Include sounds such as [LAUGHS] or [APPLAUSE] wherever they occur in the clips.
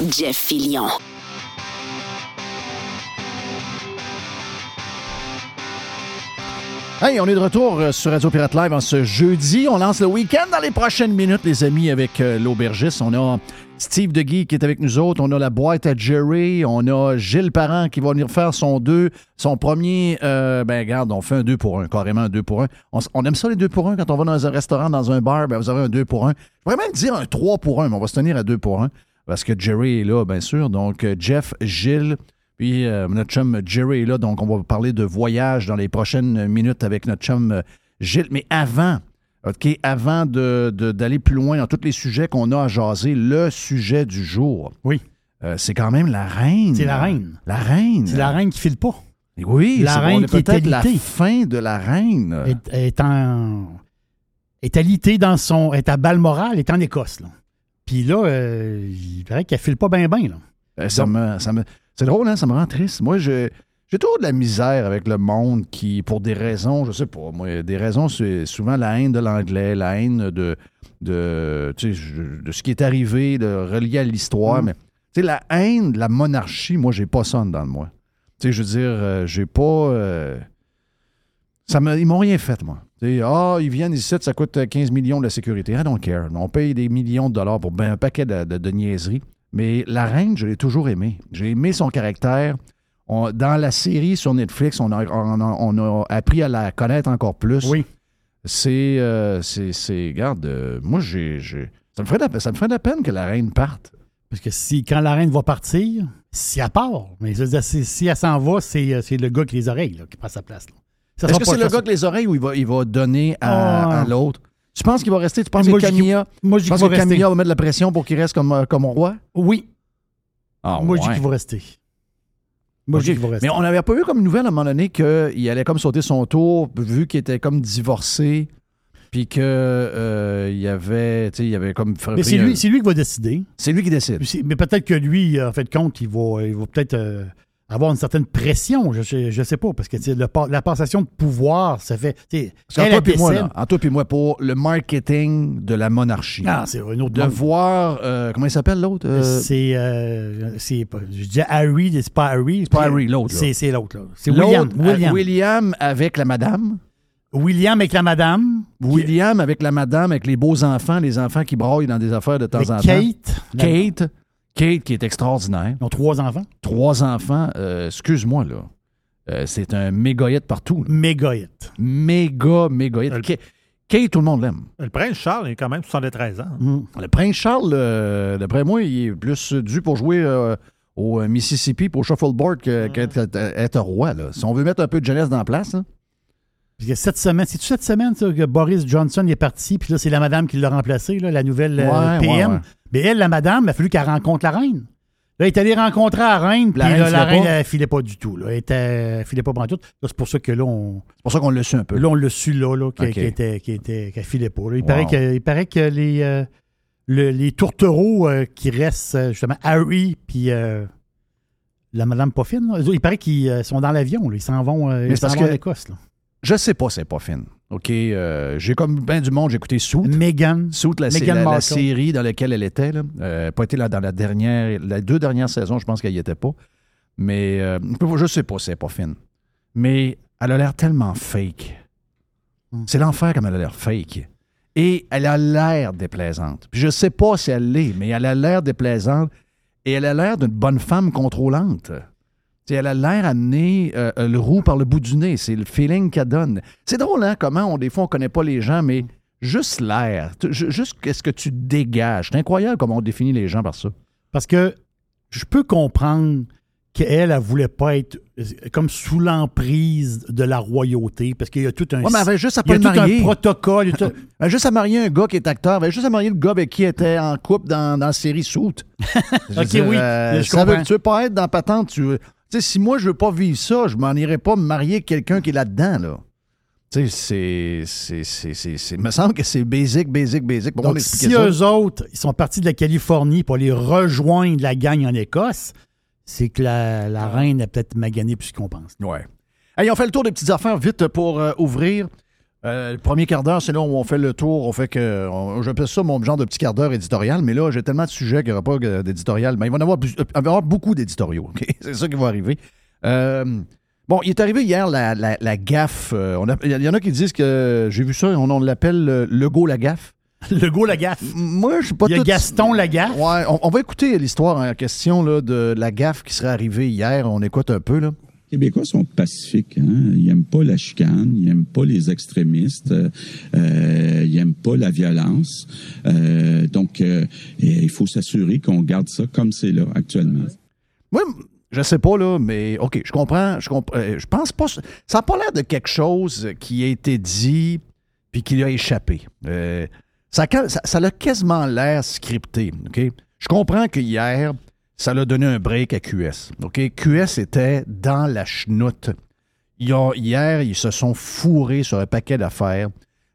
Jeff Fillion. Hey, on est de retour euh, sur Radio Pirate Live en ce jeudi. On lance le week-end dans les prochaines minutes, les amis, avec euh, l'aubergiste. On a Steve DeGuy qui est avec nous autres. On a la boîte à Jerry. On a Gilles Parent qui va venir faire son deux, son premier. euh, ben, regarde, on fait un 2 pour 1, carrément un 2 pour 1. On, s- on aime ça, les 2 pour 1. Quand on va dans un restaurant, dans un bar, ben, vous avez un 2 pour 1. Je pourrais même dire un 3 pour 1, mais on va se tenir à 2 pour 1 parce que Jerry est là, bien sûr. Donc, euh, Jeff, Gilles, puis euh, notre chum Jerry est là, donc on va parler de voyage dans les prochaines minutes avec notre chum euh, Gilles. Mais avant, OK, avant de- de- d'aller plus loin dans tous les sujets qu'on a à jaser, le sujet du jour. Oui. euh, c'est quand même la reine. C'est la reine. La reine. C'est la reine qui file pas. Oui, La reine qui est peut-être la fin de la reine. Est, est en. Est alitée dans son. est à Balmoral, est en Écosse, là. Puis là, euh, il paraît qu'elle file pas bien, bien, là. Euh, ça me, ça me- c'est drôle, hein? Ça me rend triste. Moi, je, j'ai toujours de la misère avec le monde qui, pour des raisons, je sais pas, moi, des raisons, c'est souvent la haine de l'anglais, la haine de, de, tu sais, je- de ce qui est arrivé, de relié à l'histoire. Mm. Mais, tu sais, la haine de la monarchie, moi, j'ai pas ça en dedans de moi. Tu sais, je veux dire, euh, j'ai pas. euh, ça me, ils m'ont rien fait, moi. Ah, ils viennent ici, ça coûte 15 millions de la sécurité. I don't care. On paye des millions de dollars pour ben un paquet de, de- de niaiseries. Mais la reine, je l'ai toujours aimée. J'ai aimé son caractère. On- dans la série sur Netflix, on a, on a- on a appris à la connaître encore plus. Oui. C'est. euh, c'est, regarde, euh, moi, j'ai. ça, me ferait de la, ça me ferait de la peine que la reine parte. Parce que si, quand la reine va partir, si elle part, mais si, si elle s'en va, c'est, euh, c'est le gars qui les oreilles, là, qui prend sa place, là. Est-ce que c'est le gars avec les oreilles ou il va, il va donner à, Ah. à l'autre? Tu penses qu'il va rester? Tu penses Moi, que Camilla, Moi, je qu'il que rester. Camilla va mettre de la pression pour qu'il reste comme, euh, comme roi? Oui. Ah, Moi, je dis qu'il va rester. Moi, je dis qu'il va rester. Mais on n'avait pas eu comme nouvelle à un moment donné qu'il allait comme sauter son tour, vu qu'il était comme divorcé, puis que euh, il y avait, tu sais, il y avait comme. Mais c'est lui, c'est lui qui va décider. C'est lui qui décide. Mais peut-être que lui, en fait, compte, il va, il va peut-être euh, avoir une certaine pression. Je sais, je sais pas, parce que le la passation de pouvoir, ça fait. elle, toi puis moi, là, en toi puis moi, pour le marketing de la monarchie. Ah, c'est un autre de monde. voir, euh, comment il s'appelle l'autre? Euh, C'est. euh, je dis Harry, c'est pas Harry. C'est pas Harry, l'autre. C'est l'autre, là. C'est William. William. William avec la madame. William avec la madame. William avec la madame, avec les beaux enfants, les enfants qui braillent dans des affaires de temps Avec en temps. Kate. Kate. Kate qui est extraordinaire. Ils ont trois enfants. Trois enfants. euh, Excuse-moi, là. Euh, c'est un hit partout. là. Méga hit. Méga. Euh, Kate, Kate, tout le monde l'aime. Le prince Charles est quand même 73 ans. Mm. Le prince Charles, euh, d'après moi, il est plus dû pour jouer au Mississippi, pour shuffleboard, que- qu'être être roi. Là. Si on veut mettre un peu de jeunesse dans la place, hein. Que cette semaine, c'est-tu cette semaine ça, que Boris Johnson est parti, puis là, c'est la madame qui l'a remplacé, là, la nouvelle euh, Ouais, PM. ouais, ouais. Mais elle, la madame, il a fallu qu'elle rencontre la reine. Là, elle est allée rencontrer la reine, puis La là, reine la filait reine, elle filait pas du tout. Là. Elle, était, elle filait pas tout. C'est pour ça que là, on, c'est pour ça qu'on le su un peu. là, on l'a su là, là qu'elle était, qu'elle était- filait pas. là. Il, Wow. paraît que, il paraît que les, euh, le- les tourtereaux euh, qui restent, justement, Harry, puis la madame pas fine, là, eux autres, il paraît qu'ils sont dans l'avion. là. Ils s'en vont, ils parce vont que- en Écosse. Je sais pas, c'est pas fine. OK, euh, j'ai comme bien du monde, j'ai écouté Suit. Meghan. Suit, la, série dans laquelle elle était. Là. Euh, pas été là dans la dernière, les deux dernières saisons, je pense qu'elle y était pas. Mais euh, je sais pas, c'est pas fine. Mais elle a l'air tellement fake. Mm. C'est l'enfer comme elle a l'air fake. Et elle a l'air déplaisante. Puis je sais pas si elle l'est, mais elle a l'air déplaisante et elle a l'air d'une bonne femme contrôlante. Elle a l'air amenée euh, euh, le roux par le bout du nez. C'est le feeling qu'elle donne. C'est drôle, hein, comment on, des fois, on connaît pas les gens, mais juste l'air, juste qu'est-ce que tu dégages. C'est incroyable comment on définit les gens par ça. Parce que je peux comprendre qu'elle, elle voulait pas être euh, comme sous l'emprise de la royauté, parce qu'il y a tout un, Ouais, mais elle avait juste à il y pas a tout marier. un protocole. il y a tout- Elle avait juste à marier un gars qui est acteur. Elle avait juste à marier le gars avec qui était en couple dans, dans la série Soute. [LAUGHS] Ok, oui, je ça veut, tu veux pas être dans patente. Tu veux- tu sais, si moi, je veux pas vivre ça, je m'en irais pas me marier avec quelqu'un qui est là-dedans, là. Tu sais, c'est- me semble que c'est basic, basic, basic. Pour Donc, si ça. eux autres, ils sont partis de la Californie pour aller rejoindre la gang en Écosse, c'est que la, la reine a peut-être magané plus qu'on pense. Ouais. Hey, on fait le tour des petites affaires vite pour euh, ouvrir. Euh, le premier quart d'heure, c'est là où on fait le tour. On fait que. on- J'appelle ça mon genre de petit quart d'heure éditorial, mais là, j'ai tellement de sujets qu'il n'y aura pas d'éditorial. Mais il va y en avoir, plus- euh, il va y avoir beaucoup d'éditoriaux. OK? [LAUGHS] C'est ça qui va arriver. Euh, bon, il est arrivé hier la, la- la gaffe. on a- Il y en a qui disent que. J'ai vu ça, on, on l'appelle euh, Legault la gaffe. Le go la gaffe. [LAUGHS] Moi, je suis pas Il y a tout- Gaston la gaffe. Ouais, on, on va écouter l'histoire en question là, de la gaffe qui serait arrivée hier. On écoute un peu. Là. Québécois sont pacifiques. Hein? Ils n'aiment pas la chicane, ils n'aiment pas les extrémistes, euh, ils n'aiment pas la violence. Euh, donc, euh, il faut s'assurer qu'on garde ça comme c'est là actuellement. Moi, je sais pas, là, mais OK, je comprends. Je, euh, je pense pas. Ça n'a pas l'air de quelque chose qui a été dit puis qui lui a échappé. Ça, ça a quasiment l'air scripté. OK? Je comprends que hier, ça l'a donné un break à QS. OK? QS était dans la chenoute. Hier, ils se sont fourrés sur un paquet d'affaires.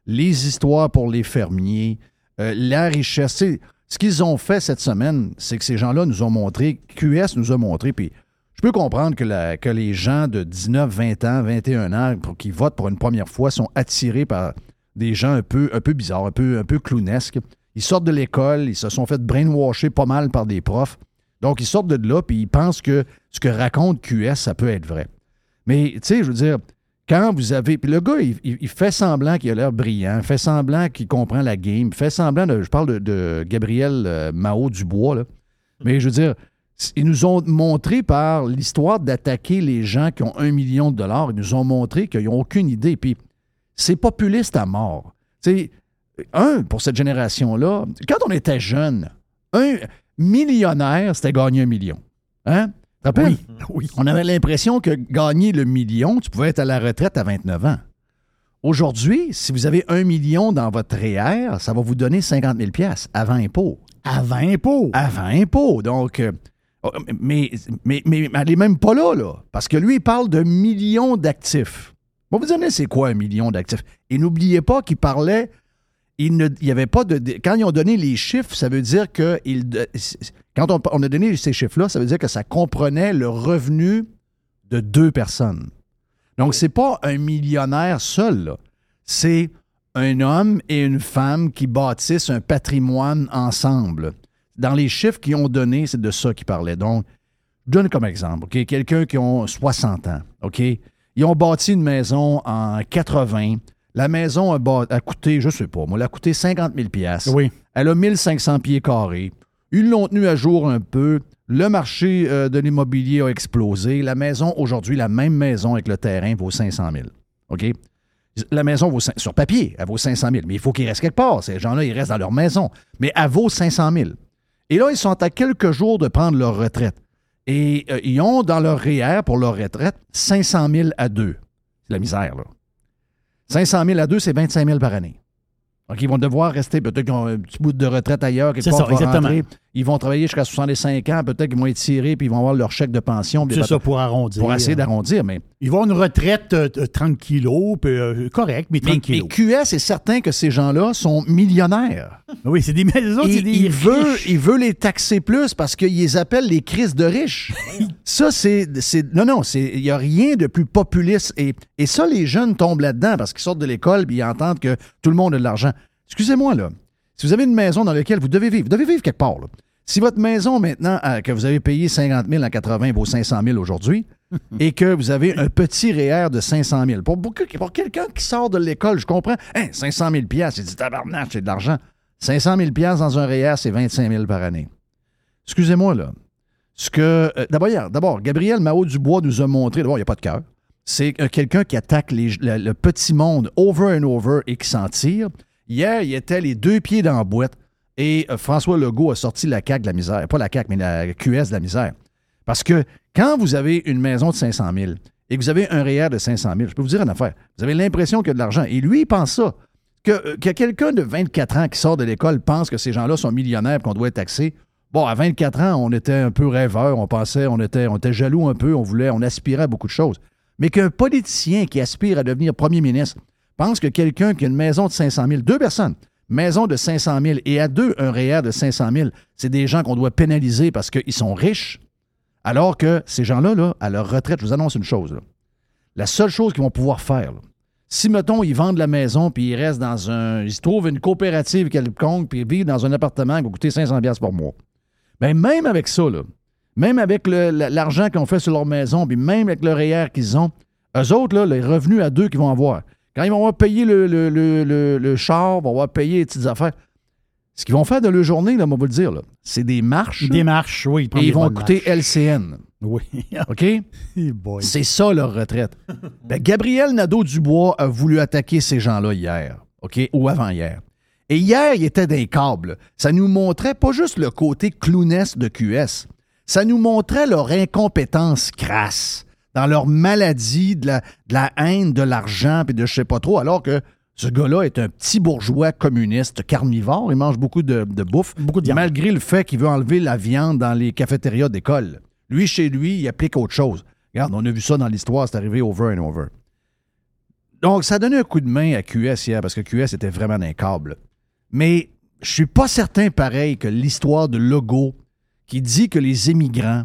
Les histoires pour les fermiers, euh, la richesse. Ce qu'ils ont fait cette semaine, c'est que ces gens-là nous ont montré, QS nous a montré, puis je peux comprendre que, les gens de 19, 20 ans, 21 ans, qui votent pour une première fois, sont attirés par des gens un peu, un peu bizarres, un peu, un peu clownesques. Ils sortent de l'école, ils se sont fait brainwasher pas mal par des profs. Donc, ils sortent de là, puis ils pensent que ce que raconte QS, ça peut être vrai. Mais, tu sais, je veux dire, quand vous avez. Puis le gars, il, fait semblant qu'il a l'air brillant, fait semblant qu'il comprend la game, fait semblant de. Je parle de, Gabriel euh, Mao Dubois, là. Mais je veux dire, ils nous ont montré par l'histoire d'attaquer les gens qui ont un million de dollars, ils nous ont montré qu'ils n'ont aucune idée. Puis c'est populiste à mort. Tu sais, un, pour cette génération-là, quand on était jeune, un millionnaire, c'était gagner un million. Hein? Tu te rappelles? Oui, oui. On avait l'impression que gagner le million, tu pouvais être à la retraite à 29 ans. Aujourd'hui, si vous avez un million dans votre REER, ça va vous donner 50 000 avant impôt. Avant impôt. Avant impôt. Donc, euh, oh, mais, mais, mais elle n'est même pas là, là. Parce que lui, il parle de millions d'actifs. Bon, vous donner c'est quoi un million d'actifs? Et n'oubliez pas qu'il parlait. Il ne il y avait pas de. Quand ils ont donné les chiffres, ça veut dire que. quand on, on a donné ces chiffres-là, ça veut dire que ça comprenait le revenu de deux personnes. Donc, c'est pas un millionnaire seul. C'est un homme et une femme qui bâtissent un patrimoine ensemble. Dans les chiffres qu'ils ont donnés, c'est de ça qu'ils parlaient. Donc, je donne comme exemple, OK? Quelqu'un qui a 60 ans, OK? Ils ont bâti une maison en 80. La maison a, bâ- a coûté, je sais pas, moi, elle a coûté 50 000 Oui. elle a 1500 pieds carrés. Ils l'ont tenu à jour un peu. Le marché euh, de l'immobilier a explosé. La maison, aujourd'hui, la même maison avec le terrain vaut 500 000. OK? La maison vaut, sur papier, elle vaut 500 000. Mais il faut qu'ils restent quelque part. Ces gens-là, ils restent dans leur maison. Mais elle vaut 500 000. Et là, ils sont à quelques jours de prendre leur retraite. Et euh, ils ont dans leur REER pour leur retraite 500 000 à deux. C'est la misère, là. 500 000 à deux, c'est 25 000 par année. Donc, ils vont devoir rester, peut-être qu'ils ont un petit bout de retraite ailleurs, quelque part ça, exactement. rentrer. Ils vont travailler jusqu'à 65 ans, peut-être qu'ils vont être tirés, puis ils vont avoir leur chèque de pension. puis C'est ça pour arrondir. pour essayer d'arrondir, mais, Ils vont à une retraite euh, de 30 kilos, puis, euh, correct, mais 30 mais. QS est certain que ces gens-là sont millionnaires. Oui, c'est des, [LAUGHS] c'est Il, des il veut, il veut les taxer plus parce qu'ils les appellent les crises de riches. [LAUGHS] ça, c'est. Non, non, c'est- il n'y a rien de plus populiste. Et, et ça, les jeunes tombent là-dedans parce qu'ils sortent de l'école et ils entendent que tout le monde a de l'argent. Excusez-moi, là. Si vous avez une maison dans laquelle vous devez vivre, vous devez vivre quelque part, là. Si votre maison, maintenant, euh, que vous avez payé 50 000 en 80 vaut 500 000 aujourd'hui, [LAUGHS] et que vous avez un petit REER de 500 000, pour, beaucoup- pour quelqu'un qui sort de l'école, je comprends, hein, 500 000 c'est du tabarnak, c'est de l'argent. 500 000 dans un REER, c'est 25 000 par année. Excusez-moi, là. Ce que. euh, d'abord, d'abord, Gabriel Mao-Dubois nous a montré. D'abord, il n'y a pas de cœur. C'est euh, quelqu'un qui attaque les- le, le petit monde over and over et qui s'en tire. Hier, il était les deux pieds dans la boîte et euh, François Legault a sorti la CAQ de la misère. Pas la CAQ, mais la QS de la misère. Parce que quand vous avez une maison de 500 000 et que vous avez un REER de 500 000, je peux vous dire une affaire. Vous avez l'impression qu'il y a de l'argent. Et lui, il pense ça. Que, euh, que quelqu'un de 24 ans qui sort de l'école pense que ces gens-là sont millionnaires et qu'on doit être taxé. Bon, à 24 ans, on était un peu rêveur, on pensait, on était, on était jaloux un peu, on voulait, on aspirait à beaucoup de choses. Mais qu'un politicien qui aspire à devenir premier ministre pense que quelqu'un qui a une maison de 500 000, deux personnes, maison de 500 000 et à deux, un REER de 500 000, c'est des gens qu'on doit pénaliser parce qu'ils sont riches, alors que ces gens-là, là, à leur retraite, je vous annonce une chose, la seule chose qu'ils vont pouvoir faire, Si, mettons, ils vendent la maison, puis ils restent dans un. Ils trouvent une coopérative quelconque, puis ils vivent dans un appartement qui va coûter 500$ piastres par mois. Bien, même avec ça, même avec l'argent qu'ils fait sur leur maison, puis même avec le REER qu'ils ont, eux autres, les revenus à deux qu'ils vont avoir, quand ils vont avoir payé le, le, le, le- char, vont avoir payé les petites affaires, ce qu'ils vont faire de leur journée, là, on va vous le dire, là, c'est des marches. Des marches, oui. prend et ils vont coûter marches. LCN. Oui. [LAUGHS] OK? C'est ça leur retraite. Ben, Gabriel Nadeau-Dubois a voulu attaquer ces gens-là hier, OK? Ou avant-hier. Et hier, il était d'un câble. Ça nous montrait pas juste le côté clownesque de QS, ça nous montrait leur incompétence crasse dans leur maladie de la, de la haine, de l'argent, puis de je sais pas trop, alors que ce gars-là est un petit bourgeois communiste carnivore. Il mange beaucoup de, de bouffe. Beaucoup de viande. Malgré le fait qu'il veut enlever la viande dans les cafétérias d'école. Lui, chez lui, il applique autre chose. Regarde, on a vu ça dans l'histoire, c'est arrivé over and over. Donc, ça a donné un coup de main à QS hier, parce que QS était vraiment un câble. Mais je suis pas certain, pareil, que l'histoire de Logo, qui dit que les immigrants,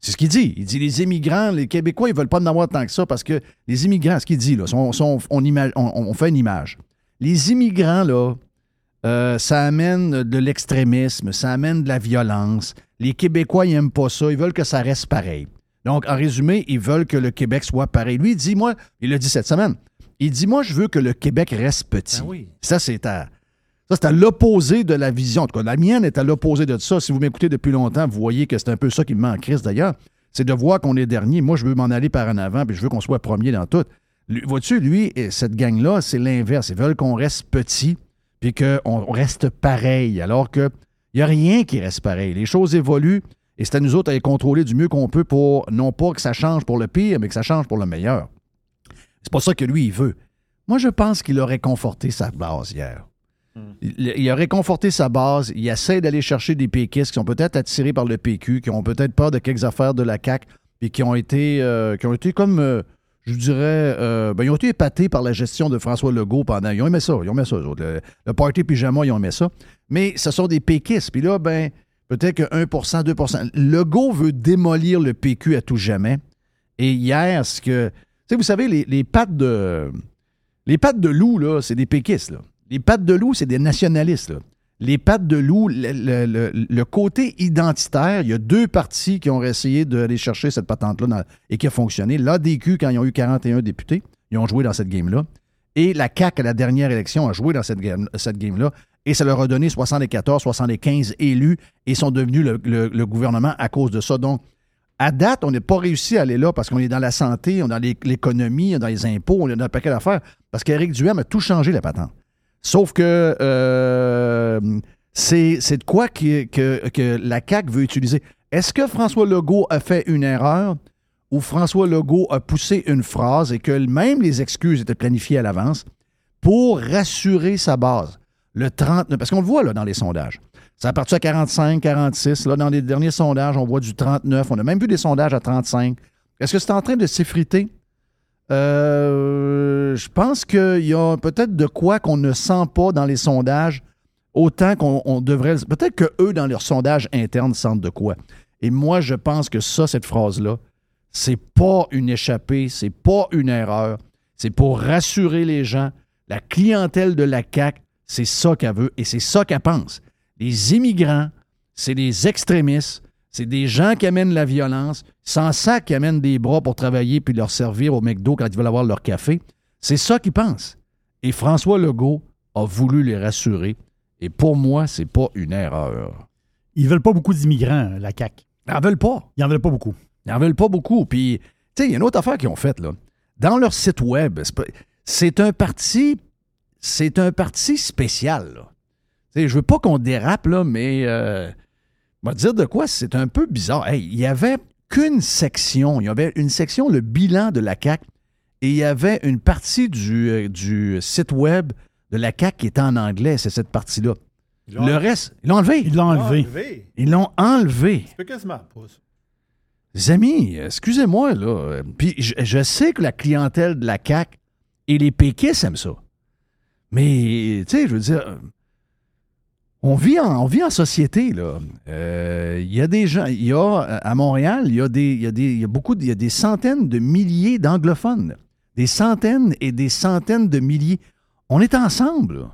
c'est ce qu'il dit. Il dit les immigrants, les Québécois, ils veulent pas en avoir tant que ça parce que les immigrants, ce qu'il dit, là, sont- sont- on, ima- on- on fait une image. Les immigrants, là, euh, ça amène de l'extrémisme, ça amène de la violence. Les Québécois, ils n'aiment pas ça. Ils veulent que ça reste pareil. Donc, en résumé, ils veulent que le Québec soit pareil. Lui, il dit, moi, il l'a dit cette semaine, il dit, moi, je veux que le Québec reste petit. Ben oui. Ça, c'est à, ça, c'est à l'opposé de la vision. En tout cas, la mienne est à l'opposé de ça. Si vous m'écoutez depuis longtemps, vous voyez que c'est un peu ça qui me en crise d'ailleurs. C'est de voir qu'on est dernier. Moi, je veux m'en aller par en avant, puis je veux qu'on soit premier dans tout. Vois-tu, lui, et cette gang-là, c'est l'inverse. Ils veulent qu'on reste petit, puis qu'on reste pareil, alors qu'il n'y a rien qui reste pareil. Les choses évoluent, et c'est à nous autres à les contrôler du mieux qu'on peut pour, non pas que ça change pour le pire, mais que ça change pour le meilleur. C'est pas ça que lui, il veut. Moi, je pense qu'il aurait conforté sa base hier. Il, a réconforté sa base. Il essaie d'aller chercher des péquistes qui sont peut-être attirés par le PQ, qui ont peut-être peur de quelques affaires de la CAQ, puis qui ont été, euh, qui ont été comme, euh, je dirais, euh, ben, ils ont été épatés par la gestion de François Legault pendant. Ils ont aimé ça. Ils ont aimé ça. Le, le party pyjama, ils ont aimé ça. Mais ce sont des péquistes. Puis là, ben, peut-être que 1% 2% Legault veut démolir le PQ à tout jamais. Et hier, ce que. Vous savez, les, les pattes de. Les pattes de loup, là, c'est des péquistes, là. Les pattes de loup, c'est des nationalistes. Les pattes de loup, le, côté identitaire, il y a deux partis qui ont essayé d'aller chercher cette patente-là et qui a fonctionné. L'ADQ, quand ils ont eu 41 députés, ils ont joué dans cette game-là. Et la CAQ, à la dernière élection, a joué dans cette game- cette game-là. et ça leur a donné 74, 75 élus et sont devenus le, gouvernement à cause de ça. Donc, à date, on n'a pas réussi à aller là parce qu'on est dans la santé, on est dans l'é- l'économie, on est dans les impôts, on est dans un paquet d'affaires. Parce qu'Éric Duhem a tout changé la patente. Sauf que euh, c'est de quoi que, que- la CAQ veut utiliser. Est-ce que François Legault a fait une erreur ou François Legault a poussé une phrase et que même les excuses étaient planifiées à l'avance pour rassurer sa base? Le 39, parce qu'on le voit dans les sondages. Ça a parti à 45, 46. Là, dans les derniers sondages, on voit du 39. On a même vu des sondages à 35. Est-ce que c'est en train de s'effriter? Euh, je pense qu'il y a peut-être de quoi qu'on ne sent pas dans les sondages autant qu'on on devrait. Peut-être que eux, dans leurs sondages internes, sentent de quoi. Et moi, je pense que ça, cette phrase-là, c'est pas une échappée, c'est pas une erreur. C'est pour rassurer les gens. La clientèle de la CAQ, c'est ça qu'elle veut et c'est ça qu'elle pense. Les immigrants, c'est des extrémistes, c'est des gens qui amènent la violence, sans ça qui amènent des bras pour travailler puis leur servir au McDo quand ils veulent avoir leur café. C'est ça qu'ils pensent. Et François Legault a voulu les rassurer. Et pour moi, c'est pas une erreur. Ils veulent pas beaucoup d'immigrants, la CAQ. Ils n'en veulent pas. Ils en veulent pas beaucoup. Ils n'en veulent pas beaucoup. Puis, tu sais, il y a une autre affaire qu'ils ont faite, là. Dans leur site web, c'est un parti. C'est un parti spécial, sais, je veux pas qu'on dérape, là, mais. Euh, va te dire de quoi, c'est un peu bizarre. Hey, il y avait qu'une section. Il y avait une section, le bilan de la CAQ, et il y avait une partie du, euh, du site web de la CAQ qui était en anglais. C'est cette partie-là. Le reste, ils l'ont enlevé. Ils l'ont enlevé. Ils l'ont enlevé. Tu peux quasiment pas. Les amis, excusez-moi, là. Puis je, je sais que la clientèle de la CAQ et les péquistes aiment ça. Mais, tu sais, je veux dire, on vit en, société, là. Euh, Il y a des gens, il y a, à Montréal, il y a, des, il y a, des, il il centaines de milliers d'anglophones. Des centaines et des centaines de milliers. On est ensemble.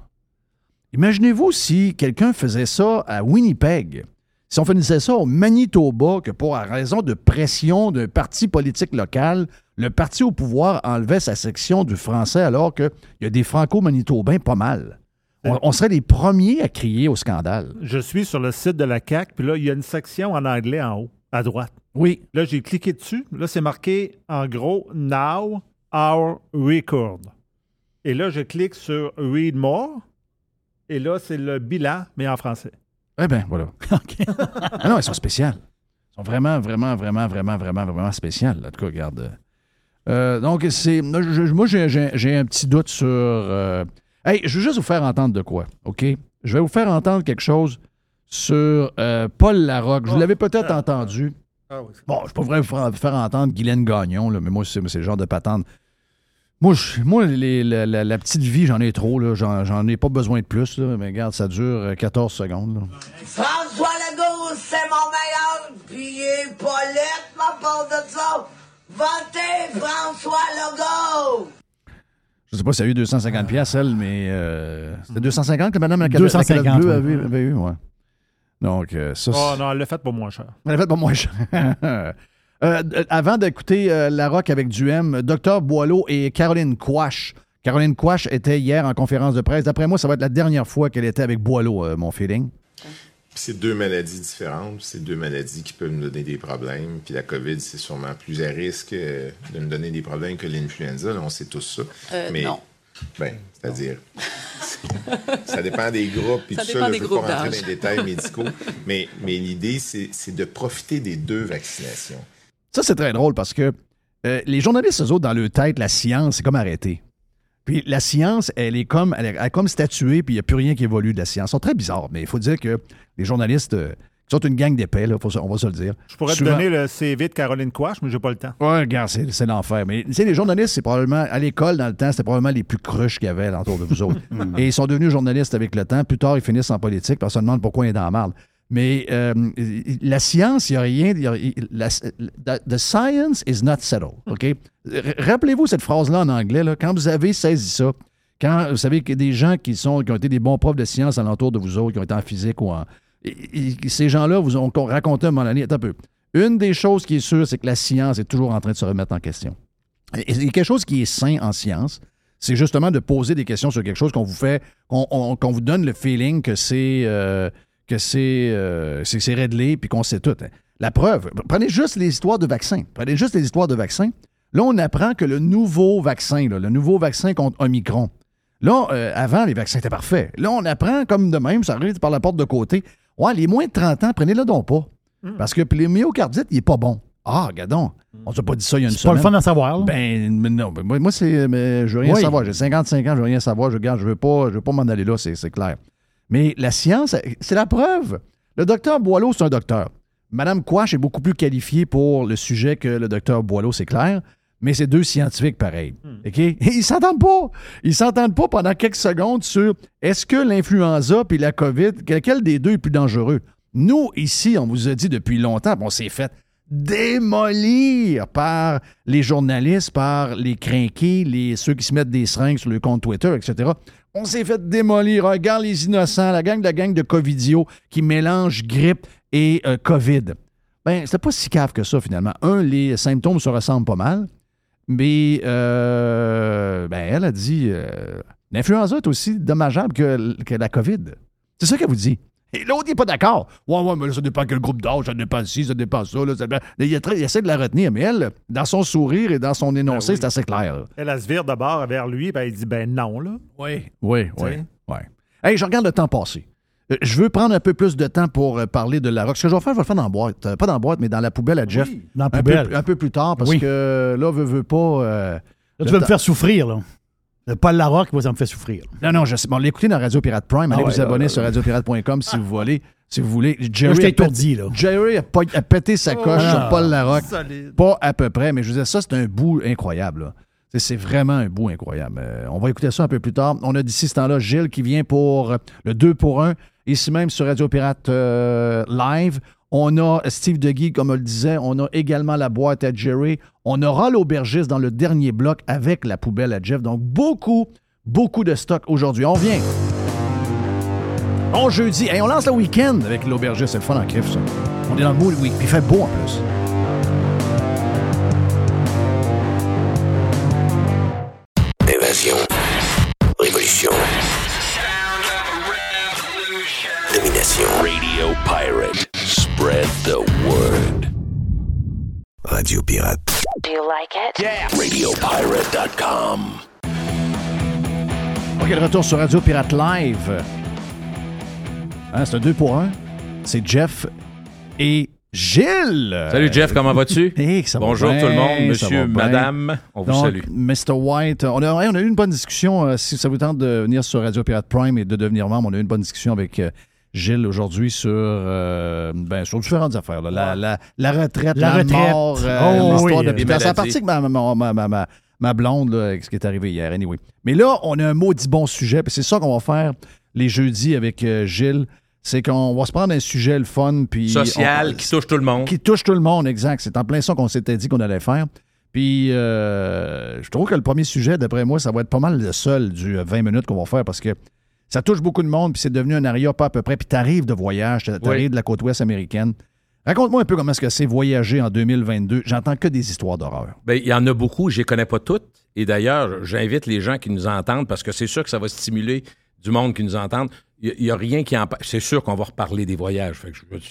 Imaginez-vous si quelqu'un faisait ça à Winnipeg. Si on faisait ça au Manitoba, que pour raison de pression d'un parti politique local, le parti au pouvoir enlevait sa section du français alors qu'il y a des franco-manitobains pas mal. On, on serait les premiers à crier au scandale. Je suis sur le site de la CAC, puis là, il y a une section en anglais en haut, à droite. Oui. Là, j'ai cliqué dessus. Là, c'est marqué en gros Now our record. Et là, je clique sur Read More. Et là, c'est le bilan, mais en français. Eh bien, voilà. [LAUGHS] ah non, ils sont spéciales. Ils sont vraiment, vraiment, vraiment, vraiment, vraiment, vraiment spéciales. En tout cas, regarde. Euh, donc, c'est. Moi, j'ai un petit doute sur. euh, Hey, je veux juste vous faire entendre de quoi, OK? Je vais vous faire entendre quelque chose sur euh, Paul Larocque. Je vous l'avez peut-être entendu. Ah oui. Bon, je pourrais vous faire, vous faire entendre Guylaine Gagnon, là, mais moi, c'est c'est le genre de patente. Moi, je- moi les- la, la- la petite vie, j'en ai trop. là. J'en j'en ai pas besoin de plus. là. Mais regarde, ça dure euh, 14 secondes. là. François Legault, c'est mon meilleur, puis il est pas lettre, ma part de ça. Votez François Legault! Je sais pas si elle a eu 250 pièces elle, mais euh, c'était 250 que madame la calotte- la 250, calotte bleue avait, avait eu, ouais. Donc, euh, ça, Oh non, elle l'a fait pour moins cher. elle a fait pas moins cher. [LAUGHS] Euh, avant d'écouter euh, La Rock avec Duhem, Dr Boileau et Caroline Quash. Caroline Quash était hier en conférence de presse. D'après moi, ça va être la dernière fois qu'elle était avec Boileau, euh, mon feeling. C'est deux maladies différentes, c'est deux maladies qui peuvent nous donner des problèmes. Puis la COVID, c'est sûrement plus à risque euh, de nous donner des problèmes que l'influenza, là, on sait tous ça. Euh, Mais, non. Ben, c'est-à-dire, [LAUGHS] ça dépend des groupes puis Ça tout dépend ça. là, je ne veux pas rentrer dans les détails médicaux, [LAUGHS] mais, mais l'idée, c'est c'est de profiter des deux vaccinations. Ça, c'est très drôle parce que euh, les journalistes, eux autres, dans leur tête, la science, c'est comme arrêté. Puis la science, elle est comme, elle est comme statuée, puis il n'y a plus rien qui évolue de la science. Ils sont très bizarres, mais il faut dire que les journalistes euh, sont une gang d'épais, là, faut se- on va se le dire. Je pourrais Souvent- te donner le CV de Caroline Quash, mais j'ai pas le temps. Ouais, regarde, c'est, c'est l'enfer. Mais tu sais, les journalistes, c'est probablement, à l'école, dans le temps, c'était probablement les plus cruches qu'il y avait autour de vous autres. [LAUGHS] Et ils sont devenus journalistes avec le temps. Plus tard, ils finissent en politique, qu'on se demande pourquoi ils sont dans la marde. Mais euh, la science, il n'y a rien. il y a- il- la- the, science is not settled. OK? R- Rappelez-vous cette phrase-là en anglais. Là, quand vous avez saisi ça, quand vous savez que des gens qui, sont, qui ont été des bons profs de science alentour de vous autres, qui ont été en physique ou en. et- et- ces gens-là vous ont raconté à un moment donné, attends un peu. Une des choses qui est sûre, c'est que la science est toujours en train de se remettre en question. Et et quelque chose qui est sain en science, c'est justement de poser des questions sur quelque chose qu'on vous fait, qu'on on- qu'on vous donne le feeling que c'est euh, que c'est euh, c'est réglé puis qu'on sait tout. hein. La preuve, prenez juste les histoires de vaccins. Prenez juste les histoires de vaccins. Là, on apprend que le nouveau vaccin, là, le nouveau vaccin contre Omicron, là, euh, avant, les vaccins étaient parfaits. Là, on apprend comme de même, ça arrive par la porte de côté. Ouais, les moins de 30 ans, prenez-le donc pas. Parce que puis le myocardite, il est pas bon. Ah, regardons. On ne s'est pas dit ça il y a une C'est pas semaine. le fun à savoir. là. Ben, mais non. moi, c'est. mais je veux rien Oui. savoir. J'ai 55 ans, je veux rien savoir. Je regarde, je veux pas, je veux pas m'en aller là, c'est c'est clair. Mais la science, c'est la preuve. Le docteur Boileau, c'est un docteur. Madame Quash est beaucoup plus qualifiée pour le sujet que le docteur Boileau, c'est clair. Mais c'est deux scientifiques pareils. OK? Et ils s'entendent pas. Ils s'entendent pas pendant quelques secondes sur est-ce que l'influenza puis la COVID, lequel des deux est plus dangereux? Nous, ici, on vous a dit depuis longtemps, puis on s'est fait démolir par les journalistes, par les crinqués, les, ceux qui se mettent des seringues sur le compte Twitter, etc. On s'est fait démolir. Regarde les innocents, la gang de la gang de Covidio qui mélange grippe et euh, COVID. Ben, c'est pas si cave que ça, finalement. Un, les symptômes se ressemblent pas mal, mais euh, ben, elle a dit euh, l'influenza est aussi dommageable que, que la COVID. C'est ça qu'elle vous dit. Et l'autre, il n'est pas d'accord. Ouais, ouais, mais là, ça dépend quel groupe d'âge, ça dépend ci, ça dépend ça. Là, ça dépend- Il, est très- il essaie de la retenir, mais elle, dans son sourire et dans son énoncé, Ben oui. c'est assez clair. là. Elle, elle se vire d'abord vers lui, ben il dit ben non, là. Oui. Oui, oui. Ouais. Hey, je regarde le temps passé. Euh, Je veux prendre un peu plus de temps pour euh, parler de la rock. Ce que je vais faire, je vais le faire dans la boîte. Euh, Pas dans la boîte, mais dans la poubelle à Jeff. Dans la Un peu, poubelle. un peu plus tard, parce Oui. que là, veut, veut pas. euh, Là, le tu vas me faire souffrir, là. Le Paul Larocque, moi, ça me fait souffrir. Non, non, je sais. Bon, l'écoutez dans Radio Pirate Prime. Allez Ah ouais, vous abonner ouais, sur radiopirate.com si vous voulez. Si vous voulez. Là, Jerry, je a étourdi, là. Jerry a, pas- a pété sa coche Ah. sur Paul Larocque. Solide. Pas à peu près, mais je vous disais, ça, c'est un bout incroyable. là. C'est- vraiment un bout incroyable. Euh, on va écouter ça un peu plus tard. On a d'ici ce temps-là Gilles qui vient pour euh, le 2 pour 1, ici même sur Radio Pirate euh, Live. On a Steve DeGuy, comme on le disait. On a également la boîte à Jerry. On aura l'aubergiste dans le dernier bloc avec la poubelle à Jeff. Donc, beaucoup, beaucoup de stock aujourd'hui. On vient. On jeudi. Et on lance le week-end avec l'aubergiste. C'est le fun en crif, ça. On est dans le mood week. Puis il fait beau en plus. Évasion. Révolution. Domination. Radio Pirate. Spread the word. Radio Pirate. Do you like it? RadioPirate.com. OK, de retour sur Radio Pirate Live. Hein, c'est un 2 pour 1. C'est Jeff et Gilles. Salut Jeff, comment vas-tu? [LAUGHS] Hey, ça va Bonjour bien, tout le monde, monsieur, madame, on vous Donc, salue. Mr. White, on a, on a eu une bonne discussion. euh, si ça vous tente de venir sur Radio Pirate Prime et de devenir membre, on a eu une bonne discussion avec euh, Gilles aujourd'hui sur, euh, ben, sur différentes affaires. là. La, la- la retraite, La la, retraite. mort, euh, Oh, l'histoire oui, de euh, Peter. C'est maladies. parti que ma, ma, ma, ma, ma- ma blonde, là, avec ce qui est arrivé hier, anyway. Mais là, on a un maudit bon sujet, puis c'est ça qu'on va faire les jeudis avec euh, Gilles. C'est qu'on va se prendre un sujet le fun, puis... Social, on- qui touche tout le monde. qui touche tout le monde, exact. C'est en plein ça qu'on s'était dit qu'on allait faire. Puis, euh, je trouve que le premier sujet, d'après moi, ça va être pas mal le seul du euh, 20 minutes qu'on va faire parce que ça touche beaucoup de monde, puis c'est devenu un aria pas à peu près. Puis, t'arrives de voyage, t'arrives Oui. de la côte ouest américaine. Raconte-moi un peu comment est-ce que c'est voyager en 2022. J'entends que des histoires d'horreur. Ben, il y en a beaucoup, je les connais pas toutes. Et d'ailleurs, j'invite les gens qui nous entendent parce que c'est sûr que ça va stimuler du monde qui nous entendent. Il n'y a, rien qui en C'est sûr qu'on va reparler des voyages.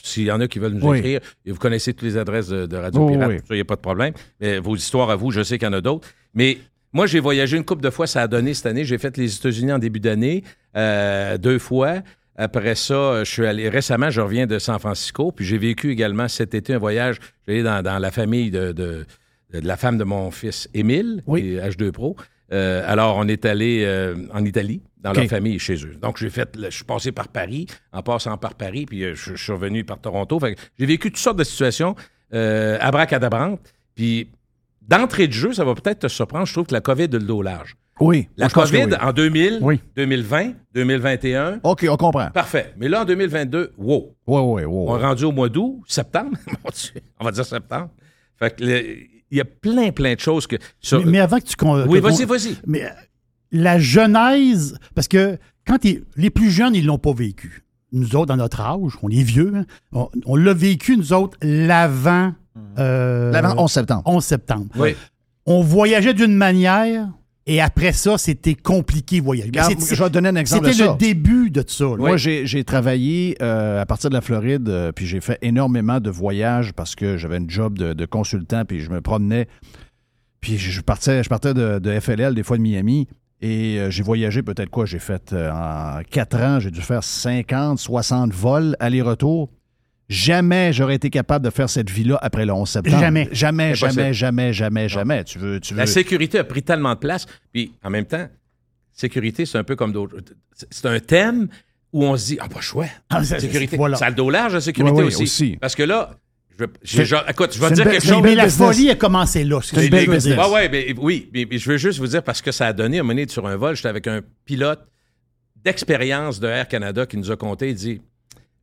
S'il y en a qui veulent nous Oui. écrire, et vous connaissez toutes les adresses de, de Radio Oh, Pirate, oui. il n'y a pas de problème. Mais vos histoires à vous, je sais qu'il y en a d'autres. Mais moi, j'ai voyagé une couple de fois, ça a donné cette année. J'ai fait les États-Unis en début d'année, euh, deux fois. Après ça, je suis allé récemment, je reviens de San Francisco, puis j'ai vécu également cet été un voyage. J'allais dans, dans la famille de, de- de la femme de mon fils Émile, Oui. qui est H2 Pro. Euh, alors, on est allé euh, en Italie, dans leur famille chez eux. Donc, j'ai fait, je suis passé par Paris, en passant par Paris, puis je, je suis revenu par Toronto. J'ai vécu toutes sortes de situations euh, abracadabrantes. Puis, d'entrée de jeu, ça va peut-être te surprendre, je trouve que la COVID a le dos large. Oui. La COVID oui. en 2000, Oui. 2020, 2021, OK, on comprend. parfait. Mais là, en 2022, wow. Oui, oui, oui. On est rendu au mois d'août, septembre, [LAUGHS] on va dire septembre. Fait que il y a plein, plein de choses que... sur- Mais, mais avant que tu. con- oui, vas-y, vas-y. Mais euh, la genèse, parce que quand t'es- les plus jeunes, ils l'ont pas vécu. Nous autres, dans notre âge, on est vieux, hein, on, on l'a vécu, nous autres, l'avant. euh, L'avant 11 septembre. 11 septembre. Oui. On voyageait d'une manière, et après ça, c'était compliqué Regarde, c'est- je vais te donner un exemple de C'était le début de ça. là. Moi, j'ai travaillé euh, à partir de la Floride, euh, puis j'ai fait énormément de voyages parce que j'avais une job de, de consultant, puis je me promenais. Puis je partais, je partais de, de FLL, des fois de Miami, et euh, j'ai voyagé peut-être quoi? J'ai fait en quatre ans, j'ai dû faire 50, 60 vols aller-retour. Jamais j'aurais été capable de faire cette vie-là après le 11 septembre. Jamais. Jamais, jamais, jamais, jamais, jamais. Tu veux, tu veux. La sécurité a pris tellement de place. Puis, en même temps, sécurité, c'est un peu comme d'autres... c'est- un thème où on se dit, ah, pas chouette. Ah, sécurité. voilà. Ça a le dos large, la sécurité Oui, oui, aussi. aussi. Parce que là, je, écoute, je vais dire quelque chose. mais la business. folie a commencé là. c'est une. Ah ouais, mais oui, mais, mais je veux juste vous dire parce que ça a donné, à un moment donné, sur un vol, j'étais avec un pilote d'expérience de Air Canada qui nous a compté, il dit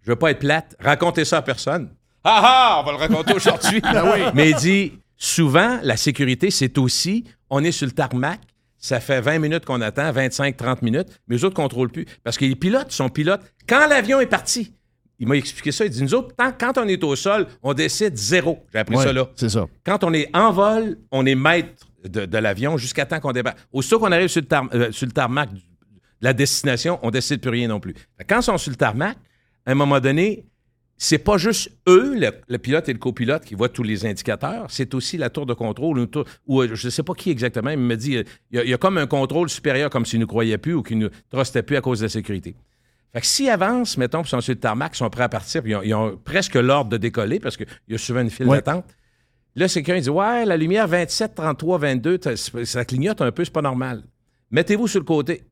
Je veux pas être plate, racontez ça à personne. Ah ah, on va le raconter aujourd'hui. [LAUGHS] Mais il dit souvent, la sécurité, c'est aussi, on est sur le tarmac, ça fait 20 minutes qu'on attend, 25-30 minutes, mais les autres ne contrôlent plus. Parce que les pilotes sont pilotes. Quand l'avion est parti, il m'a expliqué ça, il dit Nous autres, tant- quand on est au sol, on décide zéro. J'ai appris Ouais, ça là. C'est ça. Quand on est en vol, on est maître de, de l'avion jusqu'à temps qu'on débarque. Aussitôt qu'on arrive sur le, tar- euh, sur le tarmac de la destination, on décide plus rien non plus. Quand ils sont sur le tarmac, à un moment donné, c'est pas juste eux, le, le pilote et le copilote, qui voient tous les indicateurs, c'est aussi la tour de contrôle, ou, euh, je ne sais pas qui exactement, il me dit, euh, il y, a- il y a comme un contrôle supérieur, comme s'ils ne nous croyaient plus ou qu'ils ne trustaient plus à cause de la sécurité. Fait que s'ils avancent, mettons, puis sont sur le tarmac, ils sont prêts à partir, puis ils ont, ils ont presque l'ordre de décoller, parce qu'il y a souvent une file Ouais. d'attente, Là, c'est quelqu'un qui dit Ouais, la lumière 27, 33, 22, t'as- ça clignote un peu, c'est pas normal. Mettez-vous sur le côté.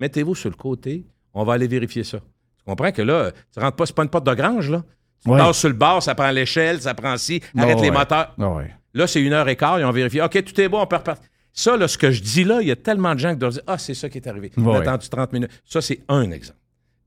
Mettez-vous sur le côté, on va aller vérifier ça. Tu comprends que là, tu rentres pas, c'est pas une porte de grange, là. Tu Ouais. sur le bord, ça prend l'échelle, ça prend ci, arrête les ouais. moteurs. Ouais. Là, c'est une heure et quart, ils ont vérifié. OK, tout est bon, on peut repartir. Ça, là, ce que je dis là, il y a tellement de gens qui doivent dire Ah, c'est ça qui est arrivé. Ouais. J'ai attendu 30 minutes. Ça, c'est un exemple.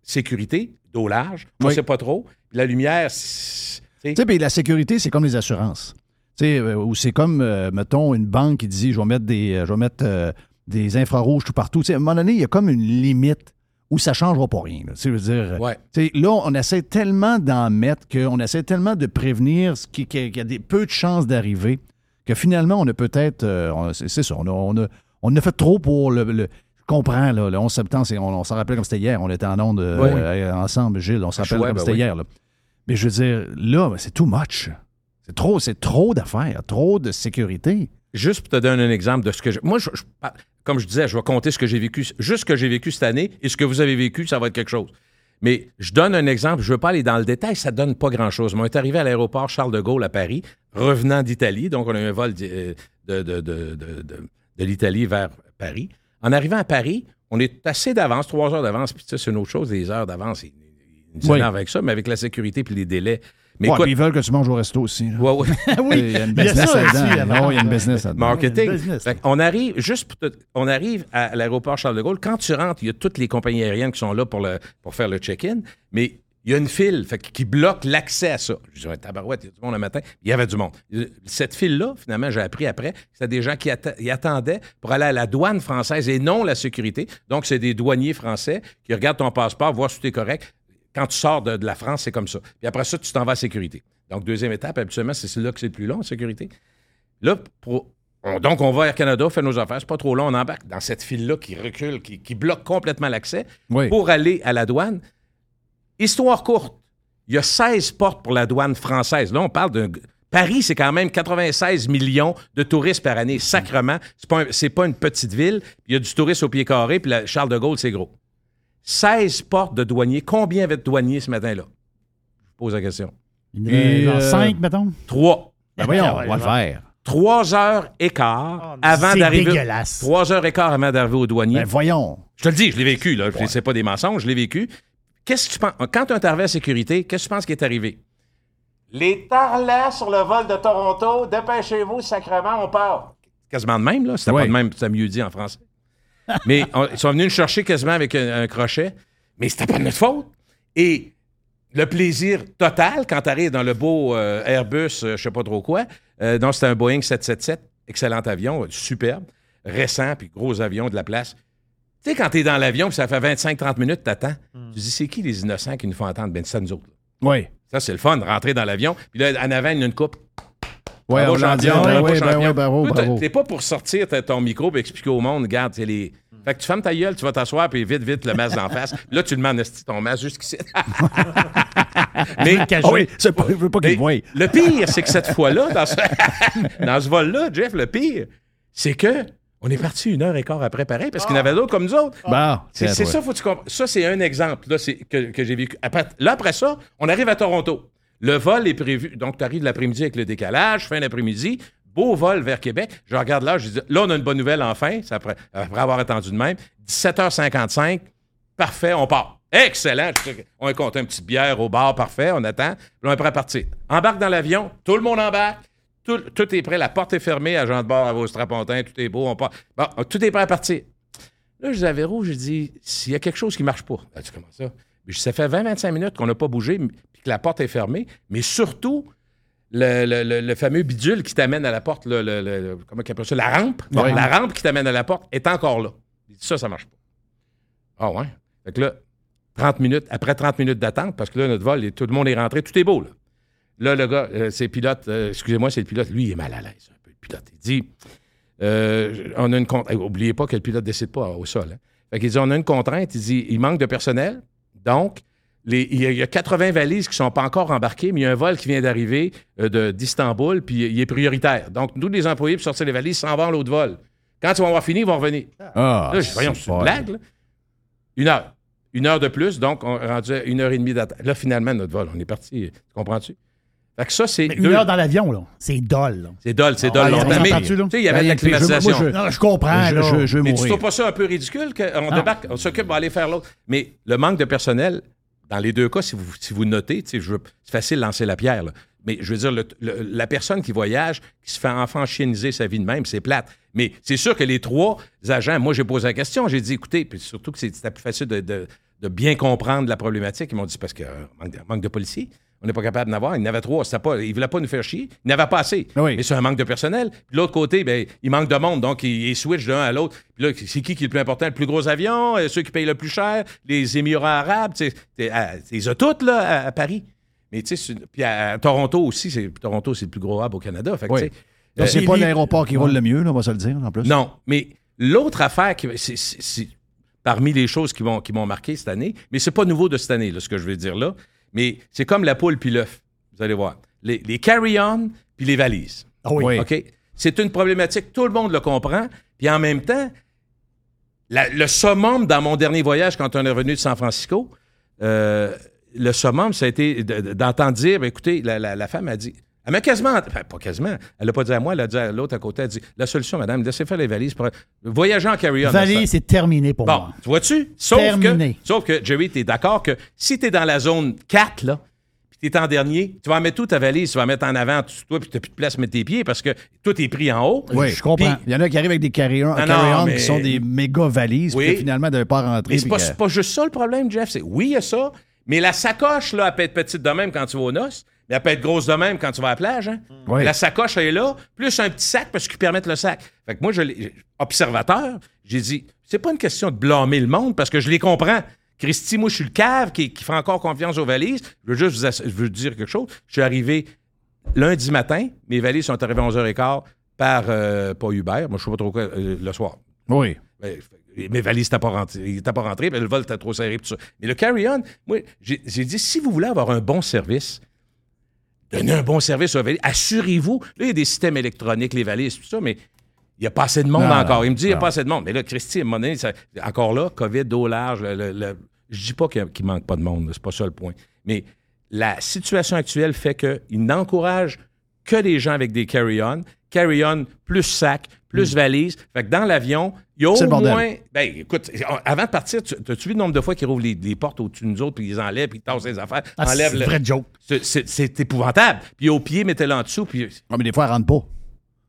Sécurité, dos large, on Oui. sait pas trop. La lumière, c'est- tu sais, la sécurité, c'est comme les assurances. Tu sais, euh, ou c'est comme, euh, mettons, une banque qui dit, je vais mettre des, euh, je vais mettre euh, des infrarouges tout partout. Tu sais, à un moment donné, il y a comme une limite où ça ne changera pas rien. là. Je veux dire, Ouais. là, on essaie tellement d'en mettre, qu'on essaie tellement de prévenir ce qui- qu'il y a des, peu de chances d'arriver, que finalement, on a peut-être, euh, on- c'est c'est ça, on a, on, a, on a fait trop pour le... le- je comprends, là, le 11 septembre, c'est- on, on s'en rappelle comme c'était hier. On était en onde euh, Ouais. euh, ensemble, Gilles. On s'en rappelle Ouais, comme ben c'était oui. hier. là. Mais je veux dire, là, c'est too much. C'est trop, c'est trop d'affaires, trop de sécurité. Juste pour te donner un exemple de ce que je. Moi, je- je- comme je disais, je vais compter ce que j'ai vécu, juste ce que j'ai vécu cette année et ce que vous avez vécu, ça va être quelque chose. Mais je donne un exemple, je ne veux pas aller dans le détail, ça donne pas grand-chose. Mais on est arrivé à l'aéroport Charles de Gaulle à Paris, revenant d'Italie, donc on a eu un vol de, de, de- de- de- l'Italie vers Paris. En arrivant à Paris, on est assez d'avance, trois heures d'avance, puis ça, c'est une autre chose, les heures d'avance, ils ils nous Oui. avec ça, mais avec la sécurité puis les délais. Mais Ouais, écoute, puis ils veulent que tu manges au resto aussi. là. ouais, ouais. [LAUGHS] Il y a une [LAUGHS] business là-dedans. Non, il y a une business là-dedans. marketing. business. On arrive, juste pour te- on arrive à l'aéroport Charles de Gaulle. Quand tu rentres, il y a toutes les compagnies aériennes qui sont là pour, le, pour faire le check-in, mais il y a une file fait, qui bloque l'accès à ça. Je dis, tabarouette, il y a du monde le matin. Il y avait du monde. Cette file-là, finalement, j'ai appris après, c'était des gens qui atta- attendaient pour aller à la douane française et non la sécurité. Donc, c'est des douaniers français qui regardent ton passeport, voir si tout est correct. Quand tu sors de, de la France, c'est comme ça. Puis après ça, tu t'en vas à sécurité. Donc, deuxième étape, habituellement, c'est là que c'est le plus long, sécurité. Là, pour- on- donc, on va à Air Canada, on fait nos affaires, c'est pas trop long, on embarque dans cette file-là qui recule, qui, qui bloque complètement l'accès Oui. pour aller à la douane. Histoire courte, il y a 16 portes pour la douane française. Là, on parle d'un. Paris, c'est quand même 96 millions de touristes par année. Sacrement, c'est pas, un- pas une petite ville. Il y a du tourisme au pied carré, puis la Charles de Gaulle, c'est gros. 16 portes de douaniers. Combien avait de douaniers ce matin-là? Je pose la question. Il y en a Et, genre euh, cinq, mettons. Trois. Ben voyons, Ah ouais, on va le ouais. faire. Trois heures et quart Oh, avant C'est d'arriver. dégueulasse. Trois heures et quart avant d'arriver au douanier. Ben voyons. Je te le dis, je l'ai vécu, là. Je- C'est pas des mensonges, je l'ai vécu. Qu'est-ce que tu penses? Quand tu es arrivé à sécurité, qu'est-ce que tu penses qui est arrivé? Les tarlats sur le vol de Toronto, dépêchez-vous, sacrement, on part. Quasiment de même, là. C'était Ouais. pas de même, c'était mieux dit en français. Mais on- ils sont venus nous chercher quasiment avec un, un crochet, mais c'était pas de notre faute. Et le plaisir total quand tu arrives dans le beau euh, Airbus, euh, je sais pas trop quoi. Euh, non, c'était un Boeing 777, excellent avion, euh, superbe, récent, puis gros avion de la place. Tu sais, quand tu es dans l'avion, puis ça fait 25-30 minutes, t'attends. Tu dis, c'est qui les innocents qui nous font entendre? Ben, c'est nous autres. là. Oui. Ça, c'est le fun, de rentrer dans l'avion. Puis là, en avant, il y a une coupe. Oui, Bravo, on l'a dit. champion, Ben bravo, ben. T'es pas pour sortir ton micro et expliquer au monde, regarde, c'est les. Fait que tu fermes ta gueule, tu vas t'asseoir, puis vite, vite, le masque d'en face. [LAUGHS] Là, tu demandes, est ton masque jusqu'ici? [LAUGHS] Mais, Ah oui, c'est pas, je veux pas qu'il le voie. le pire, c'est que cette fois-là, dans ce, [LAUGHS] dans ce vol-là, Jeff, le pire, c'est que on est parti une heure et quart après pareil, parce qu'il y en avait d'autres comme nous autres. Bon, C'est ça, faut que tu comprennes. Ça, c'est un exemple là, que, que j'ai vécu. Après- là, après ça, on arrive à Toronto. Le vol est prévu. Donc, tu arrives l'après-midi avec le décalage, fin d'après-midi, beau vol vers Québec. Je regarde là, je dis, là, on a une bonne nouvelle enfin, c'est après, avoir attendu de même. 17h55, parfait, on part. Excellent. On compte une petite bière au bar, parfait, on attend. Là, on est prêt à partir. Embarque dans l'avion, tout le monde embarque. Tout, est prêt, la porte est fermée, agent de bord à vos strapontins, tout est beau, on part. Bon, tout est prêt à partir. Là, je dis à je dis, s'il y a quelque chose qui marche pas, dit, comment ça? Ça fait 20-25 minutes qu'on n'a pas bougé, puis que la porte est fermée, mais surtout, le, le- le- le fameux bidule qui t'amène à la porte, le, comment on appelle ça? La rampe. La rampe qui t'amène à la porte est encore là. Il dit, ça, ça marche pas. Ah ouais? Fait que là, 30 minutes, après 30 minutes d'attente, parce que là, notre vol, tout le monde est rentré, tout est beau, là. Là, le gars, euh, c'est le pilote, euh, excusez-moi, c'est le pilote, lui, il est mal à l'aise, un peu, le pilote. Il dit, euh, on a une contrainte. Oubliez pas que le pilote ne décide pas au sol. Hein. Fait qu'il dit, on a une contrainte. Il dit, il manque de personnel. Donc, il, y a, il y a 80 valises qui ne sont pas encore embarquées, mais il y a un vol qui vient d'arriver euh, de- d'Istanbul, puis il est prioritaire. Donc, nous, les employés, pour sortir les valises, s'en vont à l'autre vol. Quand ils vont avoir fini, ils vont revenir. Ah, Là, je dis, voyons, c'est une blague, là. Une heure. Une heure de plus, donc on est rendu à une heure et demie d'attente. Là, finalement, notre vol, on est parti. Tu comprends-tu? Fait que ça, c'est. Une deux- heure dans l'avion, là. C'est dol. C'est dol, c'est Ah, dol longtemps. Mais, tu sais, il y avait Ben, de la je- moi, climatisation. je- Non, je comprends, Je, là. je, Mais tu mourir. trouves pas ça un peu ridicule qu'on débarque, on s'occupe, on va aller faire l'autre? Mais le manque de personnel, dans les deux cas, si vous, notez, c'est facile de lancer la pierre. Mais je veux dire, la personne qui voyage, qui se fait enfant chieniser sa vie de même, c'est plate. Mais c'est sûr que les trois agents, moi, j'ai posé la question, j'ai dit, écoutez, puis surtout que c'est- c'était plus facile de bien comprendre la problématique. Ils m'ont dit, parce que euh, manque, de, manque de policiers. On n'est pas capable d'en avoir. Il en avait trois. Pas, il ne voulait pas nous faire chier. Il n'avait pas assez. Oui. Mais c'est un manque de personnel. Puis de l'autre côté, ben, il manque de monde. Donc, il, il switch d'un à l'autre. Puis là, c'est qui qui est le plus important? Le plus gros avion? euh, Ceux qui payent le plus cher? Les Émirats arabes? Ils ont toutes là, à, à Paris. Mais tu sais, puis à, Toronto aussi. c'est- Toronto, c'est le plus gros hub au Canada. Fait que, Oui. euh, c'est pas l'aéroport qui roule le mieux, là, on va se le dire, en plus. non, mais l'autre affaire, qui, c'est, parmi les choses qui m'ont, qui m'ont marqué cette année, mais c'est pas nouveau de cette année, là, ce que je veux dire là, mais c'est comme la poule puis l'œuf. Vous allez voir. Les, les carry-on puis les valises. Ah oui. Oui. OK? C'est une problématique, tout le monde le comprend, puis en même temps, la- le summum dans mon dernier voyage, quand on est revenu de San Francisco, euh, le summum, ça a été de- de- d'entendre dire, ben, écoutez, la, la- la femme a dit, elle m'a quasiment, enfin, pas quasiment, elle l'a pas dit à moi, elle a dit à l'autre à côté, elle a dit, la solution, madame, laissez faire les valises pour voyager en carry-on. Valise, c'est terminé pour Bon, moi. tu vois-tu? Sauf que, sauf que, Jerry, tu es d'accord que si tu es dans la zone 4, là, puis tu es en dernier, tu vas mettre toute ta valise, tu vas mettre en avant, tu- toi, puis tu n'as plus de place pour mettre tes pieds parce que tout est pris en haut. Oui, Je comprends. Il y en a qui arrivent avec des carry-on carry-on mais- qui sont des méga valises, Oui. puis finalement, de pas rentrer. Mais c'est pas, que- pas juste ça le problème, Jeff. C'est, oui, il y a ça, mais la sacoche, là, elle peut être petite de même quand tu vas aux noces, mais elle peut être grosse de même quand tu vas à la plage. Hein? Oui. La sacoche, elle est là, plus un petit sac parce qu'ils permettent le sac. Fait que moi, je l'ai- observateur, j'ai dit, c'est pas une question de blâmer le monde parce que je les comprends. Christy, moi, je suis le cave qui, qui fait encore confiance aux valises. Je veux juste vous, ass- je veux dire quelque chose. Je suis arrivé lundi matin, mes valises sont arrivées à 11h15 par, euh, pas Uber, moi, je sais pas trop quoi, euh, le soir. Oui. Ben, mes valises n'étaient pas rentrées. Pas rentrés, puis le vol était trop serré. tout ça. Mais le carry-on, moi, j'ai dit, si vous voulez avoir un bon service, donnez un bon service aux valises. Assurez-vous. Là, il y a des systèmes électroniques, les valises, tout ça, mais il n'y a pas assez de monde Non, encore. il me dit, il n'y a pas assez de monde. Mais là, Christy, à un moment donné, ça- encore là, COVID, dos large, le, le- le- je dis pas qu'il ne manque pas de monde, c'est pas ça le point. Mais la situation actuelle fait qu'il n'encourage que les gens avec des carry-on. Carry-on plus sac, plus valise. Fait que dans l'avion, il y a au moins. Ben, écoute, avant de partir, tu as-tu vu le nombre de fois qu'ils rouvrent les, les portes au-dessus de nous autres, puis ils enlèvent, puis ils tassent les affaires, Ah, c'est enlèvent le- vraie joke. C'est- épouvantable. Puis au pied, mettez-le en dessous, puis. Ah, mais des fois, elle rentre pas.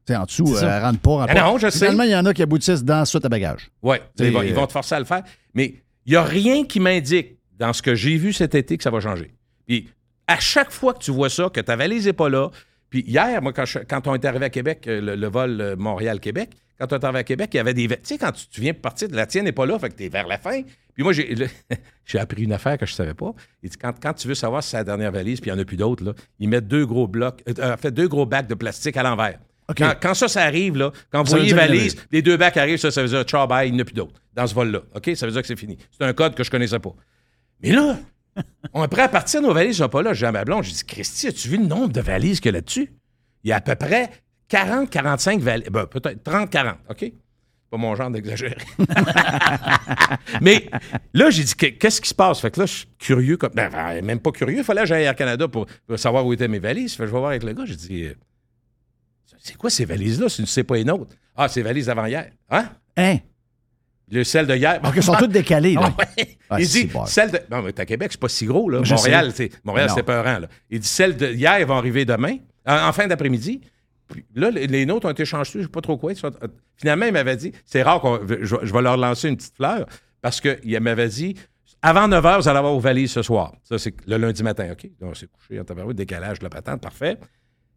Tu sais, en dessous, elle rentre pas. rentre Ah pas. non, je. Finalement, il y en a qui aboutissent dans soute à bagage. C'est- ils vont, ils vont te forcer à le faire. Mais il n'y a rien qui m'indique dans ce que j'ai vu cet été que ça va changer. Puis à chaque fois que tu vois ça, que ta valise n'est pas là, puis hier, moi, quand, je- quand on est arrivé à Québec, euh, le, le vol euh, Montréal-Québec, quand on est arrivé à Québec, il y avait des... Tu sais, quand tu, tu viens de partir, la tienne n'est pas là, fait que tu es vers la fin. Puis moi, j'ai [LAUGHS] appris une affaire que je ne savais pas. Il dit, quand, quand tu veux savoir si c'est la dernière valise, puis il n'y en a plus d'autres, là, ils mettent deux gros blocs, euh, en fait, deux gros bacs de plastique à l'envers. Quand, quand ça, ça arrive, là, quand vous voyez valise, les deux bacs arrivent, ça, ça veut dire ciao, bye, il n'y en a plus d'autres dans ce vol-là. OK? Ça veut dire que c'est fini. C'est un code que je connaissais pas. Mais là, [LAUGHS] on est prêt à partir, nos valises sont pas là. J'ai à ma blonde, j'ai Christy, as-tu vu le nombre de valises qu'il y a là-dessus? Il y a à peu près 40, 45 valises. Ben, peut-être 30, 40. OK? Pas mon genre d'exagérer. [LAUGHS] Mais là, j'ai dit, que- qu'est-ce qui se passe? Fait que là, je suis curieux. Comme, ben, ben, même pas curieux. Il fallait que j'aille à Canada pour, savoir où étaient mes valises. Fait que je vais voir avec le gars. J'ai dit, euh, c'est quoi ces valises-là? Si c'est pas les nôtres. Ah, les valises d'avant-hier. Hein? Hein? Le sel de hier. Donc, ils sont tous décalés, là. [LAUGHS] Ah ouais. Ah, il dit, bon. celle de. Non, mais à Québec, c'est pas si gros, là. Je Montréal, c'est Montréal, c'est peurant, là. Il dit, celles de hier vont arriver demain, en, en fin d'après-midi. Puis là, les, les nôtres ont été changés, je sais pas trop quoi. sont- finalement, il m'avait dit, c'est rare qu'on. Je, je vais leur lancer une petite fleur, parce qu'il m'avait dit, avant 9 h, vous allez avoir vos valises ce soir. Ça, c'est le lundi matin, OK? Donc, c'est couché en tabarouette, décalage de la patente, parfait.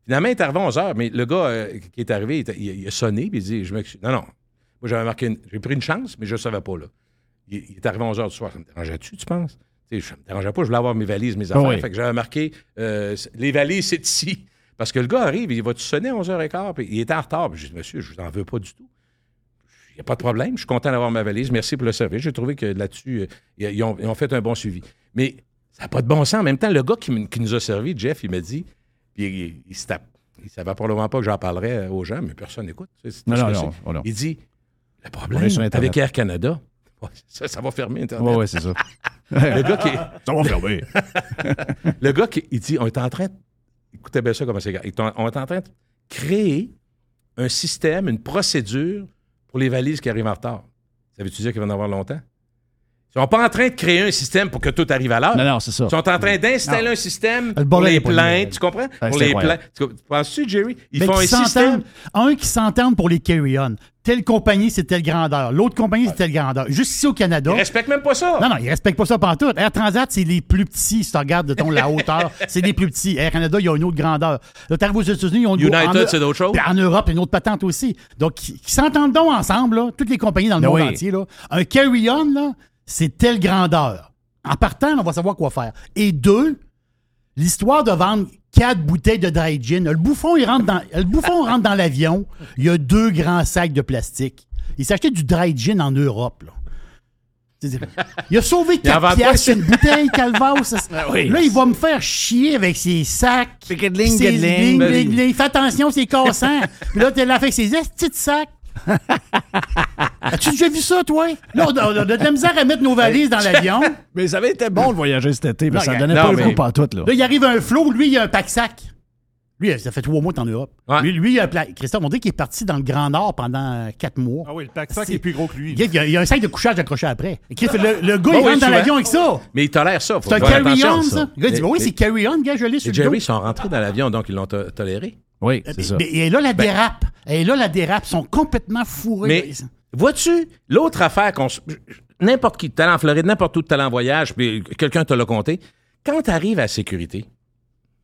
Finalement, il est arrivé à 11 h, mais le gars euh, qui est arrivé, il- il a sonné, puis il dit, je m'excuse. Non, non. Moi, j'avais marqué une- J'ai pris une chance, mais je ne savais pas, là. Il, il est arrivé à 11 h du soir. Ça me dérangeait-tu, tu penses? Tu sais, ça me dérangeait pas, je voulais avoir mes valises, mes affaires. oui. Fait que j'avais marqué euh, les valises, c'est ici. Parce que le gars arrive, il va-tu sonner à 11h15? Puis il était en retard. Puis j'ai dit, monsieur, je vous en veux pas du tout. Il n'y a pas de problème. Je suis content d'avoir ma valise. Merci pour le service. J'ai trouvé que là-dessus, euh, ils, ont, ils ont fait un bon suivi. Mais ça n'a pas de bon sens. En même temps, le gars qui, nous a servi, Jeff, il m'a dit, puis il, il se tape. Il ne savait probablement pas que j'en parlerais aux gens, mais personne n'écoute. Non, non, oh non. Il dit, le problème avec Air Canada, [LAUGHS] ouais, ça, ça va fermer Internet. Oui, oui, c'est ça. [LAUGHS] Le gars qui [LAUGHS] Ça va fermer. le gas, qui, il dit, on est en train, de- écoutez bien ça comme c'est, on est en train de créer un système, une procédure pour les valises qui arrivent en retard. Ça veut-tu dire qu'il va en avoir longtemps? Ils sont pas en train de créer un système pour que tout arrive à l'heure. Non, non, c'est ça. Ils sont en train d'installer un système Le pour les plaintes. Tu comprends? pour les plaintes. Tu Penses-tu, Jerry? Ils Mais font un qui système. s'entendent. Un qui s'entendent pour les carry-on. Telle compagnie, c'est telle grandeur. L'autre compagnie, c'est telle grandeur. Juste ici au Canada. Ils respectent même pas ça. Non, non, ils respectent pas ça pantoute. Air Transat, c'est les plus petits. Si tu regardes de ton la hauteur, [LAUGHS] c'est les plus petits. Air Canada, il y a une autre grandeur. Là, t'arrives aux États-Unis, ils ont une United, en- c'est d'autres choses. Puis En Europe, il y a une autre patente aussi. Donc, qui, s'entendent donc ensemble, là, toutes les compagnies dans le monde oui. entier. Là. Un carry-on, là, c'est telle grandeur. En partant, on va savoir quoi faire. Et deux, l'histoire de vendre quatre bouteilles de dry gin. Le bouffon, il rentre dans, le bouffon [LAUGHS] rentre dans l'avion. Il y a deux grands sacs de plastique. Il s'est acheté du dry gin en Europe. Là. Il a sauvé [LAUGHS] Il en 4 vend pas piastres une bouteille, Calvas. [LAUGHS] oui. Là, il va me faire chier avec ses sacs. Picketling, ses bling, bling. Fais attention, c'est cassant. Puis là, t'es là avec ses petits sacs. As-tu déjà vu ça, toi? Là, on a, on a de la misère à mettre nos valises dans l'avion. [LAUGHS] Mais ça avait été bon de voyager cet été, parce que Non, ça donnait non, pas le mais- coup pantoute, là. Là, il arrive un flot, lui, il a un pack-sac. Lui, ça fait trois mois qu'il est en Europe. Ouais. Lui, lui, il a un pla- Christophe, on dit qu'il est parti dans le Grand Nord pendant euh, quatre mois. Ah oui, le pack-sac C'est- est plus gros que lui. Il y, a, il y a- il y a un sac de couchage accroché après. Christ, le, le gars, il oui, rentre dans souvent. l'avion avec ça. Mais ils tolèrent ça. Faut C'est un faire attention, carry-on, ça. Le gars, il dit, Mais- oui, c'est carry-on, gars, je l'ai Les sur le Jerry dos. sont rentrés dans l'avion, donc ils l'ont to- toléré. Oui, c'est ça. Mais, et là, la dérape. Et là, la dérape. Ils sont complètement fourrés. Mais vois-tu, l'autre affaire qu'on. N'importe qui, tu allé en Floride, n'importe où tu allé en voyage, puis quelqu'un te l'a compté. Quand tu arrives à la sécurité,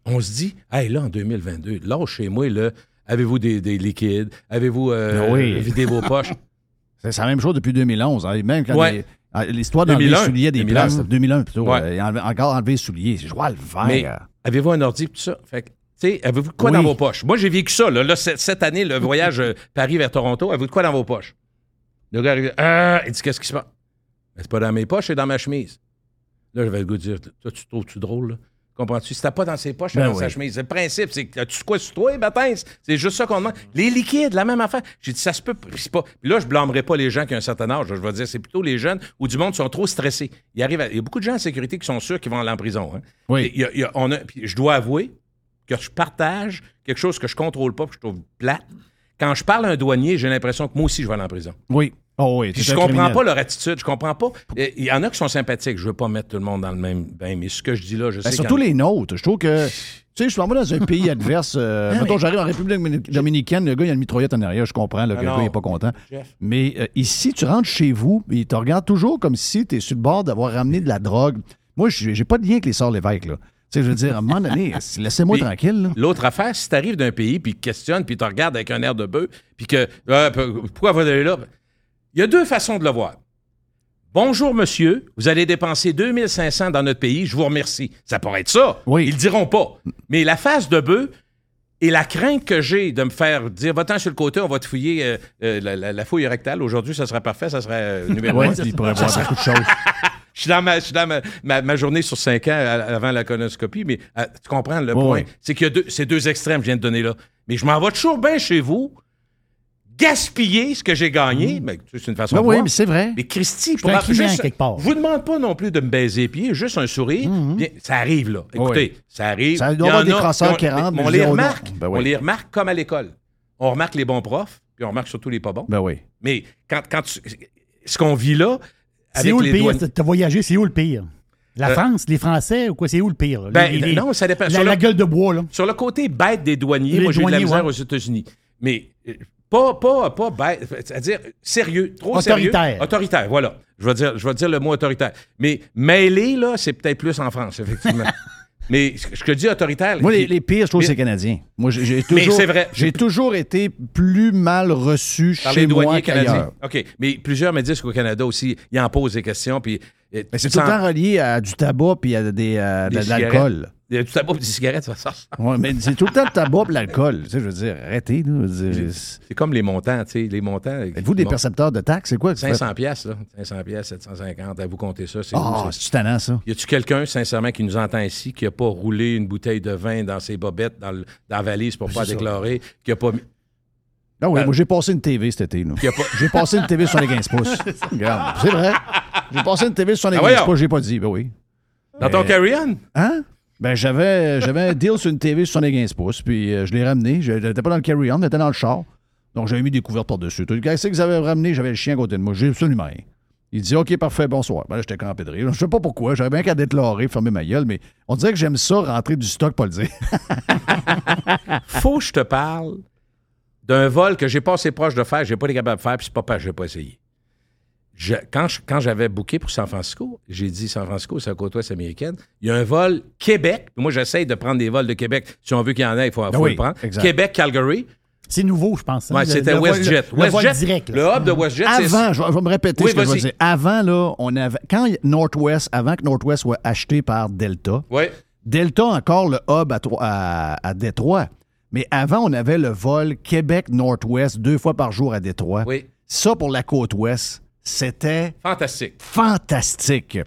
on se dit, hey, là, en 2022, là, chez moi, là, avez-vous des, des liquides? Avez-vous euh, Ah oui. vidé vos poches? [LAUGHS] C'est c'est la même chose depuis 2011. hein. Même quand Ouais. les- ah, l'histoire d'enlever les 2001. souliers à des 2001. places, 2001 plutôt. Ouais. euh, et enlever- encore enlever les souliers. Je vois le vert. avez-vous un ordi, tout ça? Fait que, tu sais, avez-vous de quoi Oui. dans vos poches? Moi, j'ai vécu ça, là, Là, cette, année, le [LAUGHS] voyage euh, Paris vers Toronto, avez-vous de quoi dans vos poches? Le gars arrive, ah, il dit, qu'est-ce qui se passe? Ben, c'est pas dans mes poches, c'est dans ma chemise. Là, j'avais le goût de dire, toi, tu trouves-tu drôle, là? Comprends-tu? Si c'était pas dans ses poches, c'est Ben dans sa chemise. Le principe, c'est que tu quoi sur toi, baptême? C'est juste ça qu'on demande. Les liquides, la même affaire. J'ai dit, ça se peut. c'est pas. Puis là, je blâmerai pas les gens qui ont un certain âge. Je vais dire, c'est plutôt les jeunes ou du monde qui sont trop stressés. Il, arrive à- il y a beaucoup de gens en sécurité qui sont sûrs qu'ils vont aller en prison. hein. Oui. Il y a- il y a- on a- puis je dois avouer que je partage quelque chose que je contrôle pas, que je trouve plate. Quand je parle à un douanier, j'ai l'impression que moi aussi, je vais aller en prison. Oui. Oh oui. Puis je comprends criminel. pas leur attitude, je comprends pas. Euh, Il y en a qui sont sympathiques, je veux pas mettre tout le monde dans le même bain, mais ce que je dis là, je Ben, sais surtout en les nôtres. Je trouve que. Tu sais, je m'en vais dans un pays [LAUGHS] adverse. euh, Ah, mettons, mais- j'arrive en République Domini- dominicaine, le gars, il a une mitraillette en arrière, je comprends, Ah le non. gars n'est pas content. Jeff. Mais euh, ici, tu rentres chez vous, et ils te regardent toujours comme si tu es sur le bord d'avoir ramené de la drogue. Moi, j'ai pas de lien avec les sorts l'évêque, là. Tu sais, je veux dire, à un moment donné, laissez-moi tranquille, là. L'autre affaire, si tu arrives d'un pays, puis qu'ils te questionnes, puis tu regardes avec un air de bœuf, puis que euh, p- pourquoi vous allez là? Il y a deux façons de le voir. Bonjour, monsieur, vous allez dépenser 2500 dans notre pays, je vous remercie. Ça pourrait être ça. Oui. Ils le diront pas. Mais la face de bœuf et la crainte que j'ai de me faire dire, va-t'en sur le côté, on va te fouiller euh, euh, la, la- la fouille rectale. Aujourd'hui, ça serait parfait, ça serait euh, numéro Ouais, un. il pourrait voir beaucoup de choses. Je suis dans, ma, je suis dans ma, ma- ma journée sur cinq ans avant la colonoscopie, mais euh, tu comprends le Ouais, point? ouais. C'est qu'il y a deux, ces deux extrêmes que je viens de donner là. Mais je m'en vais toujours bien chez vous, gaspiller ce que j'ai gagné. Mais, tu sais, c'est une façon Ben de oui, voir. mais c'est vrai. Mais Christy, suis un juste- quelque part. je vous demande pas non plus de me baiser les pieds, juste un sourire. Bien, ça arrive là. Écoutez, Oui. ça arrive. Ça doit y avoir des crosseurs qui rentrent, mais mais On les remarque. Ben oui. On les remarque comme à l'école. On remarque les bons profs, puis on remarque surtout les pas bons. Ben oui. Mais quand, quand tu- ce qu'on vit là, C'est où le pire? T'as voyagé, c'est où le pire? La Euh, France, les Français ou quoi? C'est où le pire? Ben, Les- non, ça dépend. La, Sur la le- gueule de bois, là. Sur le côté bête des douaniers, Les moi, j'ai eu de la misère ouais. aux États-Unis. Mais euh, pas, pas, pas bête, c'est-à-dire sérieux, trop Autoritaire. sérieux. Autoritaire, voilà. Je vais, dire, je vais dire le mot autoritaire. Mais mêlé, là, c'est peut-être plus en France, effectivement. [LAUGHS] Mais ce que je te dis autoritaire... Moi, les, les pires, je trouve, c'est canadien. Moi, j'ai- toujours, c'est vrai. J'ai toujours été plus mal reçu par chez les moi canadiens. qu'ailleurs. OK. Mais plusieurs me disent qu'au Canada aussi, ils en posent des questions. Puis, Mais c'est tout le sens- temps relié à du tabac puis à des, euh, Des de l'alcool. Il y a du tabac et des cigarettes, ça sort. Ouais, mais c'est tout le temps le tabac et l'alcool. Tu sais, je veux dire, arrêtez. c'est- comme les montants, tu sais, les montants. Êtes-vous des percepteurs de taxes? C'est quoi? que tu fais? 500 pièces là. 500 pièces, 750. À vous compter ça, c'est Ah, ça? c'est tannant, ça. Y a-tu quelqu'un, sincèrement, qui nous entend ici, qui a pas roulé une bouteille de vin dans ses bobettes, dans, le- dans la valise pour pas ça. déclarer, qui a pas mis- Ah oui, Ben- moi, j'ai passé une TV cet été. pas- J'ai passé une TV sur les 15 pouces. [LAUGHS] C'est vrai. J'ai passé une TV sur les Ah, 15 voyons. pouces, j'ai pas dit. Ben oui. dans ton Euh, carry-on? Hein? Ben, j'avais, j'avais un deal sur une TV sur les 15 pouces, puis euh, je l'ai ramené. Je n'étais pas dans le carry-on, j'étais dans le char. Donc, j'avais mis des couvertes par-dessus. Tout Qu'est-ce que vous avez ramené? J'avais le chien à côté de moi. J'ai absolument rien. Il dit OK, parfait, bonsoir. Ben là, j'étais campé de rire. Je sais pas pourquoi. J'aurais bien qu'à déclarer, fermer ma gueule, mais on dirait que j'aime ça, rentrer du stock, pas le dire. [LAUGHS] Faut que je te parle d'un vol que j'ai pas assez proche de faire, j'ai pas été capable de faire, puis c'est pas parce que j'ai pas essayé. Je- quand je- quand j'avais booké pour San Francisco, j'ai dit San Francisco, c'est la côte ouest américaine. Il y a un vol Québec. Moi, j'essaye de prendre des vols de Québec. Si on veut qu'il y en ait, il faut, faut Ben oui, le prendre. exact. Québec-Calgary. C'est nouveau, je pense. hein, Ouais, c'était WestJet. Le, WestJet, direct. Le hub de WestJet, c'est Avant, je vais, je vais me répéter Oui, ce que je vas-y. dire. Avant, là, on avait. Quand Northwest, avant que Northwest soit acheté par Delta, Oui. Delta encore le hub à, à Détroit. Mais avant, on avait le vol Québec-Northwest deux fois par jour à Détroit. Oui. Ça, pour la côte ouest, c'était Fantastique. fantastique.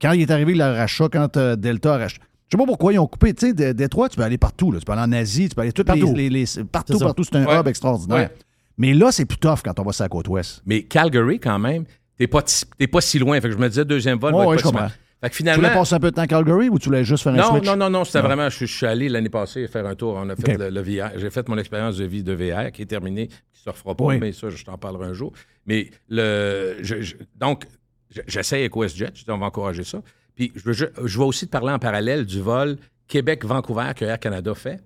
Quand il est arrivé le rachat, quand euh, Delta a racheté. Je sais pas pourquoi ils ont coupé. Tu sais, Détroit, tu peux aller partout. là. Tu peux aller en Asie, tu peux aller toutes Partout. les, les- les- partout, partout. C'est un Ouais. hub extraordinaire. Ouais. Mais là, c'est plus tough quand on va sur la côte ouest. Mais Calgary, quand même, t'es pas, pas si loin. Fait que je me disais, deuxième vol, Ouais, va être pas je comprends. Fait que Tu finalement. voulais passer un peu de temps à Calgary ou tu voulais juste faire un Non, switch? non, non, non, c'était vraiment. Je, je suis allé l'année passée faire un tour. On a fait le, le VR. J'ai fait mon expérience de vie de VR qui est terminée, qui ne se refera pas, Oui. mais ça, je t'en parlerai un jour. Mais le. je- je- donc, je- j'essaie avec WestJet, je dis, on va encourager ça. Puis, je veux, ju- je vais aussi te parler en parallèle du vol Québec-Vancouver que Air Canada fait,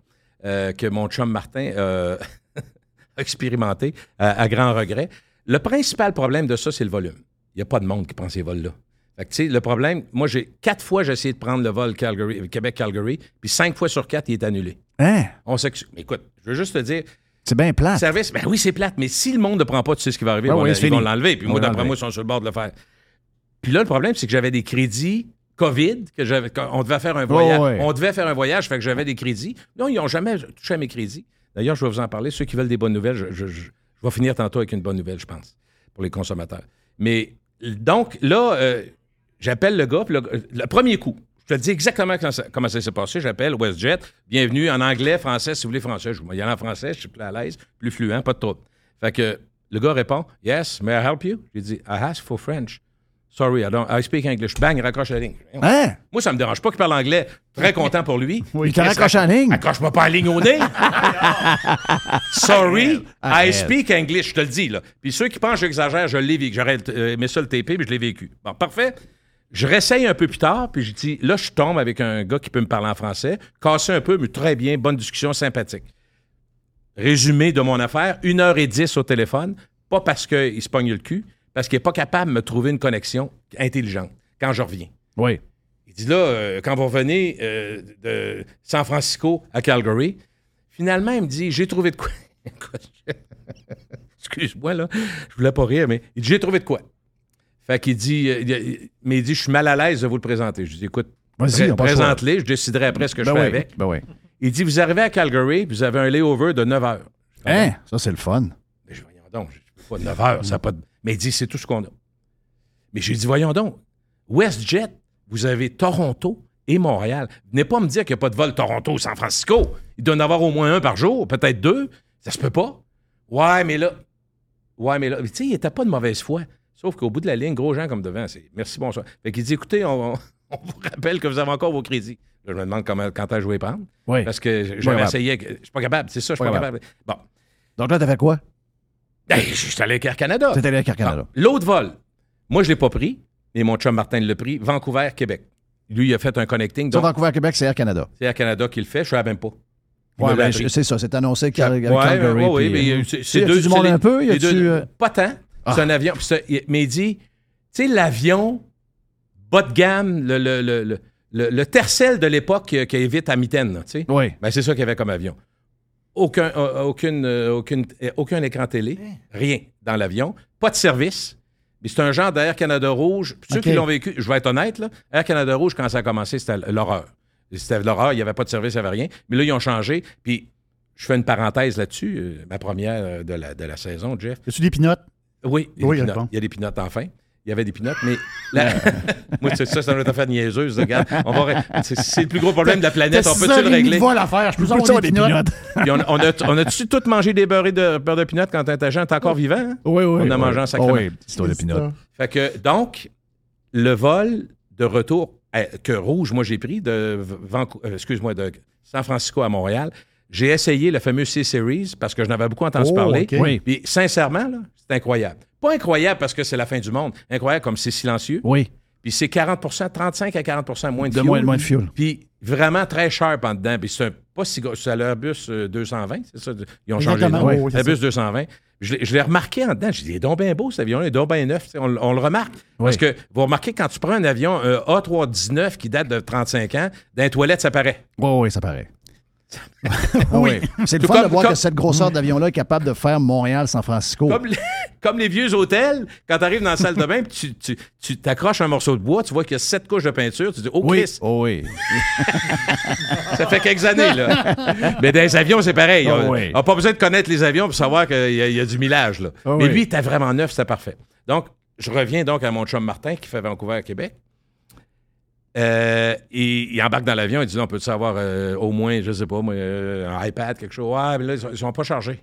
euh, que mon chum Martin euh, [LAUGHS] a expérimenté à, à grand regret. Le principal problème de ça, c'est le volume. Il n'y a pas de monde qui prend ces vols-là. Fait que, tu sais, le problème, moi, j'ai quatre fois, j'ai essayé de prendre le vol Calgary- Québec-Calgary, puis cinq fois sur quatre, il est annulé. Hein? On s'excuse. Mais écoute, je veux juste te dire, C'est bien plat. service, ben oui, c'est plate, mais si le monde ne prend pas, tu sais ce qui va arriver, ils vont oui, ils l'enlever. Puis On moi, d'après moi, ils sont sur le bord de le faire. Puis là, le problème, c'est que j'avais des crédits COVID, que j'avais, qu'on devait faire un voyage. ouais. On devait faire un voyage, fait que j'avais des crédits. Non, ils n'ont jamais touché à mes crédits. D'ailleurs, je vais vous en parler. Ceux qui veulent des bonnes nouvelles, je, je- je- je vais finir tantôt avec une bonne nouvelle, je pense, pour les consommateurs. Mais donc, là, euh, j'appelle le gars, puis le, le premier coup, je te dis exactement comment ça, s'est passé. J'appelle WestJet. Bienvenue en anglais, français, si vous voulez français. Je vais y aller en français, je suis plus à l'aise, plus fluent, pas de trouble. Fait que le gars répond Yes, may I help you? J'ai dit I ask for French. Sorry, I don't I speak English. Bang, il raccroche la ligne. Hein? Moi, ça me dérange pas qu'il parle anglais. Très content pour lui. Il te raccroche la ligne. Accroche-moi pas la ligne au nez. Sorry, I speak English, je te le dis. Là. Puis ceux qui pensent que j'exagère, je l'ai vécu. J'aurais aimé ça le TP, mais je l'ai vécu. Bon, parfait. Je réessaye un peu plus tard, puis je dis, là, je tombe avec un gars qui peut me parler en français. Cassé un peu, mais très bien, bonne discussion, sympathique. Résumé de mon affaire, une heure et dix au téléphone, pas parce qu'il se pogne le cul, parce qu'il n'est pas capable de me trouver une connexion intelligente quand je reviens. Oui. Il dit là, euh, quand vous revenez euh, de San Francisco à Calgary, finalement, il me dit J'ai trouvé de quoi? [LAUGHS] [LAUGHS] Excuse-moi, là. Je voulais pas rire, mais il dit J'ai trouvé de quoi? Fait qu'il dit, euh, mais il dit Je suis mal à l'aise de vous le présenter. Je dis Écoute, au- présente-les, je déciderai après ce que Ben je fais oui. avec. Ben oui. Il dit Vous arrivez à Calgary, puis vous avez un layover de 9 heures. Hein? Ça, c'est le fun. Mais je, voyons donc, je peux pas 9 heures, ça pas de- Mais il dit, c'est tout ce qu'on a. Mais j'ai dit, voyons donc, WestJet, vous avez Toronto et Montréal. Venez pas me dire qu'il n'y a pas de vol Toronto-San Francisco. Il doit en avoir au moins un par jour, peut-être deux. Ça se peut pas. Ouais, mais là. Ouais, mais là. Tu sais, il n'était pas de mauvaise foi. Sauf qu'au bout de la ligne, gros gens comme devant, c'est merci, bonsoir. Fait qu'il dit, écoutez, on, on vous rappelle que vous avez encore vos crédits. Là, je me demande comment, quand est-ce que je vais les prendre. Oui. Parce que j'avais essayé. Je suis pas capable. C'est ça, je suis Pas pas capable. capable. Bon. Donc là, t'as fait quoi? Hey, je suis allé avec Air Canada. T'es allé à Air Canada. L'autre vol, moi, je ne l'ai pas pris, mais mon chum Martin l'a pris. Vancouver, Québec. Lui, il a fait un connecting. Donc, Vancouver, Québec, c'est Air Canada. c'est Air Canada qui le fait. Je ne savais même pas. Ouais, ben, c'est ça, c'est annoncé Ouais, Calgary. ouais, ouais, puis, mais euh, euh, c'est- y deux. du monde un les- peu? Y les a-tu, deux- euh, Pas tant. Ah. C'est un avion. puis c'est- il- mais il dit, tu sais, l'avion bas de gamme, le, le, le, le, le- le tercel de l'époque qui évite à mitaine, tu sais. Oui. Ben, c'est ça qu'il y avait comme avion. Aucun, euh, aucune, euh, aucune, euh, aucun écran télé, rien dans l'avion, pas de service. Mais c'est un genre d'Air Canada Rouge. Ceux qui l'ont vécu, je vais être honnête, là, Air Canada Rouge, quand ça a commencé, c'était l'horreur. C'était l'horreur, il n'y avait pas de service, il n'y avait rien. Mais là, ils ont changé. Puis je fais une parenthèse là-dessus, ma première de la, de la saison, Jeff. Y a-tu des pinottes? Oui, il y a Oui, des pinottes. Il y a des pinottes enfin. Il y avait des pinottes, mais là, [LAUGHS] moi, c'est ça, ça doit être affaire niaiseuse. Regarde, on va c'est, c'est le plus gros problème de la planète. On peut-tu le régler? vol à faire. Je peux avoir des des pinottes? pinottes? Puis on, on a, on a-tu tout mangé des beurrés de beurre de pinot quand t'es agent? T'es encore vivant? hein? Oui, oui. On a oui. mangé en sacrement. Oh, oui, histoire de pinottes. Fait que, donc, le vol de retour euh, que Rouge, moi, j'ai pris de Vancou- euh, excuse-moi, de San Francisco à Montréal, j'ai essayé le fameux C-Series parce que je n'avais beaucoup entendu Oh, parler. Oui. Puis, sincèrement, là, c'est incroyable. Pas incroyable parce que c'est la fin du monde. Incroyable comme c'est silencieux. Oui, Puis c'est 40% 35 à 40% moins de de fuel. moins, moins de fuel. Puis vraiment très sharp en dedans. Puis c'est un, pas si gros. C'est l'Airbus euh, 220, c'est ça? Ils ont changé le Exactement, nom. oui, Airbus 220. Je l'ai- je l'ai remarqué en dedans. J'ai dit, il est donc bien beau cet avion-là, il est donc bien neuf. On, on le remarque. Parce que vous remarquez, quand tu prends un avion, un A319 qui date de 35 ans, dans les toilettes, ça paraît. Oui, oui, ça paraît. [LAUGHS] oui. C'est le Tout fun de voir comme- que cette grosseur d'avion-là est capable de faire Montréal-San Francisco. Comme les, [LAUGHS] comme les vieux hôtels, quand tu arrives dans la salle de bain, puis tu, tu, tu t'accroches un morceau de bois, tu vois qu'il y a sept couches de peinture, tu dis, oh, oui, Christ, oh, oui. [LAUGHS] ça fait quelques années, là. Mais dans les avions, c'est pareil. Oh, on oui. n'a pas besoin de connaître les avions pour savoir qu'il y, a- il y a du millage, là. Oh, Mais oui. lui, il était vraiment neuf, c'était parfait. Donc, je reviens donc à mon chum Martin qui fait Vancouver à Québec. Euh, et il embarque dans l'avion, il dit, on peut savoir euh, au moins, je sais pas, moi, euh, un iPad, quelque chose? Ouais, mais là, ils sont, ils sont pas chargés.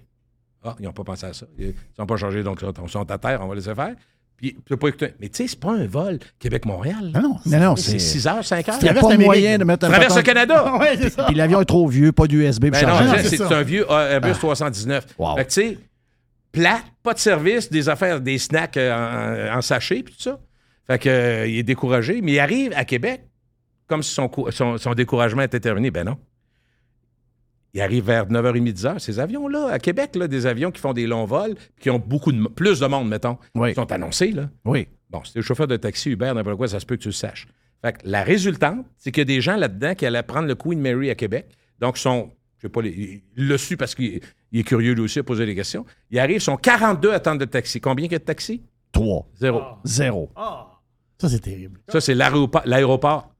Ah, ils n'ont pas pensé à ça. Ils sont pas chargés, donc ils sont à terre, on va laisser faire. Puis, tu peux pas écouter. Mais tu sais, c'est pas un vol Québec-Montréal. Non, non. Non, C'est c'est. 6 heures, 5 heures. Il n'y a Traverse pas moyen de mettre un Traverse le Canada. [LAUGHS] Ouais, c'est ça. Puis l'avion est trop vieux, pas d'USB. Ben non, c'est un vieux euh, Airbus 319. Wow. Fait que, tu sais, plate, pas de service, des affaires, des snacks euh, en, en sachet, puis tout ça. Fait que, euh, il est découragé, mais il arrive à Québec comme si son, cou- son, son découragement était terminé. Ben non. Il arrive vers 9h30, 10h. Ces avions-là, à Québec, là, des avions qui font des longs vols, puis qui ont beaucoup de, plus de monde, mettons, Oui. sont annoncés, là. Oui. Bon, si t'es chauffeur de taxi, Uber, n'importe quoi, ça se peut que tu le saches. Fait que la résultante, c'est qu'il y a des gens là-dedans qui allaient prendre le Queen Mary à Québec. Donc, sont, je sais pas, il l'a su parce qu'il il est curieux lui aussi à poser des questions. Il arrive, ils sont 42 à attendre de taxi. Combien il y a de taxis? Trois. Zéro. Zéro. Ça, c'est terrible. Ça, c'est l'aéroport, l'aéroport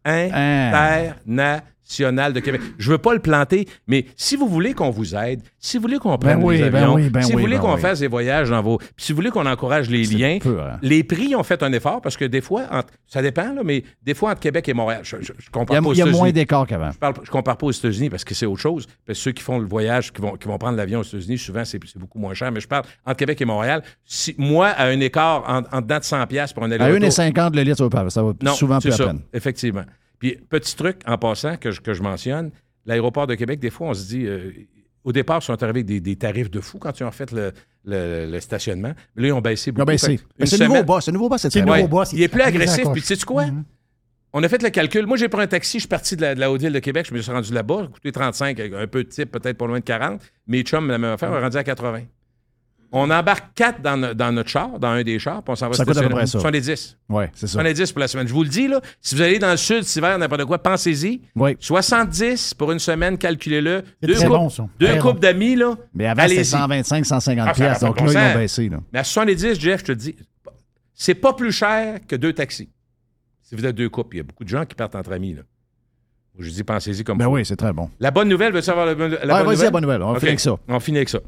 international de Québec. Je veux pas le planter, mais si vous voulez qu'on vous aide, si vous voulez qu'on prenne oui, des ben avions, oui, ben si vous voulez ben qu'on fasse des voyages dans vos... Puis si vous voulez qu'on encourage les liens, peu, hein. les prix ont fait un effort parce que des fois, entre- ça dépend, là, mais des fois entre Québec et Montréal, je, je, je Il y compare a, pas aux il y a moins d'écart qu'avant. Je parle, je compare pas aux États-Unis parce que c'est autre chose. Parce que ceux qui font le voyage, qui vont, qui vont prendre l'avion aux États-Unis, souvent, c'est beaucoup moins cher. Mais je parle entre Québec et Montréal. Si, moi, à un écart en, en dedans de 100 pièces pour un À aller 1,50 le litre, ça va, non, souvent plus à peine. effectivement. Puis, petit truc en passant que je, que je mentionne, l'aéroport de Québec, des fois, on se dit, euh, au départ, ils sont arrivés avec des, des tarifs de fou quand ils ont fait le, le- le stationnement. Mais là, ils ont baissé Ils ont beaucoup. baissé. C'est le nouveau bas. C'est le nouveau c'est nouveau boss, Il est plus agressif. Puis, tu sais quoi? On a fait le calcul. Moi, j'ai pris un taxi, je suis parti de la, de la Haute-Ville de Québec, je me suis rendu là-bas, coûté 35, avec un peu de type, peut-être pas loin de 40. Mes chums, la même affaire, on est rendu à 80. On embarque quatre dans, no- dans notre char, dans un des chars, puis on s'en va Ça coûte à peu stationner. près ça. 70. Oui, c'est ça. 70 pour la semaine. Je vous le dis, là, si vous allez dans le sud cet hiver, n'importe quoi, pensez-y. Oui. 70 pour une semaine, calculez-le. C'est Deux très couples, bon, ça. deux Très couples bon. d'amis, là. Mais avant, c'était allez-y. 125, 150 Ah, ça piastres. Donc là, bon ils ont sens. baissé. Là. Mais à 70, Jeff, je te dis, c'est pas plus cher que deux taxis. Si vous êtes deux couples, il y a beaucoup de gens qui partent entre amis, là. Je dis, pensez-y comme Ben faut. oui, c'est très bon. La bonne nouvelle, veux-tu savoir la bonne, la Ouais, bonne vas-y, nouvelle? la bonne nouvelle. On finit avec ça. On finit avec ça.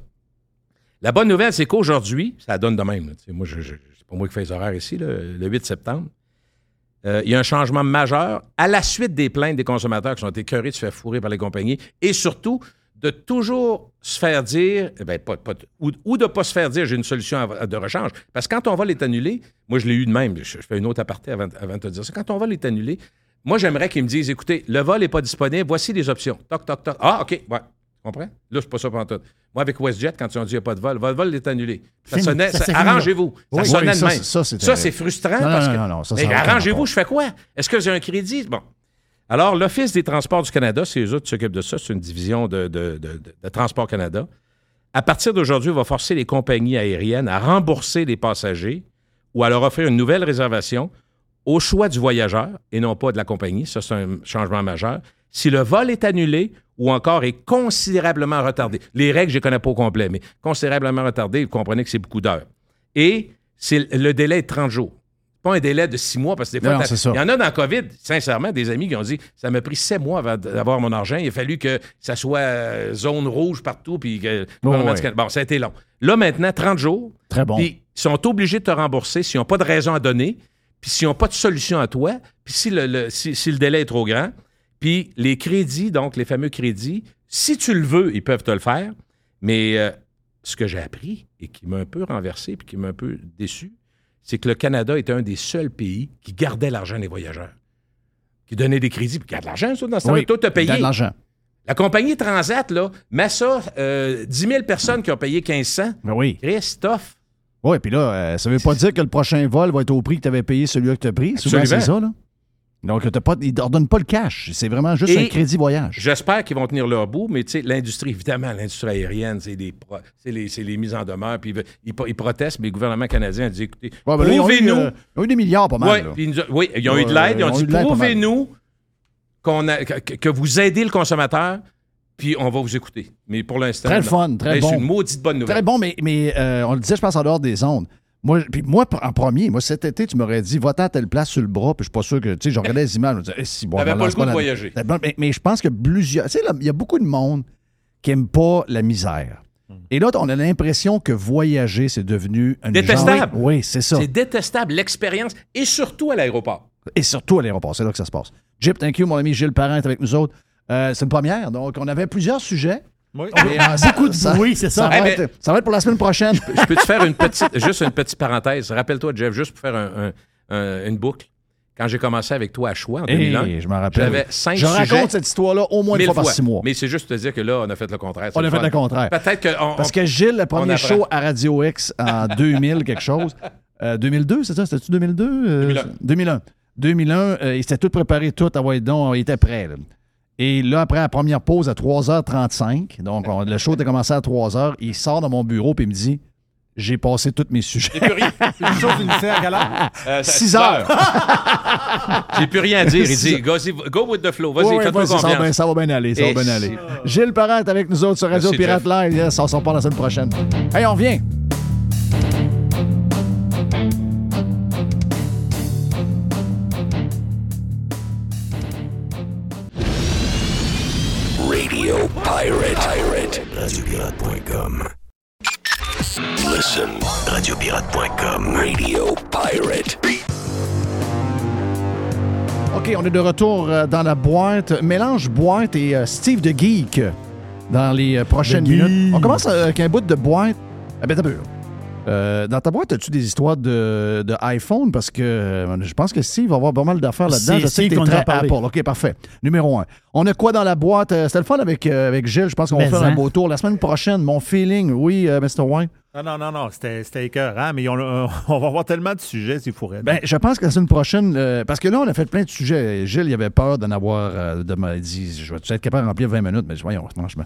La bonne nouvelle, c'est qu'aujourd'hui, ça donne de même. Moi, c'est pas moi qui fais les horaires ici, le 8 septembre. euh, il y a un changement majeur à la suite des plaintes des consommateurs qui sont écœurés de se faire fourrer par les compagnies et surtout de toujours se faire dire, eh ben, ou, de ne pas se faire dire j'ai une solution de rechange. Parce que quand on va est moi je l'ai eu de même, je, fais une autre aparté avant, avant de te dire ça. Quand on va est moi j'aimerais qu'ils me disent écoutez, le vol n'est pas disponible, voici les options. Toc, toc, toc. Ah, OK, ouais. Tu comprends? Là, c'est pas ça pour tout. Moi, avec WestJet, quand ils ont dit qu'il n'y a pas de vol, votre vol est annulé. Ça Fini. sonnait, Ça, arrangez-vous. Ça Oui, sonnait oui, de même. ça, c'est Ça, terrible. c'est frustrant Non, parce que. non, non, ça, ça mais arrangez-vous, je fais quoi? Est-ce que j'ai un crédit? Bon. Alors, l'Office des transports du Canada, c'est eux autres qui s'occupent de ça. C'est une division de, de- de- de- Transport Canada. À partir d'aujourd'hui, on va forcer les compagnies aériennes à rembourser les passagers ou à leur offrir une nouvelle réservation au choix du voyageur et non pas de la compagnie. Ça, c'est un changement majeur. Si le vol est annulé ou encore est considérablement retardé. Les règles, je ne les connais pas au complet, mais considérablement retardé, vous comprenez que c'est beaucoup d'heures. Et c'est le délai est 30 jours. Pas un délai de six mois, parce que des fois, il y en a dans le COVID, sincèrement, des amis qui ont dit ça m'a pris sept mois avant d'avoir mon argent. Il a fallu que ça soit euh, zone rouge partout. Puis que ouais. Bon, ça a été long. Là, maintenant, 30 jours. Très bon. Puis ils sont obligés de te rembourser s'ils n'ont pas de raison à donner, puis s'ils n'ont pas de solution à toi, puis si le, le- si, si le délai est trop grand. Puis les crédits, donc les fameux crédits, si tu le veux, ils peuvent te le faire. Mais euh, ce que j'ai appris et qui m'a un peu renversé puis qui m'a un peu déçu, c'est que le Canada était un des seuls pays qui gardait l'argent des voyageurs. Qui donnait des crédits, puis garde l'argent, ça, dans ce temps-là. Oui, Toi, tu as payé. L'argent. La compagnie Transat, là, met ça, euh, 10 000 personnes qui ont payé 1500. Ben oui. Christophe, Oui, puis là, euh, ça veut pas dire que le prochain vol va être au prix que tu avais payé celui que tu as pris. Souvent, c'est ça, là. Donc, t'as pas, ils ne donnent pas le cash. C'est vraiment juste Et- un crédit voyage. J'espère qu'ils vont tenir leur bout, mais tu sais, l'industrie, évidemment, l'industrie aérienne, c'est les, c'est les mises en demeure, puis ils, ils, pro- ils protestent, mais le gouvernement canadien a dit, écoutez, Ouais, ben ils prouvez-nous. euh, ils ont eu des milliards pas mal. Ouais, là. oui, ils ont eu de l'aide, ils ont dit, prouvez-nous qu'on a, que, que vous aidez le consommateur, puis on va vous écouter. Mais pour l'instant, Très fun, très Hey, bon. C'est une maudite bonne nouvelle. Très bon, mais, mais euh, on le disait, je pense, en dehors des ondes. Moi, puis moi, en premier, moi, cet été, tu m'aurais dit, va-t'en à telle place sur le bras, puis je suis pas sûr que, tu sais, je regardais les images, je me disais, Eh, si, bon, T'avais pas le goût de voyager. Mais, mais je pense que plusieurs, tu sais, il y a beaucoup de monde qui aime pas la misère. Hmm. Et là, on a l'impression que voyager, c'est devenu un Détestable. Oui, c'est ça. C'est détestable, l'expérience, et surtout à l'aéroport. Et surtout à l'aéroport, c'est là que ça se passe. Jip, thank you, mon ami Gilles Parent est avec nous autres. Euh, c'est une première, donc on avait plusieurs sujets. Oui. Mais, euh, ça- Beaucoup de ça- bruit, c'est ça. Ça va, Eh ben- être, ça va être pour la semaine prochaine. Je peux te faire une petite, juste une petite parenthèse? Rappelle-toi, Jeff, juste pour faire un- un- un- une boucle. Quand j'ai commencé avec toi à Choix en 2001, Hey, je m'en rappelle. j'avais cinq Je sujets. raconte cette histoire-là au moins une mille fois par fois. six mois. Mais c'est juste te dire que là, on a fait le contraire. On a fait le contraire. Peut-être que. on- Parce que Gilles, le premier show à Radio X en [LAUGHS] 2000, quelque chose. Euh, 2002, c'est ça? C'était-tu 2002? Euh, 2001. 2001. 2001, euh, il s'était tout préparé, tout. Ah ouais, donc, il était prêt. là. Et là, après la première pause à 3h35, donc on- le show était commencé à 3h, il sort de mon bureau et il me dit J'ai passé tous mes sujets. J'ai plus rien. Show finissait à quelle heure? Euh, 6 heures. [LAUGHS] J'ai plus rien à dire. Il dit go, go with the flow. Vas-y, Ouais, ouais, fais-toi ça, va bien, ça va bien aller, ça Et va bien aller. c'est- Gilles Parent est avec nous autres sur Radio Merci, Pirate Jeff. Live. Yes, on s'en parle la semaine prochaine. Hey, on revient. Pirate. Radiopirate.com. Listen. Radiopirate.com. Radio Pirate. OK, on est de retour euh, dans la boîte. Mélange boîte et euh, Steve de Geek dans les euh, prochaines minutes. On commence euh, avec un bout de boîte. Ah ben. Euh, dans ta boîte, as-tu des histoires de, de iPhone? Parce que euh, je pense que Steve va avoir pas mal d'affaires là-dedans. C'est Je sais que t'es très. Apple. OK, parfait. Numéro un. On a quoi dans la boîte? Euh, C'était le fun avec, euh, avec Gilles. Je pense qu'on va faire hein? un beau tour. La semaine prochaine, mon feeling, oui, euh, Mr. White. Non, non, non, non, c'était écœurant, mais [LAUGHS] on, va avoir tellement de sujets s'il faudrait. Ben, je pense que la semaine prochaine, euh, parce que là, on a fait plein de sujets. Gilles, il avait peur d'en avoir, euh, de me dit, je vais être capable de remplir 20 minutes, mais voyons, franchement.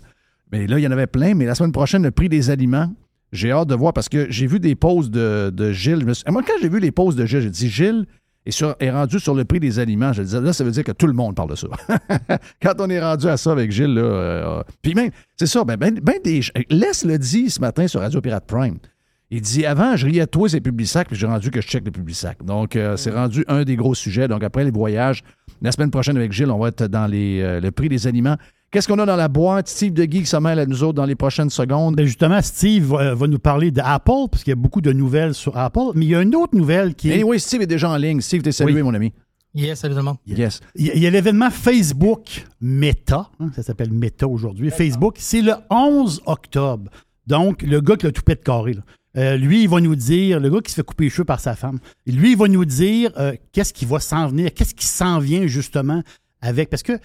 Mais là, il y en avait plein, mais la semaine prochaine, le prix des aliments, j'ai hâte de voir parce que j'ai vu des pauses de, de Gilles. Je me suis- Moi, quand j'ai vu les pauses de Gilles, j'ai dit, Gilles est, sur- est rendu sur le prix des aliments. Je disais, là, ça veut dire que tout le monde parle de ça. [LAUGHS] quand on est rendu à ça avec Gilles, là, euh, puis même, c'est ça, ben, ben, ben des, laisse le dit ce matin sur Radio Pirate Prime. Il dit avant, je riais de toi, ces publics puis j'ai rendu que je check les publics Donc, euh, c'est rendu un des gros sujets. Donc, après les voyages, la semaine prochaine avec Gilles, on va être dans les, euh, le prix des aliments. Qu'est-ce qu'on a dans la boîte? Steve de Geek se mêle à nous autres dans les prochaines secondes. Ben justement, Steve va, va nous parler d'Apple, parce qu'il y a beaucoup de nouvelles sur Apple. Mais il y a une autre nouvelle qui est. Anyway, Steve est déjà en ligne. Steve, t'es salué, Oui. mon ami. Yes, salut tout le monde. Yes. Il y a- l'événement Facebook Meta, hein, ça s'appelle Meta aujourd'hui. Facebook, c'est le 11 octobre. Donc, le gars qui a tout pète carré, là. Euh, lui, il va nous dire, le gars qui se fait couper les cheveux par sa femme, lui, il va nous dire euh, qu'est-ce qui va s'en venir, qu'est-ce qui s'en vient justement avec. Parce que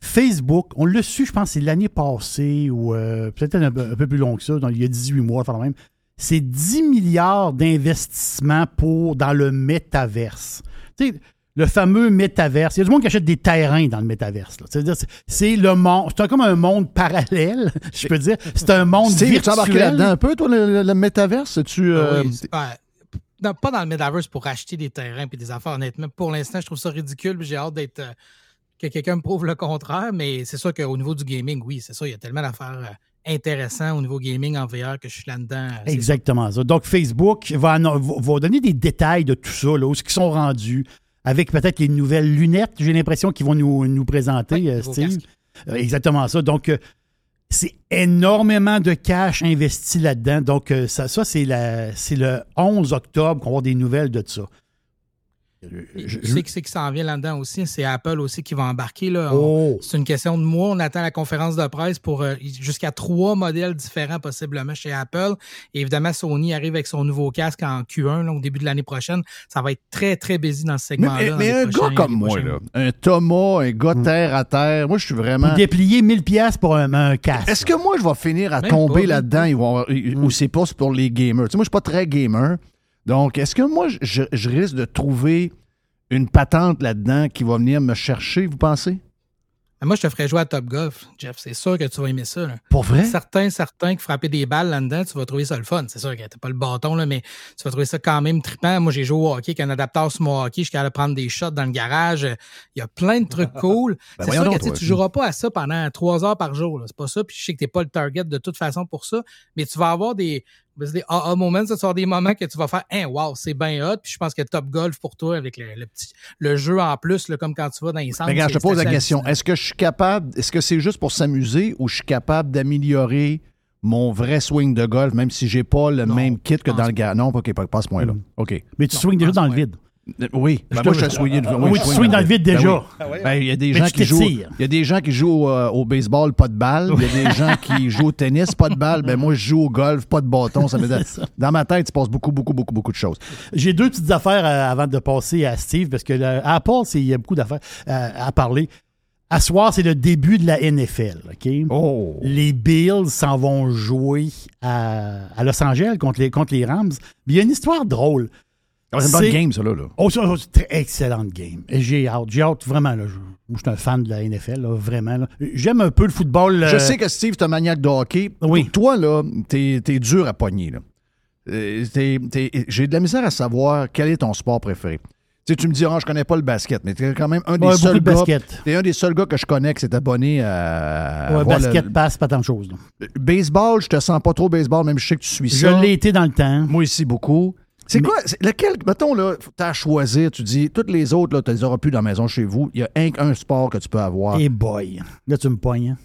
Facebook, on l'a su, je pense, c'est l'année passée ou euh, peut-être un, un peu plus long que ça, donc il y a 18 mois, enfin même. C'est 10 milliards d'investissements pour dans le métaverse. Tu sais, le fameux métaverse. Il y a du monde qui achète des terrains dans le métaverse. C'est-à-dire, c'est- le monde. C'est comme un monde parallèle, [LAUGHS] je peux dire. C'est un monde Steve, tu virtuel. embarqué là-dedans un peu, toi, le, le- le métaverse? Tu, Ah oui, pas, non, pas dans le metaverse pour acheter des terrains et des affaires, honnêtement. Pour l'instant, je trouve ça ridicule. puis J'ai hâte d'être euh, que quelqu'un me prouve le contraire, mais c'est sûr qu'au niveau du gaming, oui, c'est ça. Il y a tellement d'affaires euh, intéressantes au niveau gaming en VR que je suis là-dedans. euh, Exactement ça. Donc, Facebook va, va- donner des détails de tout ça, là, où ce qu'ils sont rendus, avec peut-être les nouvelles lunettes, j'ai l'impression qu'ils vont nous, nous présenter, Oui, euh, Steve. exactement ça. Donc, c'est énormément de cash investi là-dedans. Donc, ça, ça c'est la- c'est le 11 octobre qu'on va avoir des nouvelles de ça. Je- sais qui c'est qui s'en vient là-dedans aussi? C'est Apple aussi qui va embarquer. Là. Oh. C'est une question de mois. On attend la conférence de presse pour euh, jusqu'à trois modèles différents possiblement chez Apple. Et évidemment, Sony arrive avec son nouveau casque en Q1 là, au début de l'année prochaine. Ça va être très, très busy dans ce segment-là. mais- un gars comme moi, là, un Thomas, un gars terre à terre, moi, je suis vraiment. Pour déplier 1000 pièces pour un, un casque. Est-ce que moi, je vais finir à Même tomber là-dedans ou c'est pas pour les gamers? Tu sais, moi, je suis pas très gamer. Donc, est-ce que moi, je, je risque de trouver une patente là-dedans qui va venir me chercher, vous pensez? Mais Moi, je te ferais jouer à Top Golf, Jeff. C'est sûr que tu vas aimer ça. là. Pour vrai? Certains, certains qui frappaient des balles là-dedans, tu vas trouver ça le fun. C'est sûr que t'as pas le bâton, là, mais tu vas trouver ça quand même trippant. Moi, j'ai joué au hockey avec un adaptateur sur mon hockey. Je suis capable de prendre des shots dans le garage. Il y a plein de trucs [LAUGHS] cool. Ben c'est sûr que toi. tu joueras pas à ça pendant trois heures par jour. C'est pas ça. Puis je sais que t'es pas le target de toute façon pour ça. Mais tu vas avoir des, des AA moments. Ça, avoir des moments que tu vas faire, hein, wow, c'est bien hot. Puis je pense que Top Golf pour toi avec le, le petit, le jeu en plus, là, comme quand tu vas dans les centres. Mais regarde, je te pose la question. Est-ce que je suis capable, est-ce que c'est juste pour s'amuser ou je suis capable d'améliorer mon vrai swing de golf, même si j'ai pas le Non, même kit que dans le gars? Non, OK, pas, pas à ce point-là. Mm. OK. Mais tu Non, swings déjà dans le vide. Euh, Oui. Ben, te- moi, je suis swingé. Oui, tu swings dans le vide Ben déjà. Ben, Il y a des Mais gens qui jouent. Il y a des gens qui jouent euh, au baseball, pas de balle. Il y a des [LAUGHS] gens qui jouent au tennis, pas de balle. Ben moi, je joue au golf, pas de bâton. Ça [LAUGHS] ça. Dans ma tête, il se passe beaucoup, beaucoup, beaucoup, beaucoup de choses. J'ai deux petites affaires euh, avant de passer à Steve, parce que le- Apple, il y a beaucoup d'affaires euh, à parler. À soir, c'est le début de la NFL. OK? Oh! Les Bills s'en vont jouer à, à Los Angeles contre les, contre les Rams. Mais il y a une histoire drôle. Ah, C'est une bonne game, ça, là. là. Oh, ça, c'est une très excellente game. J'ai hâte. J'ai hâte vraiment. Là, je, moi, je suis un fan de la NFL, là, vraiment. là. J'aime un peu le football. Je euh, sais que Steve, t'es un maniaque de hockey. Oui. Toi, là, t'es es dur à pogner. là. Euh, t'es- t'es- J'ai de la misère à savoir quel est ton sport préféré. Tu sais, tu me dis, ah, je connais pas le basket, mais t'es quand même un des Ouais, seuls beaucoup de gars. basket. T'es un des seuls gars que je connais qui s'est abonné à. Ouais, voir basket le- passe, pas tant de choses. là. Baseball, je te sens pas trop baseball, même je sais que tu suis Je ça. l'ai été dans le temps. Moi ici, beaucoup. C'est Mais- quoi? Lequel, mettons, là, t'as à choisir, tu dis, toutes les autres, là, tu les auras plus dans la maison chez vous. Il y a un, un sport que tu peux avoir. Et boy, là, tu me pognes. hein.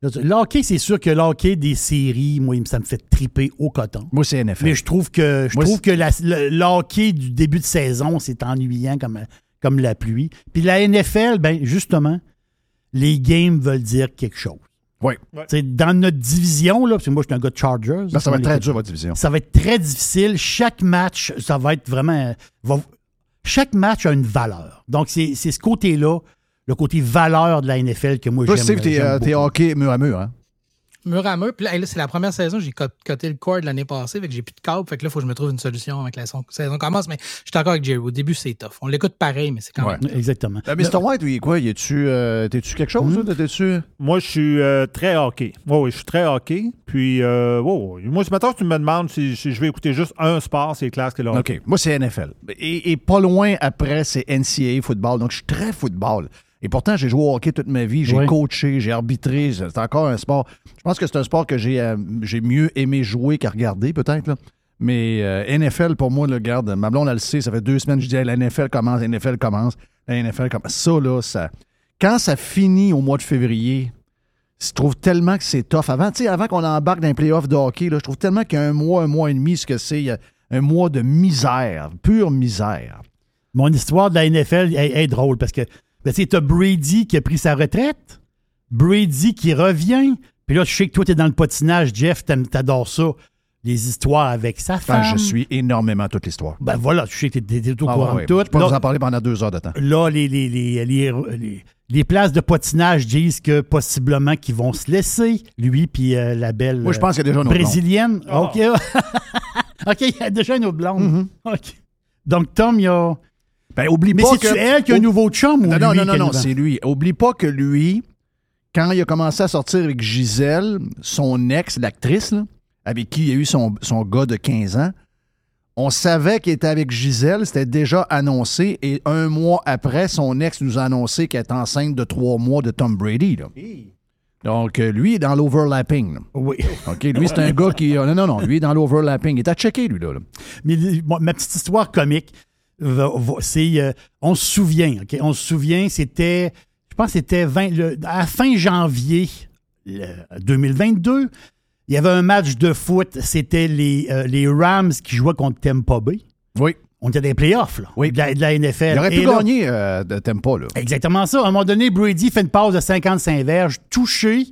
Là, tu- Le hockey, c'est sûr que le hockey des séries, moi, ça me fait triper au coton. Moi, c'est NFL. Mais je trouve que je Moi, trouve que la- le, le hockey du début de saison, c'est ennuyant comme, comme la pluie. Puis la NFL, ben justement, les games veulent dire quelque chose. Oui. Tu sais, Dans notre division, là, parce que moi, je suis un gars de Chargers. Là, ça va être très dur, votre division. Ça va être très difficile. Chaque match, ça va être vraiment. va- chaque match a une valeur. Donc, c'est c'est ce côté-là, le côté valeur de la NFL que moi, Toi, j'aime. Steve, t'es euh, hockey mur à mur, hein? Mur à mur. Puis là, c'est la première saison, j'ai co- coté le cord l'année passée, fait que j'ai plus de câble. Fait que là, il faut que je me trouve une solution avec la son- saison commence. Mais je suis d'accord avec Jerry. Au début, c'est tough. On l'écoute pareil, mais c'est quand Ouais. même. Exactement. Euh, Mr. White, oui, quoi? Y tu euh, T'es-tu quelque chose, Hmm? T'es-tu. Moi, je suis euh, très hockey. Oui, oui, je suis très hockey. Puis, euh, ouais. moi, ce matin, tu me demandes si, si je vais écouter juste un sport, c'est classe que le hockey. OK. Moi, c'est NFL. Et, et pas loin après, c'est NCAA football. Donc, je suis très football. Et pourtant, j'ai joué au hockey toute ma vie. J'ai Oui. coaché, j'ai arbitré. C'est encore un sport. Je pense que c'est un sport que j'ai euh, j'ai mieux aimé jouer qu'à regarder, peut-être. Mais euh, NFL, pour moi, le garde, ma blonde, elle le sait, ça fait deux semaines que je dis la NFL commence, la NFL commence, la NFL commence. Ça, là, ça. Quand ça finit au mois de février, je trouve tellement que c'est tough. Avant, tu sais, avant qu'on embarque dans les playoffs de hockey, là, je trouve tellement qu'il y a un mois, un mois et demi, ce que c'est, a un mois de misère, pure misère. Mon histoire de la NFL est, est drôle parce que ben, tu as Brady qui a pris sa retraite, Brady qui revient, puis là, je sais que toi, tu es dans le patinage, Jeff, t'adores ça, les histoires avec sa femme. Enfin, je suis énormément toute l'histoire. Ben voilà, je sais que t'es t'es au Ah, courant de tout. Je peux Là- vous en parler pendant deux heures de temps. Là, les, les, les, les, places de patinage disent que possiblement qu'ils vont se laisser, lui puis euh, la belle Moi, je pense qu'il y a déjà un autre brésilienne. Oh. OK. [LAUGHS] OK, il y a déjà une autre blonde. Mm-hmm. OK. Donc, Tom, il y a. Ben, oublie Mais pas que... elle qui a un nouveau chum ou Non, lui non, non, non, c'est lui. Oublie pas que lui, quand il a commencé à sortir avec Gisèle, son ex, l'actrice, avec qui il a eu son, son gars de 15 ans, on savait qu'il était avec Gisèle, c'était déjà annoncé, et un mois après, son ex nous a annoncé qu'elle est enceinte de trois mois de Tom Brady. là. Donc, euh, lui, est dans l'overlapping. Oui. OK, lui, c'est un gars qui... Non, non, non, lui, est dans l'overlapping. Il est à checker, lui, là. là. Mais ma petite histoire comique, c'est. euh, on se souvient, OK? On se souvient, c'était. Je pense que c'était 20 le- à fin janvier le- 2022. Il y avait un match de foot. C'était les, euh, les Rams qui jouaient contre Tampa Bay. Oui. On était des playoffs, là, Oui. de, la, de la NFL. Il aurait Et pu là- gagner euh, de Tempa, là. Exactement ça. À un moment donné, Brady fait une pause de 55 verges, touché.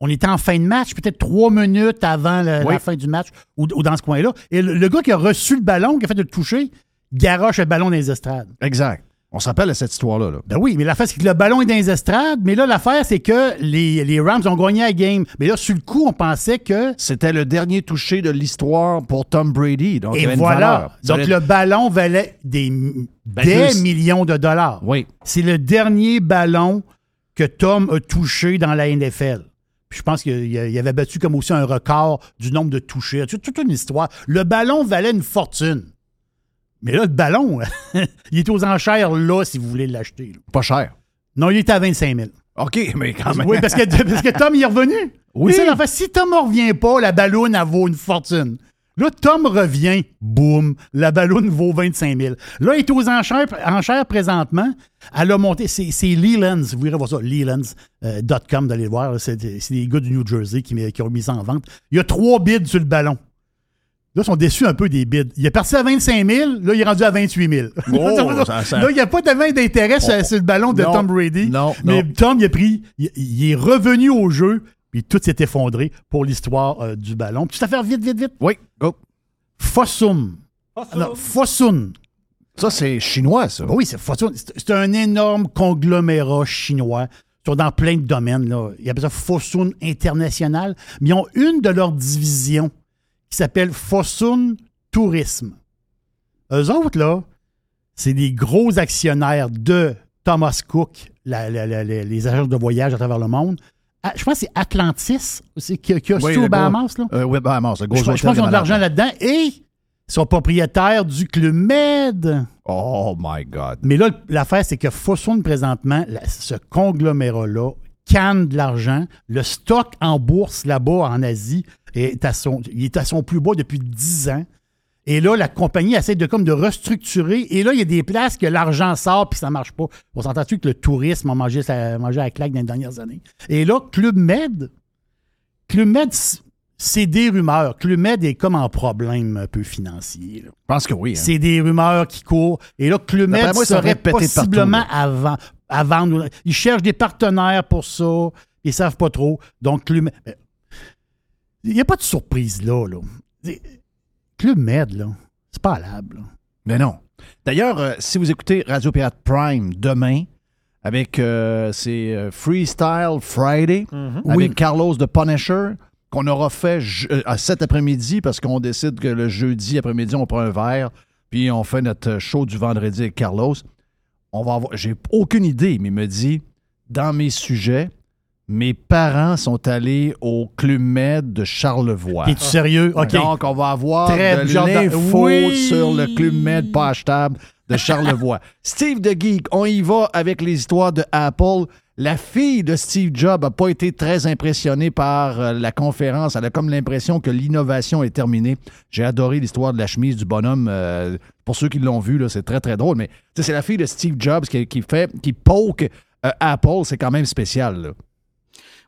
On était en fin de match, peut-être trois minutes avant Oui. la fin du match, ou, ou dans ce coin-là. Et le, le gars qui a reçu le ballon, qui a fait le toucher, garoche le ballon dans les estrades. Exact. On se rappelle de cette histoire-là. là. Ben oui, mais l'affaire, c'est que le ballon est dans les estrades. Mais là, l'affaire, c'est que les, les Rams ont gagné la game. Mais là, sur le coup, on pensait que. C'était le dernier touché de l'histoire pour Tom Brady. Donc, Et voilà. Donc, le ballon valait des, Ben, des millions de dollars. Oui. C'est le dernier ballon que Tom a touché dans la NFL. Puis je pense qu'il il avait battu comme aussi un record du nombre de touchés. Toute une histoire. Le ballon valait une fortune. Mais là, le ballon, [LAUGHS] il est aux enchères là, si vous voulez l'acheter. Pas cher. Non, il était à 25 000. OK, mais quand même. Oui, parce que, parce que Tom, il est revenu. Oui. Ça, l'affaire, si Tom ne revient pas, la balloune, elle vaut une fortune. Là, Tom revient, boum, la balloune vaut 25 000. Là, il est aux enchères, enchères présentement. Elle a monté, c'est Lelands, vous irez voir ça, lelands.com, d'aller le voir. c'est des gars du New Jersey qui, qui ont mis ça en vente. Il y a trois bids sur le ballon. Là, ils sont déçus un peu des bids. Il est parti à 25 000, là, il est rendu à 28 000. Oh, ça- ça- Là, il n'y a pas tellement d'intérêt sur, sur le ballon de Non, Tom Brady. non, mais non. Tom, il a pris, il, il est revenu au jeu, puis tout s'est effondré pour l'histoire euh, du ballon. Puis, ça fait vite, vite, vite. Oui. Go. Fossum. Fosun. Ça, c'est chinois, ça. Ben oui, c'est Fosun. C'est c'est un énorme conglomérat chinois. Ils sont dans plein de domaines. Là. Ils appellent ça Fosun International. Mais ils ont une de leurs divisions qui s'appelle Fosun Tourisme. Eux autres, là, c'est des gros actionnaires de Thomas Cook, la- la- la- la- les agences de voyage à travers le monde. Ah, je pense que c'est Atlantis aussi, qui, qui a Oui, Bahamas. Là. Euh, oui, Bahamas, le gros Je, je pense qu'ils ont de l'argent là-dedans et ils sont propriétaires du Club Med. Oh, my God. Mais là, l'affaire, c'est que Fosun, présentement, ce conglomérat-là, canne de l'argent. Le stock en bourse là-bas, en Asie, est à son, il est à son plus bas depuis 10 ans. Et là, la compagnie essaie de, comme, de restructurer. Et là, il y a des places que l'argent sort puis ça marche pas. On s'entend-tu que le tourisme a mangé, à la claque dans les dernières années? Et là, Club Med, Club Med, c'est des rumeurs. Club Med est comme en problème un peu financier. là. Je pense que oui. hein. C'est des rumeurs qui courent. Et là, Club D'après Med moi, ça serait possiblement à vendre. Ils cherchent des partenaires pour ça. Ils savent pas trop. Donc, Club Med... Il n'y a pas de surprise là. là. Club Med, là, c'est pas valable. là. Mais non. D'ailleurs, euh, si vous écoutez Radio Pirate Prime demain, avec euh, c'est euh, Freestyle Friday, avec Oui. Carlos de Punisher, qu'on aura fait euh, à cet après-midi parce qu'on décide que le jeudi après-midi, on prend un verre, puis on fait notre show du vendredi avec Carlos. On va avoir. J'ai aucune idée, mais il me dit dans mes sujets, mes parents sont allés au Club Med de Charlevoix. Es-tu sérieux? OK. Donc, on va avoir Très de l'info Oui! sur le Club Med pas achetable de Charlevoix. [LAUGHS] Steve de Geek, on y va avec les histoires de Apple. La fille de Steve Jobs n'a pas été très impressionnée par euh, la conférence. Elle a comme l'impression que l'innovation est terminée. J'ai adoré l'histoire de la chemise du bonhomme. euh, pour ceux qui l'ont vu, c'est très, très drôle. Mais c'est la fille de Steve Jobs qui, qui fait, qui poke euh, Apple. C'est quand même spécial. là.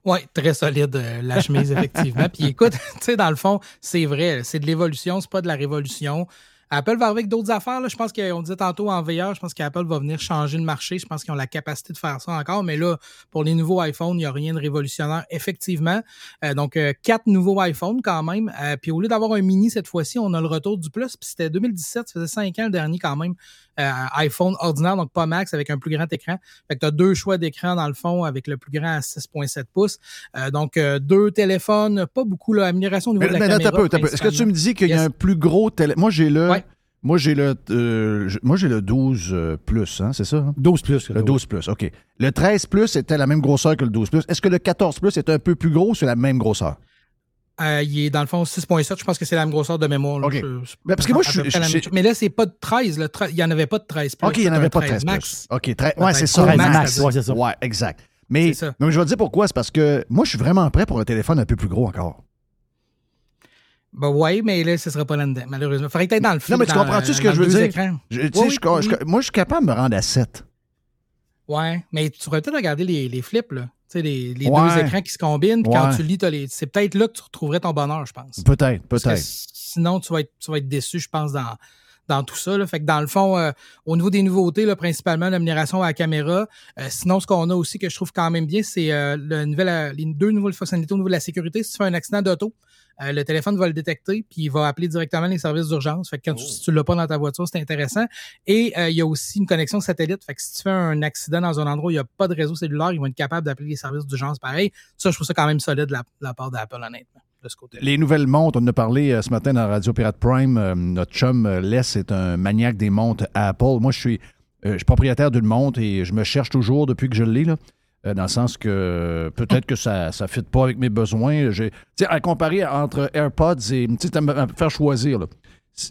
Oui, très solide, euh, la chemise, effectivement. Puis écoute, [LAUGHS] tu sais, dans le fond, c'est vrai, c'est de l'évolution, c'est pas de la révolution. Apple va avec d'autres affaires. Là. Je pense qu'on disait tantôt en VR, je pense qu'Apple va venir changer le marché. Je pense qu'ils ont la capacité de faire ça encore. Mais là, pour les nouveaux iPhones, il n'y a rien de révolutionnaire, effectivement. Euh, donc, euh, quatre nouveaux iPhones quand même. Euh, puis au lieu d'avoir un mini cette fois-ci, on a le retour du Plus. Puis c'était 2017, ça faisait cinq ans le dernier quand même. Euh, iPhone ordinaire, donc pas max, avec un plus grand écran. Fait que tu as deux choix d'écran dans le fond avec le plus grand à 6.7 pouces. Euh, donc, euh, deux téléphones, pas beaucoup, là, amélioration au niveau Mais, de la mais attends caméra. peu, un peu. Est-ce que tu me dis qu'il y a Yes. un plus gros télé... Moi, j'ai le... Ouais. Moi, j'ai le, euh, moi, j'ai le 12 euh, plus, hein, c'est ça? hein? 12 plus. Le 12 plus, OK. Le 13 plus était la même grosseur que le 12 plus. Est-ce que le 14 plus est un peu plus gros ou c'est la même grosseur? Euh, il est dans le fond 6.7. Je pense que c'est la même grosseur de mémoire. là. Je- Ben, parce que moi, je suis-. Mais là, c'est pas de 13. là. Tre- Il n'y en avait pas de 13 plus. OK, il n'y en avait pas de 13 max. plus. OK, très- Ouais, ouais, c'est ça. Max, Max, ouais, c'est ça. Ouais, exact. Mais, C'est ça. mais je vais te dire pourquoi? C'est parce que moi, je suis vraiment prêt pour un téléphone un peu plus gros encore. Ben ouais, mais là, ce serait pas là-dedans, malheureusement. Faudrait que t'ailles dans le film. Non, mais tu comprends-tu ce que je veux dire? écrans. Je- tu sais, Oui, je- oui, je- oui. moi, je suis capable de me rendre à 7. Ouais, mais tu pourrais peut-être regarder les, les flips, là. Tu sais, les, les Ouais. deux écrans qui se combinent, puis quand tu lis, les... c'est peut-être là que tu retrouverais ton bonheur, je pense. Peut-être, peut-être. sinon, tu vas, être, tu vas être déçu, je pense, dans, dans tout ça. Là. Fait que dans le fond, euh, au niveau des nouveautés, là, principalement l'amélioration à la caméra. Euh, sinon, ce qu'on a aussi que je trouve quand même bien, c'est euh, le nouvel, euh, les deux nouvelles fonctionnalités au niveau de la sécurité. Si tu fais un accident d'auto, euh, le téléphone va le détecter, puis il va appeler directement les services d'urgence. Fait que quand tu, si tu l'as pas dans ta voiture, c'est intéressant. Et euh, il y a aussi une connexion satellite. Fait que si tu fais un accident dans un endroit où il n'y a pas de réseau cellulaire, ils vont être capables d'appeler les services d'urgence pareil. Ça, je trouve ça quand même solide de la, de la part d'Apple, honnêtement, de ce côté Les nouvelles montres, on en a parlé euh, ce matin dans Radio Pirate Prime. Notre chum Les est un maniaque des montres Apple. Moi, je suis, je suis propriétaire d'une montre et je me cherche toujours depuis que je l'ai. Euh, dans le sens que euh, peut-être que ça ne fit pas avec mes besoins. J'ai- Tu sais, à comparer entre AirPods et. Tu sais, me faire choisir. là.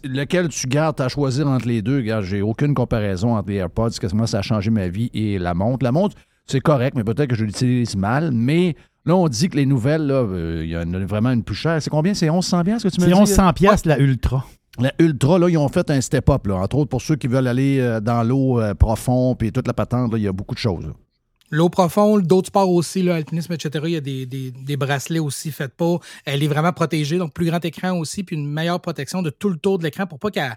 Lequel tu gardes à choisir entre les deux? Regarde, j'ai aucune comparaison entre les AirPods. Quasiment, ça a changé ma vie et la montre. La montre, c'est correct, mais peut-être que je l'utilise mal. Mais là, on dit que les nouvelles, là, euh, il y en a vraiment une plus chère. C'est combien? C'est 1100 bien ce que tu me C'est dis? 1100 pièces la Ultra. La Ultra, là, ils ont fait un step-up, là. Entre autres, pour ceux qui veulent aller dans l'eau euh, profond, puis toute la patente, là, il y a beaucoup de choses. L'eau profonde, d'autres sports aussi, là, alpinisme, etc. Il y a des, des, des bracelets aussi faits pas. Elle est vraiment protégée, donc plus grand écran aussi, puis une meilleure protection de tout le tour de l'écran pour pas qu'elle.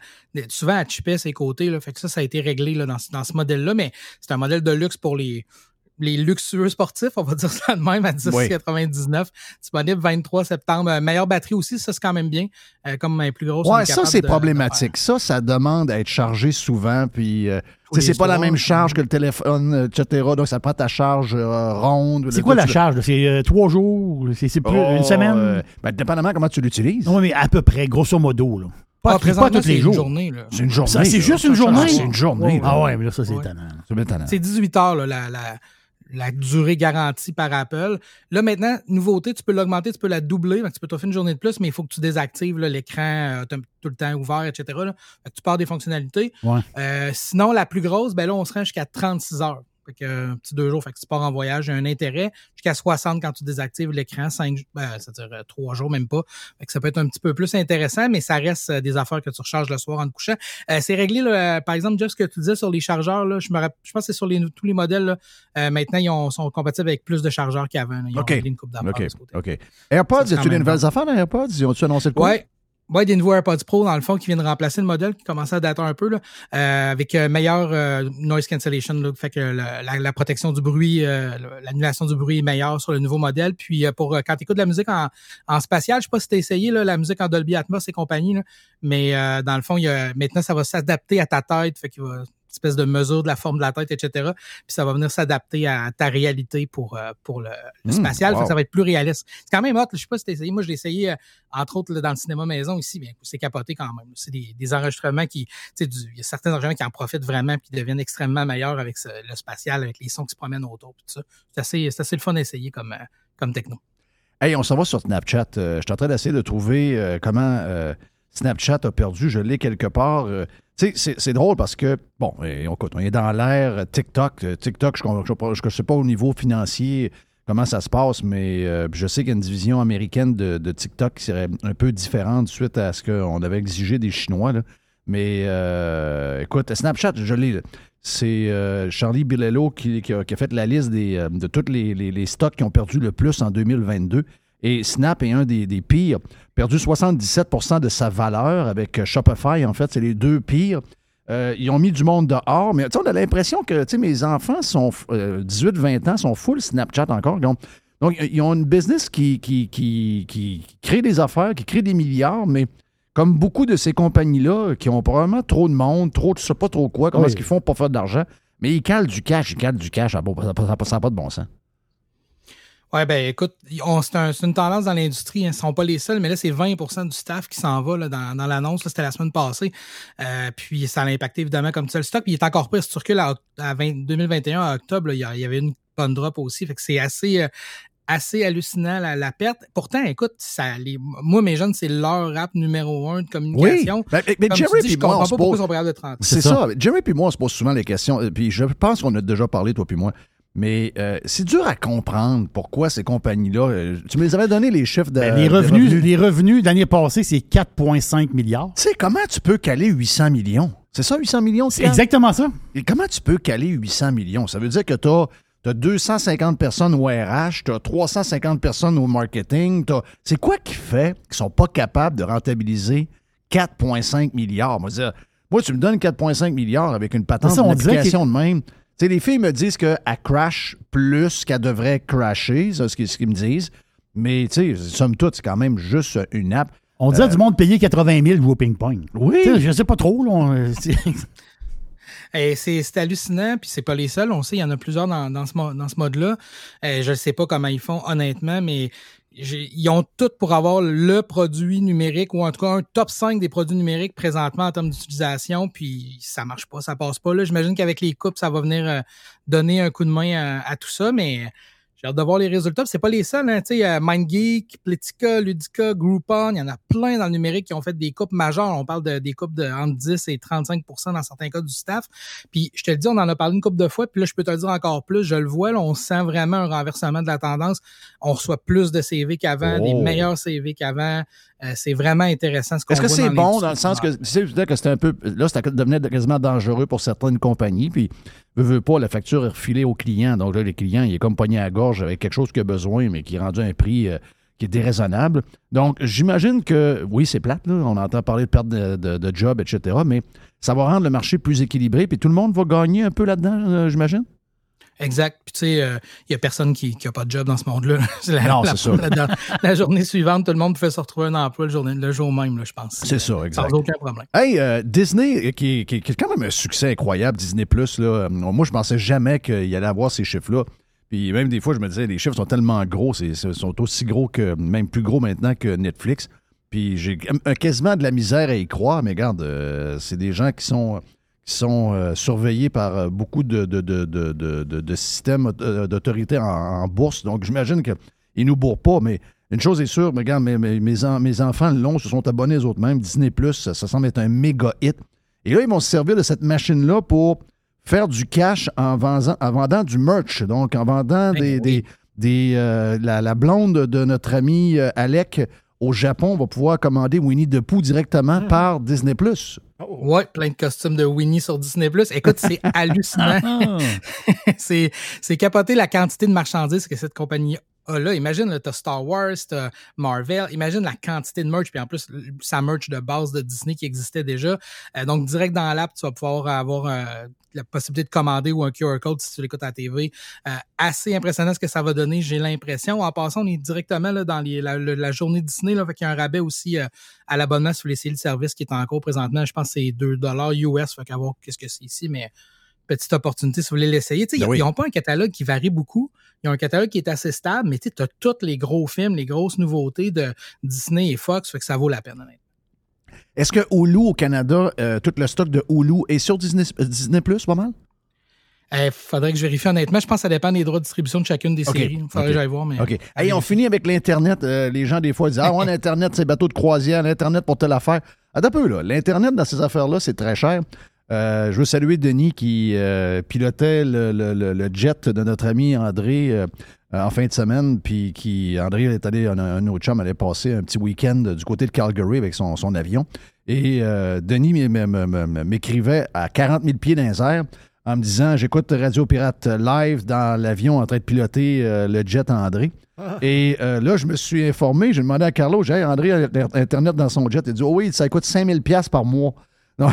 Souvent, elle chipait ses côtés. Là, fait que ça, ça a été réglé là, dans, dans ce modèle-là, mais c'est un modèle de luxe pour les, les luxueux sportifs, on va dire ça de même, à 10,99. Disponible 23 septembre. Euh, meilleure batterie aussi, ça, c'est quand même bien. Euh, comme un plus gros. Ouais, ça, c'est problématique. Ça, ça demande à être chargé souvent, puis euh, c'est pas la même charge que le téléphone, euh, etc. Donc, ça prend ta charge euh, ronde. C'est quoi la charge? C'est euh, trois jours? C'est c'est plus Oh, une semaine? euh, ben, dépendamment comment tu l'utilises. Non, mais à peu près, grosso modo. Là. Pas, Ah, pas tous les c'est jours. une journée. Là. C'est une journée. C'est juste une journée? C'est une journée. Ah ouais, mais là, ça, c'est Ouais. étonnant. C'est étonnant. C'est 18 heures, là, la, la, la durée garantie par Apple. Là, maintenant, nouveauté, tu peux l'augmenter, tu peux la doubler. Tu peux t'offrir une journée de plus, mais il faut que tu désactives l'écran euh, tout le temps ouvert, etc. Là. Tu pars des fonctionnalités. Ouais. Euh, sinon, la plus grosse, ben là, on se rend jusqu'à 36 heures. Fait que, euh, un petit deux jours, fait que tu pars en voyage, il y a un intérêt. Jusqu'à 60 quand tu désactives l'écran, 5, ben, c'est-à-dire euh, trois jours, même pas. Fait que ça peut être un petit peu plus intéressant, mais ça reste euh, des affaires que tu recharges le soir en te couchant. Euh, c'est réglé, là, par exemple, Jeff, ce que tu disais sur les chargeurs, là, je, me rapp- je pense que c'est sur les, tous les modèles. là, euh, maintenant, ils ont- sont compatibles avec plus de chargeurs qu'avant. Ils ont OK. réglé une coupe d'affaires OK. de ce côté. OK. AirPods, y a-tu des nouvelles affaires dans AirPods? Ils ont-tu annoncé le quoi? Ouais. Ouais, des nouveaux AirPods Pro, dans le fond, qui viennent remplacer le modèle qui commençait à dater un peu, là, euh, avec euh, meilleure euh, noise cancellation. Là, fait que la, la- la protection du bruit, euh, l'annulation du bruit est meilleure sur le nouveau modèle. Puis euh, pour euh, quand tu écoutes de la musique en, en spatial, je sais pas si tu as essayé là, la musique en Dolby Atmos et compagnie, là, mais dans le fond, il y a, maintenant, ça va s'adapter à ta tête. Fait qu'il va espèce de mesure de la forme de la tête, etc. Puis ça va venir s'adapter à ta réalité pour, euh, pour le, le Mmh, spatial. Fait wow. que ça va être plus réaliste. C'est quand même hot. Je sais pas si t'as essayé. Moi, je l'ai essayé, euh, entre autres, là, dans le cinéma maison ici. Bien, c'est capoté quand même. C'est des, des enregistrements qui, tu sais, il y a certains enregistrements qui en profitent vraiment puis qui deviennent extrêmement meilleurs avec ce- le spatial, avec les sons qui se promènent autour. puis tout ça. C'est assez, c'est assez le fun d'essayer comme, euh, comme techno. Hey, on s'en va sur Snapchat. Euh, je suis en train d'essayer de trouver euh, comment euh, Snapchat a perdu. Je l'ai quelque part. C'est- drôle parce que, bon, on, écoute, on est dans l'ère TikTok. Euh, TikTok, je ne sais pas au niveau financier comment ça se passe, mais euh, je sais qu'il y a une division américaine de, TikTok qui serait un peu différente suite à ce qu'on avait exigé des Chinois. Mais euh, écoute, Snapchat, je l'ai. C'est Charlie Bilello qui, a, fait la liste de tous les stocks qui ont perdu le plus en 2022. Et Snap est un des, des pires. Perdu 77% de sa valeur avec euh, Shopify. En fait, c'est les deux pires. Euh, ils ont mis du monde dehors, mais on a l'impression que tu sais, mes enfants sont euh, 18-20 ans, sont full Snapchat encore. Donc, donc, ils ont une business qui, qui, qui, qui crée des affaires, qui crée des milliards, mais comme beaucoup de ces compagnies-là, qui ont probablement trop de monde, trop de sais pas trop quoi, comment Oui. est-ce qu'ils font pour faire de l'argent, mais ils calent du cash, ils calent du cash, ça n'a pas, pas de bon sens. Ouais, ben écoute, c'est un- c'est une tendance dans l'industrie. hein. Ils ne sont pas les seuls, mais là, c'est 20% du staff qui s'en va là, dans, dans l'annonce. C'était la semaine passée. Euh, puis ça a impacté évidemment comme ça le stock. Puis il est encore pire. Si tu recules à, oct- à 20 2021, à octobre, là, il y avait une bonne drop aussi. Fait que c'est assez. euh, assez hallucinant la, la perte. Pourtant, écoute, ça, les, moi, mes jeunes, c'est leur app numéro un de communication. Ben, mais, Comme Jerry dis, puis je moi, on comprends se pas pourquoi pose- ils sont pas capables de 30. C'est ça. Jerry puis moi, on se pose souvent les questions. euh, Puis je pense qu'on a déjà parlé, toi puis moi. Mais euh, c'est dur à comprendre pourquoi ces compagnies-là. euh, tu me les avais donné les chiffres de. Ben, les des revenus, les revenus l'année passée, c'est 4,5 milliards. Tu sais, comment tu peux caler 800 millions? C'est ça, 800 millions? C'est exactement ça. Et comment tu peux caler 800 millions? Ça veut dire que tu as, 250 personnes au RH, tu as 350 personnes au marketing. C'est quoi qui fait qu'ils sont pas capables de rentabiliser 4,5 milliards? Moi, dire, Moi, tu me donnes 4,5 milliards avec une patente d'application de même. Tu sais, les filles me disent qu'elle crash plus qu'elle devrait crasher, c'est ce qu'ils ce me disent. Mais, tu sais, somme toute, c'est quand même juste une app. On dirait du monde payer 80 000 jouer au ping-pong. Euh, Oui. Tu sais, Je sais pas trop. Là, on- euh, [LAUGHS] c'est- Et c'est c'est hallucinant, puis c'est pas les seuls. On sait, il y en a plusieurs dans, dans ce, mo- dans ce mode-là. Euh, je ne sais pas comment ils font, honnêtement, mais ils ont tout pour avoir le produit numérique, ou en tout cas un top 5 des produits numériques présentement en termes d'utilisation, puis ça marche pas, ça passe pas. Là, J'imagine qu'avec les coupes, ça va venir euh, donner un coup de main à, à tout ça, mais j'ai hâte de voir les résultats. C'est pas les seuls, hein. Tu sais, MindGeek, Pletica, Ludica, Groupon, il y en a plein dans le numérique qui ont fait des coupes majeures. On parle de, des coupes de entre 10 et 35% dans certains cas du staff. Puis je te le dis, on en a parlé une couple de fois, puis là, je peux te le dire encore plus. Je le vois, là, on sent vraiment un renversement de la tendance. On reçoit plus de CV qu'avant, des Oh. meilleurs CV qu'avant. Euh, c'est vraiment intéressant ce qu'on Est-ce que c'est bon dans le sens que dire que c'était un peu. Là, ça devenait quasiment dangereux pour certaines compagnies. Puis, veut, veut pas, la facture est refilée au client. Donc là, le client, il est comme pogné à la gorge avec quelque chose qu'il a besoin, mais qui est rendu à un prix euh, qui est déraisonnable. Donc, j'imagine que, oui, c'est plate, là. On entend parler de perte de, de, de job, etc. Mais ça va rendre le marché plus équilibré. Puis tout le monde va gagner un peu là-dedans, euh, j'imagine? Exact. Puis tu sais, il n'y a personne qui n'a pas de job dans ce monde-là. [LAUGHS] Non, c'est sûr. [LAUGHS] La, la journée suivante, tout le monde pouvait se retrouver un emploi le, jour même, là, je pense. C'est ça, exact. Sans aucun problème. Hey, euh, Disney, qui, qui- qui est quand même un succès incroyable, Disney Plus, là. euh, moi, je pensais jamais qu'il allait avoir ces chiffres-là. Puis même des fois, je me disais, les chiffres sont tellement gros, c'est, sont aussi gros que, même plus gros maintenant que Netflix. Puis j'ai euh, quasiment de la misère à y croire, mais regarde, euh, c'est des gens qui sont, qui sont euh, surveillés par euh, beaucoup de, de, de, de, systèmes euh, d'autorité en, en bourse. Donc j'imagine qu'ils ne nous bourrent pas, mais une chose est sûre, mais regarde, mes, mes, mes en- mes enfants l'ont, se sont abonnés eux autres mêmes. Disney Plus, ça, ça semble être un méga hit. Et là, ils vont se servir de cette machine-là pour faire du cash en vendant, en vendant du merch. Donc, en vendant Ben des, oui. des, des, euh, la, la blonde de notre ami Alec au Japon va pouvoir commander Winnie the Pooh directement par Disney Plus. Ouais, plein de costumes de Winnie sur Disney+. Écoute, c'est [LAUGHS] hallucinant. [LAUGHS] c'est, c'est capoter la quantité de marchandises que cette compagnie a là. Imagine, là, t'as Star Wars, t'as Marvel. Imagine la quantité de merch, puis en plus, sa merch de base de Disney qui existait déjà. Euh, donc, direct dans l'app, tu vas pouvoir avoir euh, la possibilité de commander ou un QR code si tu l'écoutes à la TV. Euh, assez impressionnant ce que ça va donner, j'ai l'impression. En passant, on est directement là, dans les- la, la- la journée Disney, là, fait qu'il y a un rabais aussi euh, à l'abonnement sur les séries de service qui est en cours présentement. Je pense que c'est 2 US, fait qu'à voir qu'est-ce que c'est ici, mais petite opportunité si vous voulez l'essayer. Ben oui. Ils n'ont pas un catalogue qui varie beaucoup. Ils ont un catalogue qui est assez stable, mais tu as tous les gros films, les grosses nouveautés de Disney et Fox, fait que ça vaut la peine. Est-ce que Hulu au Canada, euh, tout le stock de Hulu est sur Disney, euh, Disney Plus, pas mal? Il faudrait que je vérifie honnêtement. Je pense que ça dépend des droits de distribution de chacune des séries. Il faudrait que j'aille voir. Mais... OK. Hey, on finit avec l'Internet. Euh, les gens, des fois, disent Ah, ouais, l'Internet, c'est bateau de croisière, l'Internet pour telle affaire. Attends un peu, là. L'Internet, dans ces affaires-là, c'est très cher. Euh, je veux saluer Denis qui euh, pilotait le, le- le- le jet de notre ami André euh, en fin de semaine. Puis qui, André est allé, un, un autre chum allait passer un petit week-end du côté de Calgary avec son, son avion. Et Denis m'écrivait à 40 000 pieds dans les airs en me disant J'écoute Radio Pirate live dans l'avion en train de piloter le jet André. Et euh, là, je me suis informé, j'ai demandé à Carlo, j'ai André a Internet dans son jet. Il dit Oh oui, ça coûte 5000 pièces par mois. [LAUGHS]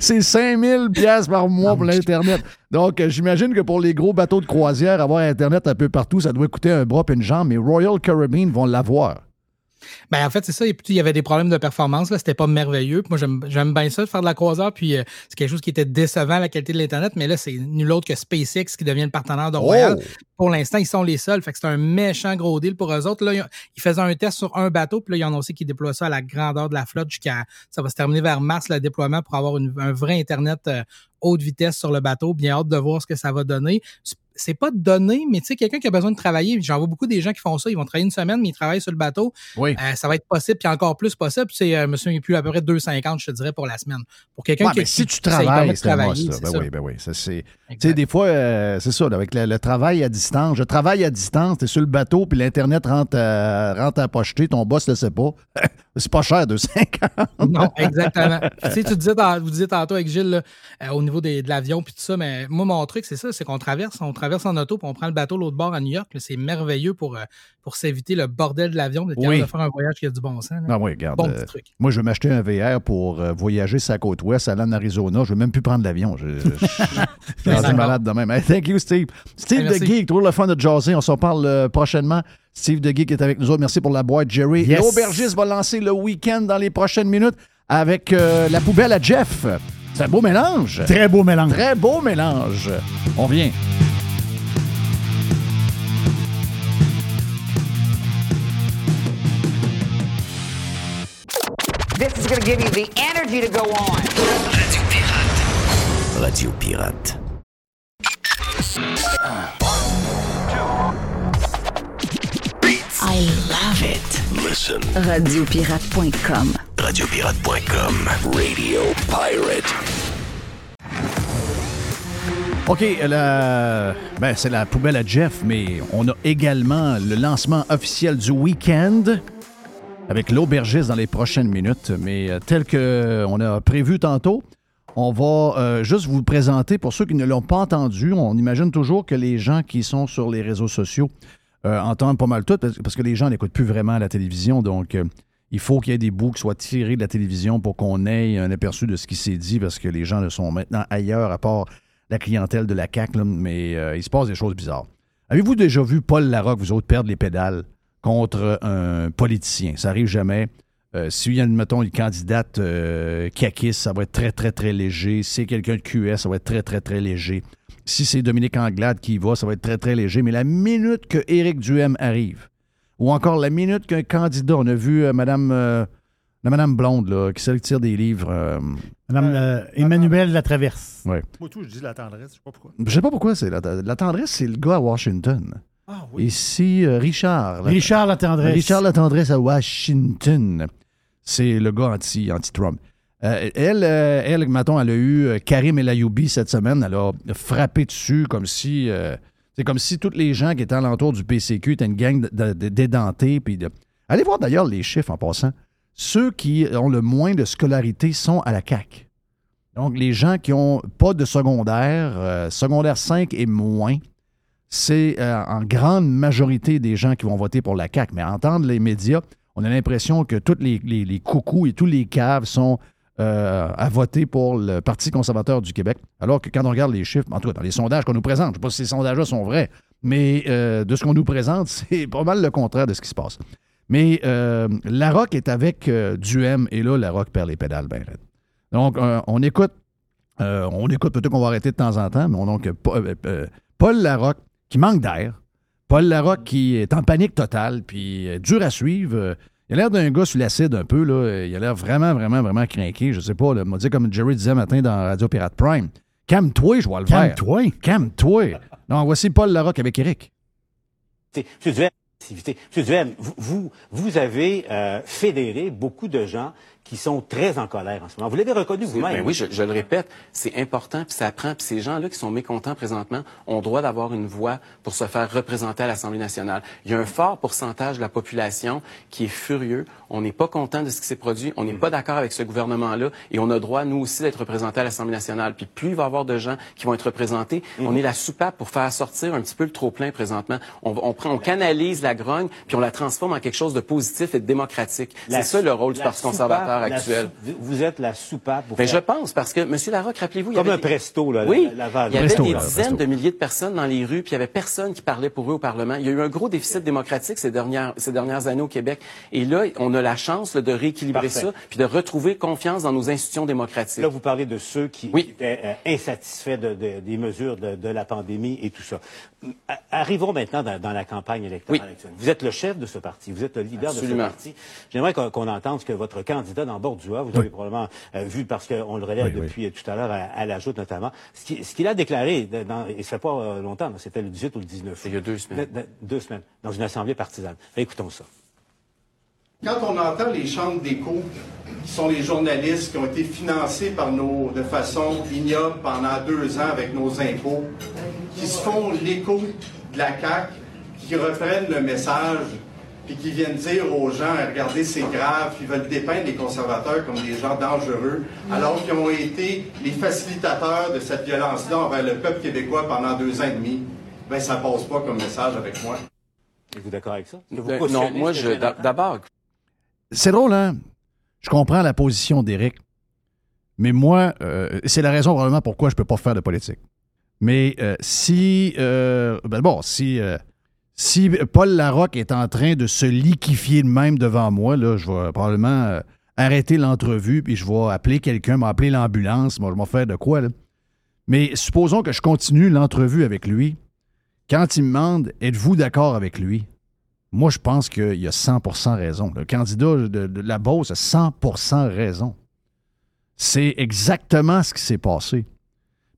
C'est 5000 pièces par mois pour l'Internet. Donc, euh, j'imagine que pour les gros bateaux de croisière, avoir Internet un peu partout, ça doit coûter un bras et une jambe. Mais Royal Caribbean vont l'avoir. Ben, en fait, c'est ça. Et puis, il y avait des problèmes de performance. Là, c'était pas merveilleux. Moi, j'aime, bien ça de faire de la croisière. Puis, euh, c'est quelque chose qui était décevant, la qualité de l'Internet. Mais là, c'est nul autre que SpaceX qui devient le partenaire de Royal. Oh! Pour l'instant, ils sont les seuls. Fait que c'est un méchant gros deal pour eux autres. Là, ils, ont- ils faisaient un test sur un bateau. Puis là, il y en a aussi qui déploient ça à la grandeur de la flotte jusqu'à. Ça va se terminer vers mars, le déploiement, pour avoir une- un vrai Internet euh, haute vitesse sur le bateau. Bien hâte de voir ce que ça va donner. C'est- pas donné, mais tu sais, quelqu'un qui a besoin de travailler, j'en vois beaucoup des gens qui font ça, ils vont travailler une semaine, mais ils travaillent sur le bateau. Oui. Euh, ça va être possible, puis encore plus possible. C'est, euh, monsieur, il plus à peu près 2,50, je te dirais, pour la semaine. Pour quelqu'un Ouais, qui, mais si tu travailles, c'est. Ben oui, ben oui. Tu sais, des fois, euh, c'est ça, là, avec le, le travail à distance. Je travaille à distance, tu es sur le bateau, puis l'Internet rentre à, rentre à pocheter, ton boss ne le sait pas. [LAUGHS] C'est pas cher, 2,50. Non, exactement. tu sais, tu disais, vous disiez tantôt avec Gilles, là, euh, au niveau des- de l'avion puis tout ça, mais moi, mon truc, c'est ça, c'est qu'on traverse, on traverse en auto, puis on prend le bateau l'autre bord à New York. C'est merveilleux pour, euh, pour s'éviter le bordel de l'avion, d'être Oui. de faire un voyage qui a du bon sens. là. Ah oui, regarde. Bon euh, petit truc. moi, je vais m'acheter un VR pour euh, voyager la côte ouest, aller en Arizona. Je vais même plus prendre l'avion. Je, je, je [LAUGHS] suis malade de même. Hey, thank you, Steve. Steve Hey, de. Geek, toujours le fun de jaser. On s'en parle prochainement. Steve de Geek est avec nous autres. Merci pour la boîte, Jerry. Yes. L'aubergiste va lancer le week-end dans les prochaines minutes avec euh, la poubelle à Jeff. C'est un beau mélange. Très beau mélange. Très beau mélange. On vient. This is going to give you the energy to go on. Radio Pirate. Radio Pirate. I love it. Listen. Radiopirate.com. Radiopirate.com. Radio Pirate. OK, la... ben, c'est la poubelle à Jeff, mais on a également le lancement officiel du week-end avec l'aubergiste dans les prochaines minutes. Mais euh, tel qu'on a prévu tantôt, on va euh, juste vous présenter pour ceux qui ne l'ont pas entendu. On imagine toujours que les gens qui sont sur les réseaux sociaux euh, entendent pas mal tout parce que les gens n'écoutent plus vraiment la télévision. Donc, euh, il faut qu'il y ait des bouts qui soient tirés de la télévision pour qu'on ait un aperçu de ce qui s'est dit parce que les gens ne sont maintenant ailleurs à part la clientèle de la CAQ, là, mais euh, il se passe des choses bizarres. Avez-vous déjà vu Paul Larocque, vous autres, perdre les pédales contre un politicien? Ça arrive jamais. Euh, S'il y a, mettons, une candidate euh, ça va être très, très, très léger. Si c'est quelqu'un de QS, ça va être très, très, très léger. Si c'est Dominique Anglade qui y va, ça va être très, très léger. Mais la minute que Éric Duhem arrive, ou encore la minute qu'un candidat, on a vu euh, Madame, euh, la Madame Blonde, là, qui celle qui tire des livres. euh, Madame euh, Emmanuel Latraverse. ouais. Moi, tout, je dis la tendresse, je sais pas pourquoi. Je sais pas pourquoi c'est la, la tendresse, c'est le gars à Washington. Ah Ici, euh, Richard. la- Richard Latendresse. Richard La Tendresse à Washington. C'est le gars anti, anti-Trump. Euh, elle, euh, elle, elle a eu euh, Karim El Ayoubi cette semaine. Elle a frappé dessus comme si. euh, c'est comme si tous les gens qui étaient alentour du PCQ étaient une gang de- de- de- d'édentés. puis Allez voir d'ailleurs les chiffres en passant. Ceux qui ont le moins de scolarité sont à la CAQ. Donc, les gens qui n'ont pas de secondaire, secondaire 5 et moins, c'est en grande majorité des gens qui vont voter pour la CAQ. Mais entendre les médias, on a l'impression que tous les, les coucous et tous les caves sont euh, à voter pour le Parti conservateur du Québec. Alors que quand on regarde les chiffres, en tout cas dans les sondages qu'on nous présente, je ne sais pas si ces sondages-là sont vrais, mais euh, de ce qu'on nous présente, [LAUGHS] c'est pas mal le contraire de ce qui se passe. Mais euh, Larocque est avec euh, Duhem et là, Larocque perd les pédales bien raides. Donc, on écoute, on écoute, peut-être qu'on va arrêter de temps en temps, mais on donc Paul, Larocque qui manque d'air, Paul Larocque qui est en panique totale, puis dur à suivre. Il a l'air d'un gars sur l'acide un peu, là. Il a l'air vraiment, vraiment, vraiment craqué. Je sais pas, là. M'a dit comme Jerry disait matin dans Radio Pirate Prime. Calme-toi, je vois le faire. Calme-toi. Calme-toi. Non, voici Paul Larocque avec Eric. Monsieur Duhem, activité. Monsieur Duhem, vous, vous, vous avez euh, fédéré beaucoup de gens qui sont très en colère en ce moment. Vous l'avez reconnu vous-même. Ben oui, je, je le répète, c'est important, puis ça prend. Puis ces gens-là qui sont mécontents présentement ont droit d'avoir une voix pour se faire représenter à l'Assemblée nationale. Il y a un fort pourcentage de la population qui est furieux. On n'est pas content de ce qui s'est produit. On n'est pas d'accord avec ce gouvernement-là. Et on a droit, nous aussi, d'être représentés à l'Assemblée nationale. Puis plus il va y avoir de gens qui vont être représentés, on est la soupape pour faire sortir un petit peu le trop-plein présentement. On, on, prend, on canalise la grogne, puis on la transforme en quelque chose de positif et de démocratique. C'est ça le rôle du Parti conservateur sou- Vous êtes la soupape pour Ben, je pense, parce que, M. Larocque, rappelez-vous, il y Comme avait un des- presto, là, Oui, la- la vague. il y avait Presto, des là, dizaines de milliers de personnes dans les rues, puis il y avait personne qui parlait pour eux au Parlement. Il y a eu un gros déficit démocratique ces dernières, ces dernières années au Québec. Et là, on a la chance là, de rééquilibrer Parfait. ça, puis de retrouver confiance dans nos institutions démocratiques. Là, vous parlez de ceux qui étaient euh, insatisfaits de- de- des mesures de, de la pandémie et tout ça. Arrivons maintenant dans, dans la campagne électorale. Vous êtes le chef de ce parti, vous êtes le leader Absolument. de ce parti. J'aimerais qu'on qu'on entende ce que votre candidat dans Bordua, vous avez probablement euh, vu parce qu'on le relève depuis tout à l'heure à, à la joute notamment, ce qui- ce qu'il a déclaré, dans, et ça fait pas euh, longtemps, c'était le 18 ou le 19. Il y a deux semaines. De- de- deux semaines, dans une assemblée partisane. Écoutons ça. Quand on entend les chambres d'écho, qui sont les journalistes qui ont été financés par nos, de façon ignoble pendant deux ans avec nos impôts, qui se font l'écho de la CAQ, qui reprennent le message puis qui viennent dire aux gens, regardez, c'est grave, puis ils veulent dépeindre les conservateurs comme des gens dangereux, alors qu'ils ont été les facilitateurs de cette violence-là envers le peuple québécois pendant deux ans et demi, ben ça passe pas comme message avec moi. Êtes-vous d'accord avec ça? Vous cautionnez non, moi, je, d'abord, C'est drôle, hein? Je comprends la position d'Éric. Mais moi, euh, c'est la raison probablement pourquoi je ne peux pas faire de politique. Mais euh, si. euh, ben bon, si. Si Paul Larocque est en train de se liquifier de même devant moi, je vais probablement euh, arrêter l'entrevue, puis je vais appeler quelqu'un, m'appeler l'ambulance, moi, je vais faire de quoi. Mais supposons que je continue l'entrevue avec lui. Quand il me demande, êtes-vous d'accord avec lui? Moi, je pense qu'il a 100% raison. Le candidat de, la Beauce a 100% raison. C'est exactement ce qui s'est passé.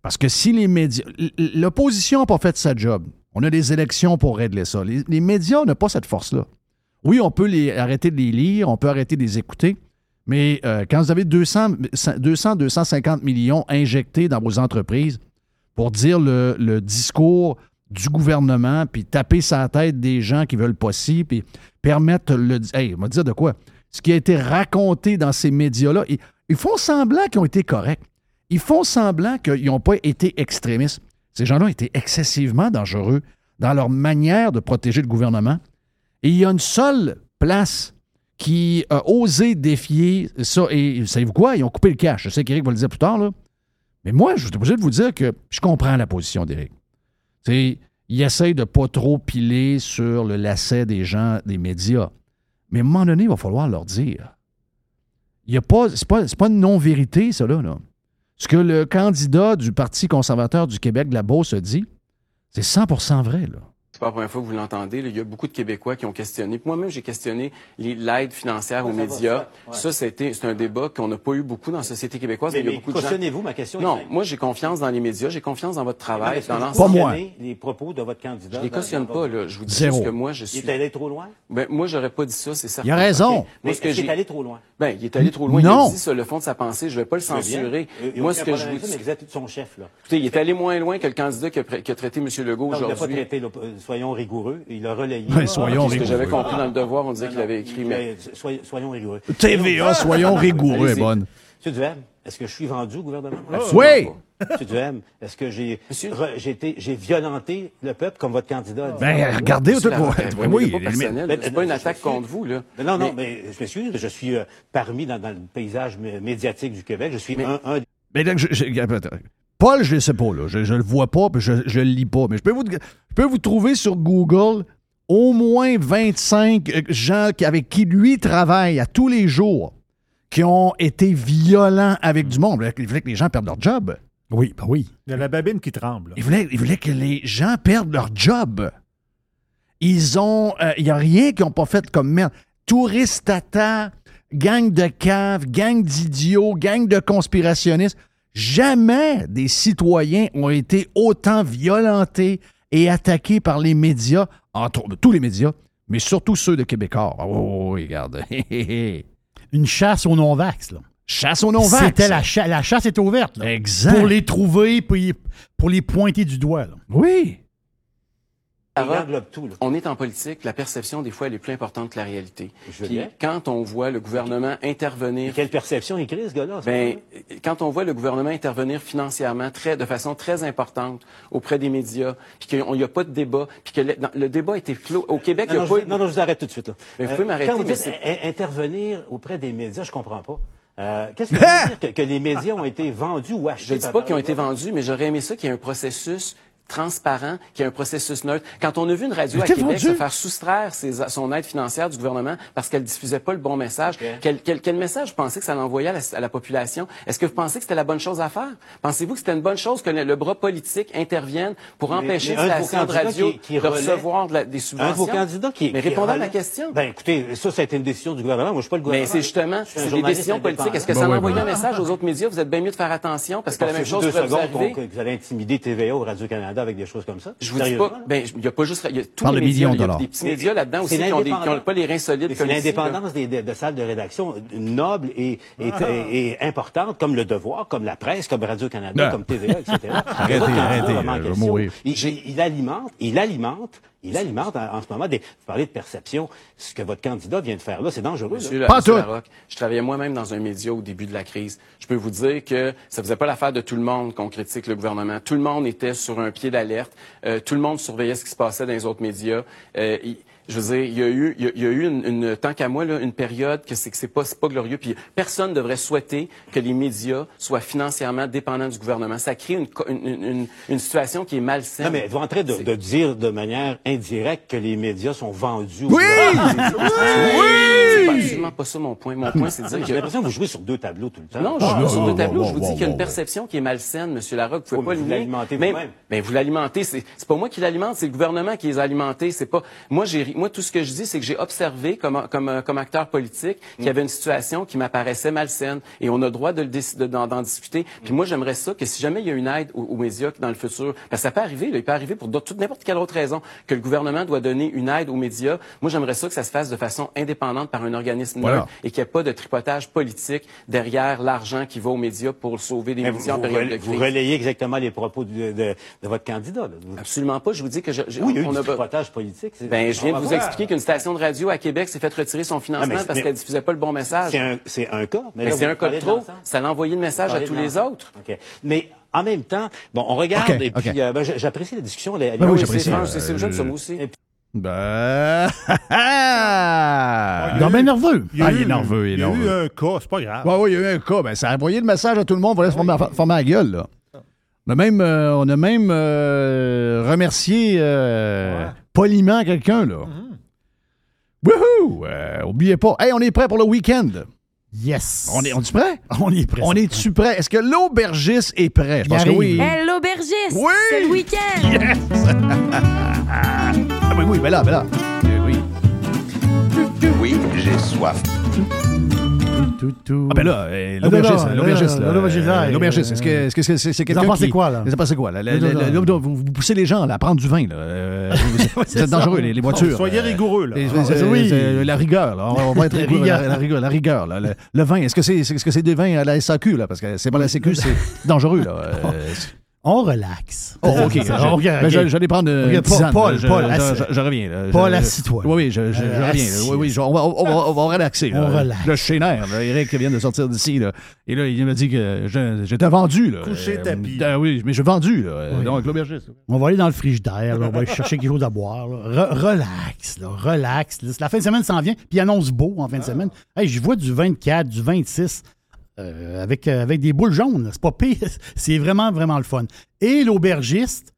Parce que si les médias. L'opposition n'a pas fait sa job. On a des élections pour régler ça. Les, les médias n'ont pas cette force-là. Oui, on peut les, arrêter de les lire, on peut arrêter de les écouter, mais euh, quand vous avez 200, 200, 250 millions injectés dans vos entreprises pour dire le, discours du gouvernement, puis taper sa tête des gens qui veulent pas ci, puis permettre le... Hey, on va dire de quoi? Ce qui a été raconté dans ces médias-là, ils font semblant qu'ils ont été corrects. Ils font semblant qu'ils n'ont pas été extrémistes. Ces gens-là été excessivement dangereux dans leur manière de protéger le gouvernement. Et il y a une seule place qui a osé défier ça. Et savez-vous quoi? Ils ont coupé le cash. Je sais qu'Éric va le dire plus tard, là. Mais moi, je suis obligé de vous dire que je comprends la position d'Éric. Sais, il essaye de pas trop piler sur le lacet des gens, des médias. Mais à un moment donné, il va falloir leur dire. Il y a pas, c'est pas, c'est pas une non-vérité, ça, là, là. Ce que le candidat du Parti conservateur du Québec la Beauce dit, c'est 100% vrai, là. Pas la première fois que vous l'entendez. Il y a beaucoup de Québécois qui ont questionné. Moi-même, j'ai questionné les- l'aide financière aux ça médias. ça, ouais. Ça, c'était, c'est un débat qu'on n'a pas eu beaucoup dans la société québécoise. Mais- il y a mais beaucoup de gens- cautionnez-vous, ma question est Non, moi, j'ai confiance dans les médias. J'ai confiance dans votre travail, dans vous l'ensemble. cautionnez les propos de votre candidat. Je les dans- cautionne pas, votre- là. Je vous dis Zéro. que moi, je suis. Il est allé trop loin? Ben, moi, j'aurais pas dit ça, c'est certain. Il a raison. OK. Mais Moi, ce que qu'il est allé trop loin? Ben, il est allé trop loin. Non. Il a dit sur le fond de sa pensée. Je vais pas le censurer. Moi, ce que je vous mais dis. vous êtes son chef, là. Il est allé moins loin que le candidat qui a, traité M. Legault pas aujourd'hui. Soyons rigoureux. Il a relayé. Ouais, soyons Ce que j'avais rigoureux. compris dans le devoir, on disait qu'il avait écrit, mais. Soyons, soyons rigoureux. TVA, soyons rigoureux, est bonne. Monsieur Duhem, est-ce que je suis vendu au gouvernement? Oui! Monsieur Duhem, est-ce que j'ai violenté le peuple comme votre candidat? A dit? Ben, regardez, Ben, Oui, c'est pas une attaque suis- contre vous, là. Mais non, non, Mais- mais je m'excuse, je suis euh, parmi dans, dans le paysage mé- médiatique du Québec. Je suis un, un Mais Paul, je ne sais pas, là. Je, je le vois pas, puis je ne le lis pas. Mais je peux, vous, je peux vous trouver sur Google au moins 25 euh, gens qui- avec qui lui travaille à tous les jours qui ont été violents avec du monde. Il voulait que les gens perdent leur job. Oui, ben oui. Il y a la babine qui tremble. Il voulait, il voulait que les gens perdent leur job. Ils ont. euh, Il n'y a rien qu'ils n'ont pas fait comme merde. Touristes tata, gang de caves, gang d'idiots, gang de conspirationnistes. Jamais des citoyens ont été autant violentés et attaqués par les médias, entre tous les médias, mais surtout ceux de Québécois. Oui, regarde. [LAUGHS] Une chasse aux non-vax, là. Chasse aux non-vax. C'était la, cha- la chasse est ouverte, là. Exact. Pour les trouver, pour les pointer du doigt, là. Oui. Tout. On est en politique, la perception, des fois, elle est plus importante que la réalité. Je Puis, quand on voit le gouvernement intervenir... Quelle perception il crée, ce gars-là? ça? Ben, quand on voit le gouvernement intervenir financièrement très, de façon très importante auprès des médias, puis qu'il n'y a pas de débat, puis que le, débat été clos. Au Québec, il non, n'y a non, pas je, non, non, je vous arrête tout de suite. Là. Mais vous pouvez m'arrêter, Quand vous dites intervenir auprès des médias, je comprends pas. Euh, Qu'est-ce que [LAUGHS] ça veut dire que, que les médias ont été vendus ou achetés? Je ne dis pas qu'ils ont été vendus, mais j'aurais aimé ça qu'il y ait un processus transparent, qu'il y ait un processus neutre. Quand on a vu une radio à Québec vendu. se faire soustraire ses- son aide financière du gouvernement parce qu'elle diffusait pas le bon message, quel, quel- quel message vous pensez que ça l'envoyait à la, à la population? Est-ce que vous pensez que c'était la bonne chose à faire? Pensez-vous que c'était une bonne chose que le, le bras politique intervienne pour empêcher une un de radio qui- qui de relaie- recevoir de la- des Un subventions? de vos candidats qui. Mais répondez à ma question. Ben, écoutez, ça, ça a été une décision du gouvernement. Moi, je suis pas le gouvernement. Mais c'est justement, c'est des décisions politiques. Est-ce que indépendant. ça Ben oui, envoie ben un message aux autres médias? Vous êtes bien mieux de faire attention parce que la même chose pourrait vous arriver. vous allez intimider TVA ou Radio-Canada avec des choses comme ça? Je vous dis pas. Ben, il y a pas juste. Il y a tous Par les le médias. Il y a dollars. des petits médias là-dedans aussi qui ont, des- qui l'indépendance. ont pas les reins solides comme C'est l'indépendance des, des- de salles de rédaction noble et, et, Ah. et- et importante, comme Le Devoir, comme la presse, comme Radio-Canada, Non. comme TVA, etc. [LAUGHS] Arrêtez, arrêtez, il- il alimente, il alimente, il alimente en, en ce moment des. Vous parlez de perception. Ce que votre candidat vient de faire là, c'est dangereux. Monsieur, là. la- Monsieur Larocque, je travaillais moi-même dans un média au début de la crise. Je peux vous dire que ça faisait pas l'affaire de tout le monde qu'on critique le gouvernement. Tout le monde était sur un pied d'alerte. Euh, tout le monde surveillait ce qui se passait dans les autres médias. Euh, il- je veux dire, il y a eu, il y a, eu une, une- tant qu'à moi, là, une période que c'est que c'est pas, c'est pas glorieux. Puis personne ne devrait souhaiter que les médias soient financièrement dépendants du gouvernement. Ça crée une, une, une- une situation qui est malsaine. Non, mais êtes-vous en train de, de dire de manière indirecte que les médias sont vendus au Oui! C'est pas absolument pas ça mon point. Mon point, c'est de dire que J'ai l'impression que vous jouez sur deux tableaux tout le temps. Non, je joue Ah, sur deux tableaux. bon, je vous bon, dis qu'il y a une perception qui est malsaine, Monsieur Larocque. Vous pouvez Oh, pas mais Même- vous-même. Ben, vous l'alimentez. C'est c'est pas moi qui l'alimente, c'est le gouvernement qui les a alimentés. C'est pas moi. J'ai moi tout ce que je dis, c'est que j'ai observé comme comme comme acteur politique qu'il y avait une situation qui m'apparaissait malsaine et on a le droit de le décider d'en d'en discuter. Puis moi, j'aimerais ça que si jamais il y a une aide aux, aux médias dans le futur, parce que ça peut arriver. Là, il peut arriver pour n'importe quelle autre raison que le gouvernement doit donner une aide aux médias. Moi, j'aimerais ça que ça se fasse de façon indépendante par un organisme Voilà. neutre et qu'il n'y ait pas de tripotage politique derrière l'argent qui va aux médias pour sauver des Mais vous, médias en vous période de relay- vous crise. relayez exactement les propos de, de- de votre candidat. là. Absolument pas. Je vous dis que je, je- Oui, il y a eu on du a tripotage politique. Ben, je viens de vous expliquer qu'une station de radio à Québec s'est fait retirer son Ah, financement mais parce mais- qu'elle diffusait pas le bon message. C'est un, c'est un cas. Mais c'est un cas de trop. Ça a envoyé le message à tous les autres. Mais en même temps, bon, on regarde et puis euh, ben, j'apprécie la discussion. Les, Ben oui, j'apprécie. c'est- Euh, le jeu de aussi. Ben. Il est bien nerveux. Il y a Ah, eu- il est nerveux, il est Il y a eu nerveux. un cas, c'est pas grave. Ouais, oui, il y a eu un cas. Ben, ça a envoyé le message à tout le monde. Voilà, se former, former la gueule, là. On a même, euh, on a même euh, remercié euh, poliment quelqu'un, là. Wouhou! Euh, oubliez pas. Hey, on est prêt pour le week-end? Yes. On est, on est prêt? On est prêt. On est-tu prêt? Est-ce que l'aubergiste est prêt? Je pense que oui. Hey, l'aubergiste! Oui! C'est le week-end! [LAUGHS] Ah oui, oui, ben là, ben là. Oui. Oui, j'ai soif. Ah ben là, euh, l'aubergiste, l'aubergiste, l'aubergiste, euh, est-ce que euh, est-ce que c'est c'est quelqu'un qui... quoi, là? Pensez quoi, là? Vous, vous poussez les gens là, à prendre du vin, là. Euh, [LAUGHS] vous, c'est êtes dangereux, les, les voitures. Soyez euh, rigoureux, là. les- Ah, euh, oui. euh, La rigueur, là. On, va être La rigoureux, rigueur. La, la rigueur, la rigueur, là. Le, le vin, est-ce que c'est est-ce que c'est des vins à la SAQ, là? Parce que c'est pas la SAQ, c'est [LAUGHS] dangereux, là. Euh, On relaxe. Oh, OK. Ben, J'allais prendre une Regarde, Paul. Je- Paul, je- assis- je- je reviens. là. Paul, assis-toi. Oui, oui, je, Euh, reviens. Oui, oui, on, va, on, va, on va relaxer. là. On relaxe. Là, je suis nerf. Eric vient de sortir d'ici. là. Et là, il m'a dit que j'étais vendu. Là. Couché Euh, tapis. euh, oui, mais je suis vendu. Là. Oui. Donc, l'aubergiste. On va aller dans le frigidaire, là, on va aller chercher quelque chose à boire. là. Re- relax, là, relax. La fin de semaine s'en vient, puis il annonce beau en fin de semaine. Hey, je vois du 24, du 26, euh, avec, euh, avec des boules jaunes. C'est pas pire. [LAUGHS] C'est vraiment, vraiment le fun. Et l'aubergiste,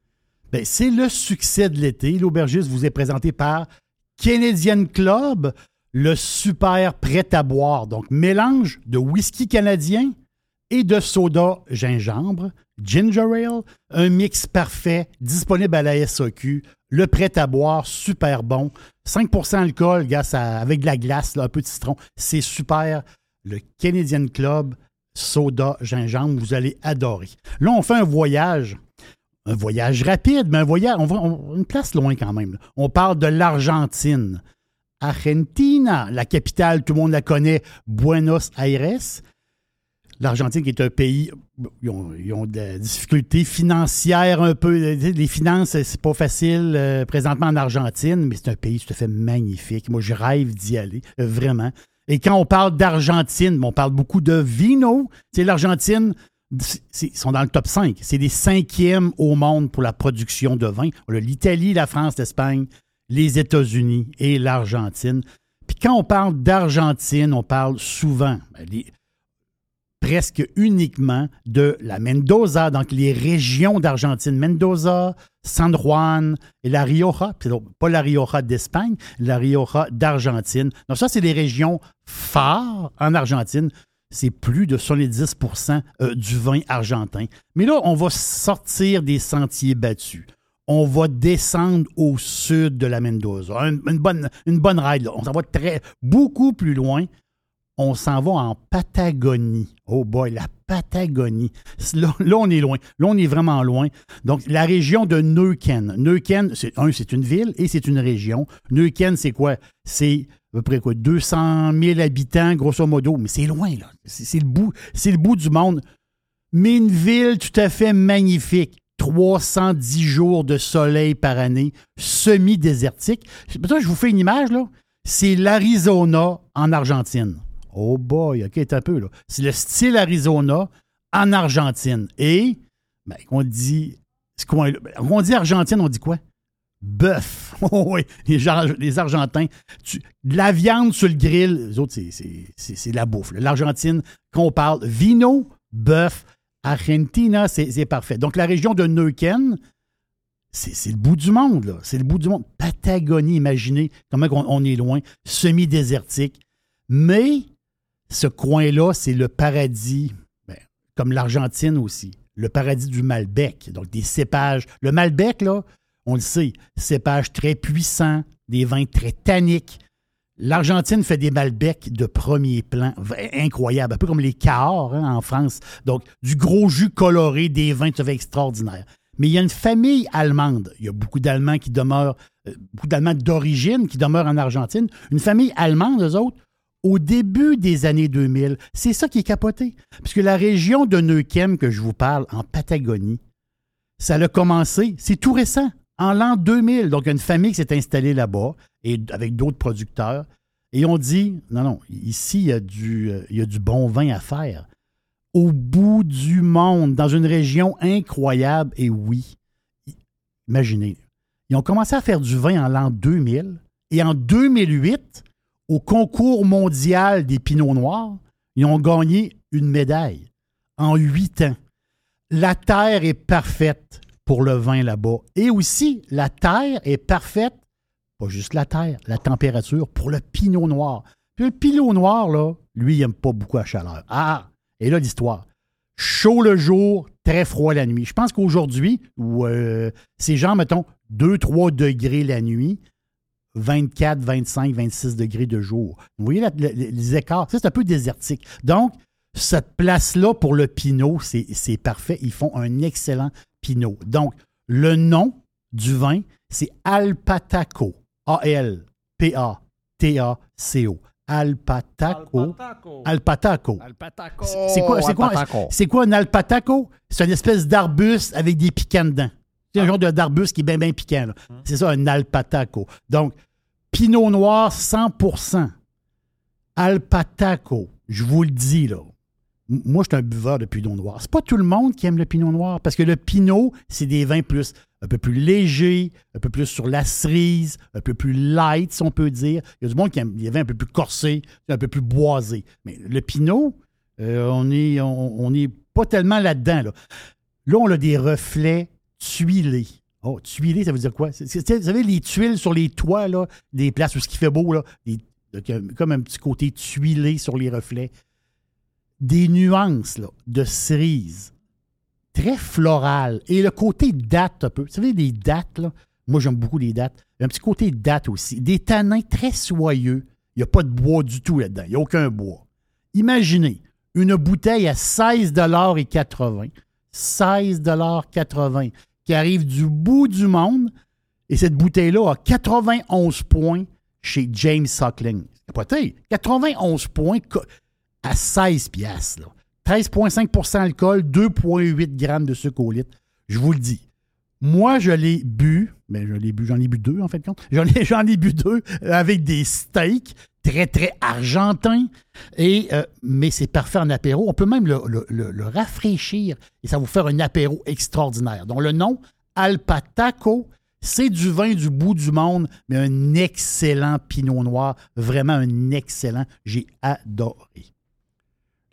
ben, c'est le succès de l'été. L'aubergiste vous est présenté par Canadian Club, le super prêt à boire. Donc, mélange de whisky canadien et de soda gingembre, ginger ale, un mix parfait disponible à la SAQ, le prêt à boire super bon, 5% alcool gars, avec de la glace, un peu de citron, c'est super. Le Canadian Club soda gingembre, vous allez adorer. Là, on fait un voyage. Un voyage rapide, mais un voyage, on va une place loin quand même. On parle de l'Argentine. Argentina, la capitale, tout le monde la connaît, Buenos Aires. L'Argentine qui est un pays, ils ont, ils des difficultés financières un peu. Les finances, c'est pas facile euh, présentement en Argentine, mais c'est un pays tout à fait magnifique. Moi, je rêve d'y aller, euh, vraiment. Et quand on parle d'Argentine, on parle beaucoup de vino. L'Argentine, ils sont dans le top 5. C'est les cinquièmes au monde pour la production de vin. L'Italie, la France, l'Espagne, les États-Unis et l'Argentine. Puis quand on parle d'Argentine, on parle souvent, ben, presque uniquement de la Mendoza, donc les régions d'Argentine, Mendoza, San Juan et la Rioja, pas la Rioja d'Espagne, la Rioja d'Argentine. Donc ça, c'est les régions phares en Argentine. C'est plus de 70% euh, du vin argentin. Mais là, on va sortir des sentiers battus. On va descendre au sud de la Mendoza. Un- une, bonne, une ride. là. On s'en va très, beaucoup plus loin on s'en va en Patagonie. Oh boy, la Patagonie. Là, on est loin. Là, on est vraiment loin. Donc, la région de Neuquén. Neuquén, c'est, un, c'est une ville et c'est une région. Neuquén, c'est quoi? C'est à peu près quoi? 200 000 habitants, grosso modo. Mais c'est loin, là. C'est, le, bout, c'est le bout du monde. Mais une ville tout à fait magnifique. 310 jours de soleil par année, semi-désertique. Je vous fais une image, là. C'est l'Arizona en Argentine. Oh boy, OK, un peu, là. C'est le style Arizona en Argentine. Et, ben, on dit, ce coin-là- ben, on dit Argentine, on dit quoi? Bœuf. [LAUGHS] Oh oui, les, Ar- les Argentins. La viande sur le grill, les autres, c'est- la bouffe. L'Argentine, qu'on parle, vino, bœuf, Argentina, c'est parfait. Donc, la région de Neuquén, c'est le bout du monde, là. C'est le bout du monde. Patagonie, imaginez comment on, on est loin, semi-désertique. Mais ce coin-là, c'est le paradis, ben, comme l'Argentine aussi, le paradis du Malbec. Donc, des cépages. Le Malbec, là, on le sait, cépage très puissant, des vins très tanniques. L'Argentine fait des Malbecs de premier plan, incroyable, un peu comme les Cahors hein, en France. Donc, du gros jus coloré, des vins tout à extraordinaires. Mais il y a une famille allemande. Il y a beaucoup d'Allemands qui demeurent, euh, beaucoup d'Allemands d'origine qui demeurent en Argentine. Une famille allemande, eux autres, au début des années 2000, c'est ça qui est capoté. Puisque la région de Neuquén que je vous parle, en Patagonie, ça a commencé, c'est tout récent, en l'an 2000. Donc, une famille qui s'est installée là-bas, et avec d'autres producteurs. Et on dit, non, non, ici, il y, a du, euh, il y a du bon vin à faire. Au bout du monde, dans une région incroyable, et oui, imaginez, ils ont commencé à faire du vin en l'an 2000, et en 2008, au concours mondial des Pinots Noirs, ils ont gagné une médaille en huit ans. La terre est parfaite pour le vin là-bas. Et aussi, la terre est parfaite, pas juste la terre, la température pour le pinot noir. Puis le pinot noir, là, lui, il n'aime pas beaucoup la chaleur. Ah! Et là, l'histoire. Chaud le jour, très froid la nuit. Je pense qu'aujourd'hui, euh, c'est genre, mettons, 2-3 degrés la nuit, 24, 25, 26 degrés de jour. Vous voyez la- les écarts? C'est un peu désertique. Donc, cette place-là pour le Pinot, c'est c'est parfait. Ils font un excellent Pinot. Donc, le nom du vin, c'est Alpataco. A-L-P-A-T-A-C-O. Alpataco. Alpataco. C'est quoi, c'est quoi, Alpataco. c'est quoi un alpataco? C'est une espèce d'arbuste avec des piquants dedans. C'est un genre de- d'arbuste qui est bien, bien piquant. là. C'est ça, un alpataco. Donc, Pinot Noir 100% Alpataco, je vous le dis, là. Moi, je suis un buveur de Pinot Noir. C'est pas tout le monde qui aime le Pinot Noir parce que le Pinot, c'est des vins plus, un peu plus légers, un peu plus sur la cerise, un peu plus light, si on peut dire. Il y a du monde qui aime des vins un peu plus corsés, un peu plus boisés. Mais le Pinot, euh, on n'est on, pas tellement là-dedans. Là. là, on a des reflets tuilés. Oh, ça veut dire quoi? Vous savez, les tuiles sur les toits là, des places où ce qui fait beau, là, euh, comme un petit côté tuilé sur les reflets. Des nuances là, de cerise, très florales. Et le côté date un peu. Vous savez, les dates, là, moi j'aime beaucoup les dates. Un petit côté date aussi. Des tanins très soyeux. Il n'y a pas de bois du tout là-dedans. Il n'y a aucun bois. Imaginez une bouteille à 16,80 16,80 qui arrive du bout du monde. Et cette bouteille-là a 91 points chez James Suckling. Capoté. 91 points à 16 piastres. là. 13,5% alcool, 2,8 grammes de sucre au litre. Je vous le dis. Moi, je l'ai bu, mais je bu, j'en ai bu deux en fait. J'en ai, [LAUGHS] j'en ai bu deux euh, avec des steaks très, très argentins. Et, euh, mais c'est parfait en apéro. On peut même le, le- le- le rafraîchir et ça va vous faire un apéro extraordinaire. Donc, le nom, Alpataco, c'est du vin du bout du monde, mais un excellent pinot noir. Vraiment un excellent. J'ai adoré.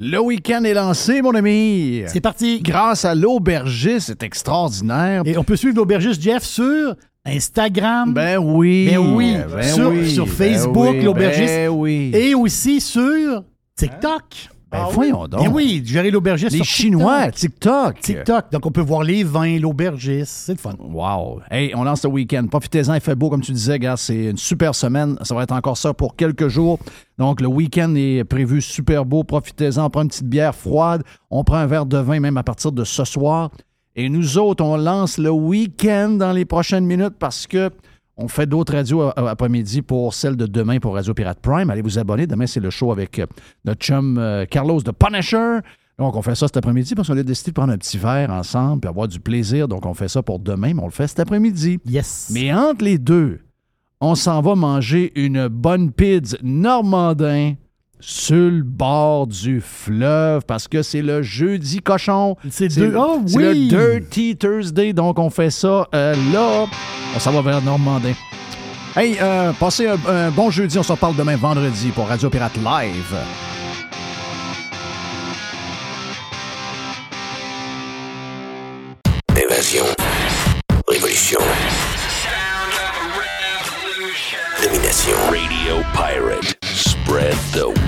Le week-end est lancé, mon ami. C'est parti. Grâce à l'aubergiste, c'est extraordinaire. Et on peut suivre l'aubergiste Jeff sur Instagram. Ben oui. Ben oui. Ben sur, oui. sur Ben Facebook, oui. l'aubergiste. Ben oui. Et aussi sur TikTok. Ben voyons donc. Ben oui, gérer l'aubergiste Les sur Chinois, TikTok. TikTok. Donc, on peut voir les vins, l'aubergiste. C'est le fun. Wow. Hey, on lance le week-end. Profitez-en, il fait beau, comme tu disais, gars. C'est une super semaine. Ça va être encore ça pour quelques jours. Donc, le week-end est prévu super beau. Profitez-en. On prend une petite bière froide. On prend un verre de vin même à partir de ce soir. Et nous autres, on lance le week-end dans les prochaines minutes parce que on fait d'autres radios à- à- après-midi pour celle de demain pour Radio Pirate Prime. Allez vous abonner. Demain, c'est le show avec euh, notre chum euh, Carlos de Punisher. Donc, on fait ça cet après-midi parce qu'on a décidé de prendre un petit verre ensemble et avoir du plaisir. Donc, on fait ça pour demain, mais on le fait cet après-midi. Yes. Mais entre les deux, on s'en va manger une bonne pizza normandin sur le bord du fleuve parce que c'est le jeudi cochon. C'est oh, oui. le Dirty Thursday, donc on fait ça euh, là. On s'en va vers Normandin. Hey, euh, passez un, un bon jeudi. On se reparle demain vendredi pour Radio Pirate Live. Évasion. Révolution. Domination. Radio Pirate. Spread the